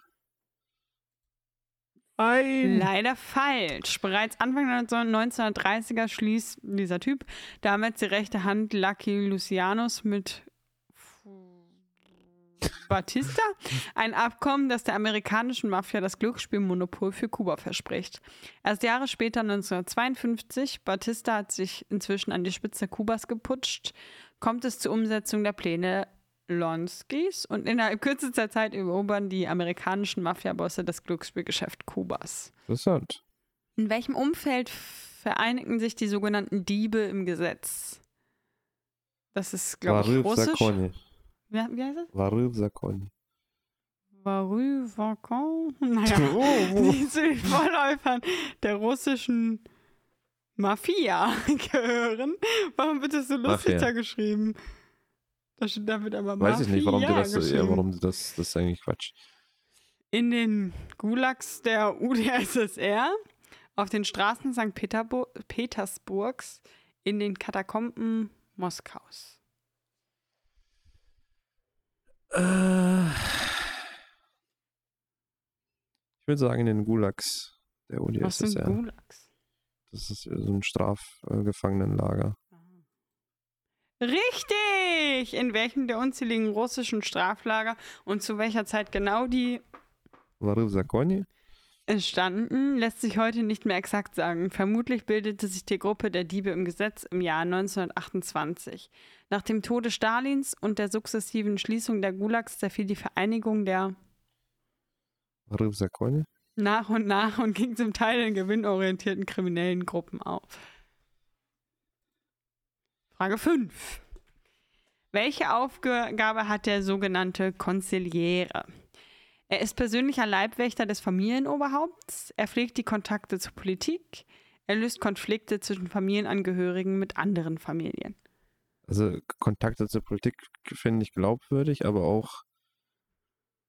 Nein. Leider falsch. Bereits Anfang der 1930er schließt dieser Typ damals die rechte Hand Lucky Lucianus mit Batista ein Abkommen, das der amerikanischen Mafia das Glücksspielmonopol für Kuba verspricht. Erst Jahre später, 1952, Batista hat sich inzwischen an die Spitze Kubas geputscht, kommt es zur Umsetzung der Pläne Lonskis und innerhalb kürzester Zeit erobern die amerikanischen Mafiabosse das Glücksspielgeschäft Kubas. Interessant. In welchem Umfeld vereinigen sich die sogenannten Diebe im Gesetz? Das ist, glaube ich, russisch. Wie, wie heißt es? Varu Vakon? Naja, oh, die zu den Vorläufern der russischen Mafia gehören. Warum wird das so lustig da geschrieben? Da steht damit aber Weiß ich nicht, warum du das, ja, warum du das, das ist eigentlich Quatsch. In den Gulags der UdSSR, auf den Straßen St. Petersburgs, in den Katakomben Moskaus. Äh, ich würde sagen, in den Gulags der UdSSR. Was Gulags? Das ist so ein Strafgefangenenlager. Richtig! In welchem der unzähligen russischen Straflager und zu welcher Zeit genau die entstanden, lässt sich heute nicht mehr exakt sagen. Vermutlich bildete sich die Gruppe der Diebe im Gesetz im Jahr 1928. Nach dem Tode Stalins und der sukzessiven Schließung der Gulags zerfiel die Vereinigung der nach und nach und ging zum Teil in gewinnorientierten kriminellen Gruppen auf. Frage 5. Welche Aufgabe hat der sogenannte Konziliere? Er ist persönlicher Leibwächter des Familienoberhaupts, er pflegt die Kontakte zur Politik, er löst Konflikte zwischen Familienangehörigen mit anderen Familien. Also Kontakte zur Politik finde ich glaubwürdig, aber auch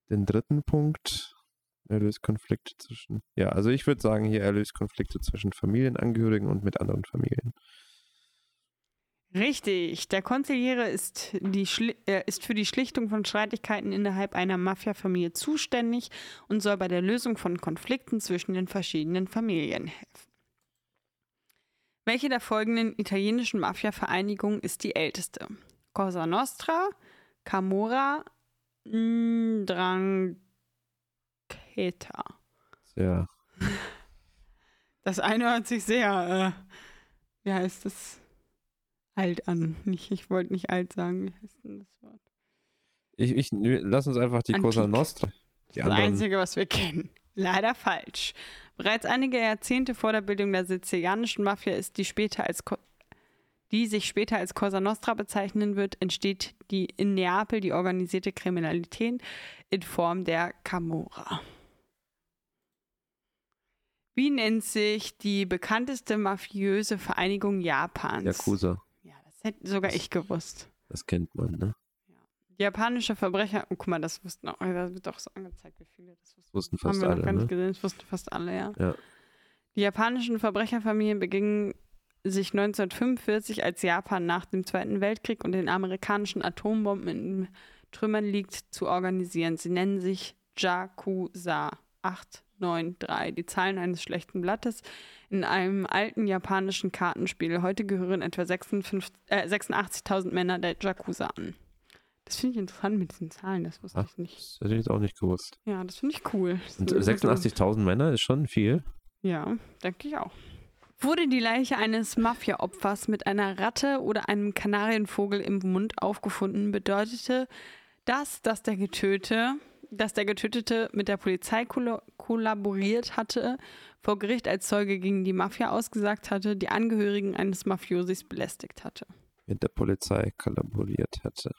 den dritten Punkt, er löst Konflikte zwischen. Ja, also ich würde sagen, hier er löst Konflikte zwischen Familienangehörigen und mit anderen Familien. Richtig. Der Konziliere ist, äh, ist für die Schlichtung von Streitigkeiten innerhalb einer Mafia-Familie zuständig und soll bei der Lösung von Konflikten zwischen den verschiedenen Familien helfen. Welche der folgenden italienischen Mafia-Vereinigungen ist die älteste? Cosa Nostra, Camorra, Ndrangheta. Ja. Das eine hört sich sehr, äh, wie heißt das? Alt an. Nicht, ich wollte nicht alt sagen. Wie heißt denn das Wort? Ich, ich, lass uns einfach die Antik. Cosa Nostra. Die das. Einzige, was wir kennen. Leider falsch. Bereits einige Jahrzehnte vor der Bildung der sizilianischen Mafia ist die später als die sich später als Cosa Nostra bezeichnen wird, entsteht die in Neapel die organisierte Kriminalität in Form der Camorra. Wie nennt sich die bekannteste mafiöse Vereinigung Japans? Yakuza. Ja, das hätte sogar ich gewusst. Das kennt man, ne? Japanische Verbrecher, oh, guck mal, das wussten auch, da wird doch so angezeigt, wie viele das wussten. Wussten Haben fast wir noch alle, gar nicht ne? gesehen, das wussten fast alle, ja. Ja. Die japanischen Verbrecherfamilien begingen sich 1945, als Japan nach dem Zweiten Weltkrieg und den amerikanischen Atombomben in Trümmern liegt, zu organisieren. Sie nennen sich Jakuza 893, die Zahlen eines schlechten Blattes in einem alten japanischen Kartenspiel. Heute gehören etwa 56 äh, 86.000 Männer der Jakuza an. Das finde ich interessant mit diesen Zahlen, das wusste Ach. ich nicht. Das hätte ich jetzt auch nicht gewusst. Ja, das finde ich cool. Und So- so- 86.000 Männer ist schon viel. Ja, denke ich auch. Wurde die Leiche eines Mafia-Opfers mit einer Ratte oder einem Kanarienvogel im Mund aufgefunden, bedeutete das, dass der Getötete, dass der Getötete mit der Polizei kolla- kollaboriert hatte, vor Gericht als Zeuge gegen die Mafia ausgesagt hatte, die Angehörigen eines Mafiosis belästigt hatte. Mit der Polizei kollaboriert hätte.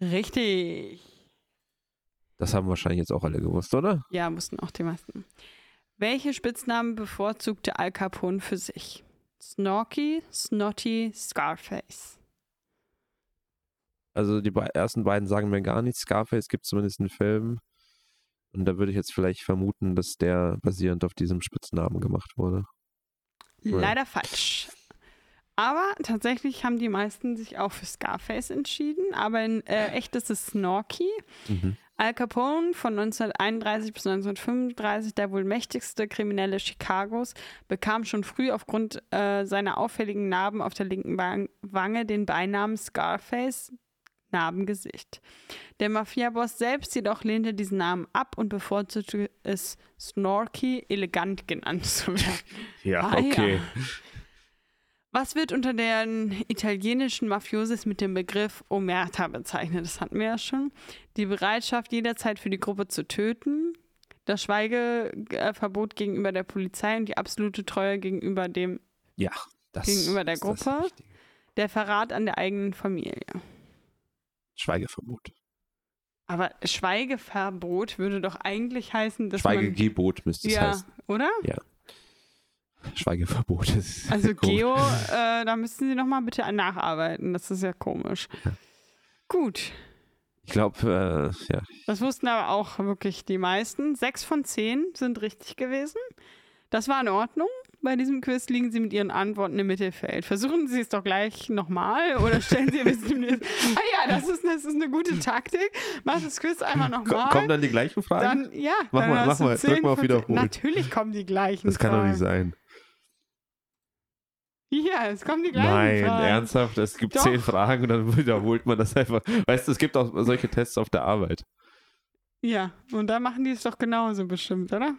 Richtig. Das haben wahrscheinlich jetzt auch alle gewusst, oder? Ja, mussten auch die meisten. Welche Spitznamen bevorzugte Al Capone für sich? Snorky, Snotty, Scarface. Also die be ersten beiden sagen mir gar nichts. Scarface gibt zumindest einen Film. Und da würde ich jetzt vielleicht vermuten, dass der basierend auf diesem Spitznamen gemacht wurde. Leider falsch. Aber tatsächlich haben die meisten sich auch für Scarface entschieden. Aber in äh, echt ist es Snorky. Mhm. Al Capone von 1931 bis 1935, der wohl mächtigste Kriminelle Chicagos, bekam schon früh aufgrund äh, seiner auffälligen Narben auf der linken Wang- Wange den Beinamen Scarface, Narbengesicht. Der Mafiaboss selbst jedoch lehnte diesen Namen ab und bevorzugte es, Snorky elegant genannt zu werden. Ja, Ah, okay. ja. Was wird unter den italienischen Mafiosis mit dem Begriff Omerta bezeichnet? Das hatten wir ja schon. Die Bereitschaft, jederzeit für die Gruppe zu töten, das Schweigeverbot gegenüber der Polizei und die absolute Treue gegenüber dem, Ja, das Gegenüber der Gruppe? Der Verrat an der eigenen Familie. Schweigeverbot. Aber Schweigeverbot würde doch eigentlich heißen, dass man... Schweigegebot müsste es Ja, heißen. oder? Schweigeverbot ist Also. Geo, äh, da müssten Sie nochmal bitte nacharbeiten. Das ist ja komisch. Gut. Ich glaube, äh, ja, Das wussten aber auch wirklich die meisten. Sechs von zehn sind richtig gewesen. Das war in Ordnung. Bei diesem Quiz liegen Sie mit Ihren Antworten im Mittelfeld. Versuchen Sie es doch gleich nochmal oder stellen Sie bis zum nächsten. Ah ja, das ist, das ist eine gute Taktik. Mach das Quiz einmal nochmal. kommen dann die gleichen Fragen? Dann, ja, Mach dann mal- mach mal, drück 10 mal auf von 10. Wiederholen. Natürlich kommen die gleichen das kann doch Fragen. nicht sein. Ja, es kommen die gleichen Nein, Fragen. ernsthaft, es gibt Doch. zehn Fragen und dann wiederholt man das einfach. Weißt du, es gibt auch solche Tests auf der Arbeit. Ja, und da machen die es doch genauso bestimmt, oder?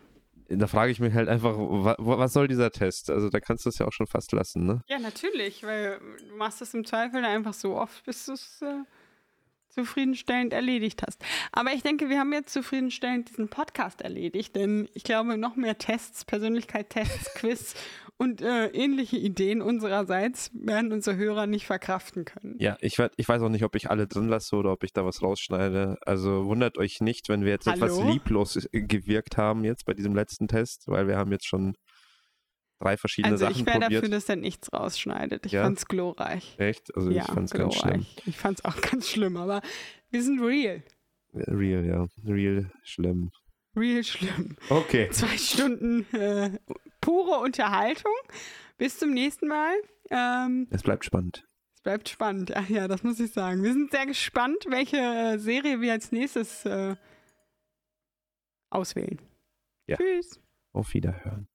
Da frage ich mich halt einfach, wa wa- was soll dieser Test? Also da kannst du es ja auch schon fast lassen, ne? Ja, natürlich, weil du machst es im Zweifel einfach so oft, bis du es äh, zufriedenstellend erledigt hast. Aber ich denke, wir haben jetzt zufriedenstellend diesen Podcast erledigt, denn ich glaube, noch mehr Tests, Persönlichkeit-Tests, Quiz und äh, ähnliche Ideen unsererseits werden unsere Hörer nicht verkraften können. Ja, ich, ich weiß auch nicht, ob ich alle drin lasse oder ob ich da was rausschneide. Also wundert euch nicht, wenn wir jetzt etwas Hallo? lieblos äh, gewirkt haben jetzt bei diesem letzten Test, weil wir haben jetzt schon drei verschiedene Also Sachen ich wäre dafür, dass er nichts rausschneidet. Ich Ja? fand's glorreich. Echt? Also ja, ich fand es ganz schlimm. glorreich. Ich fand's auch ganz schlimm, aber wir sind real. Real, ja. Real schlimm. Real schlimm. Okay. zwei Stunden äh, pure Unterhaltung. Bis zum nächsten Mal. Ähm, Es bleibt spannend. es bleibt spannend. Ach ja, das muss ich sagen. Wir sind sehr gespannt, welche äh, Serie wir als nächstes äh, auswählen. Ja. Tschüss. Auf Wiederhören.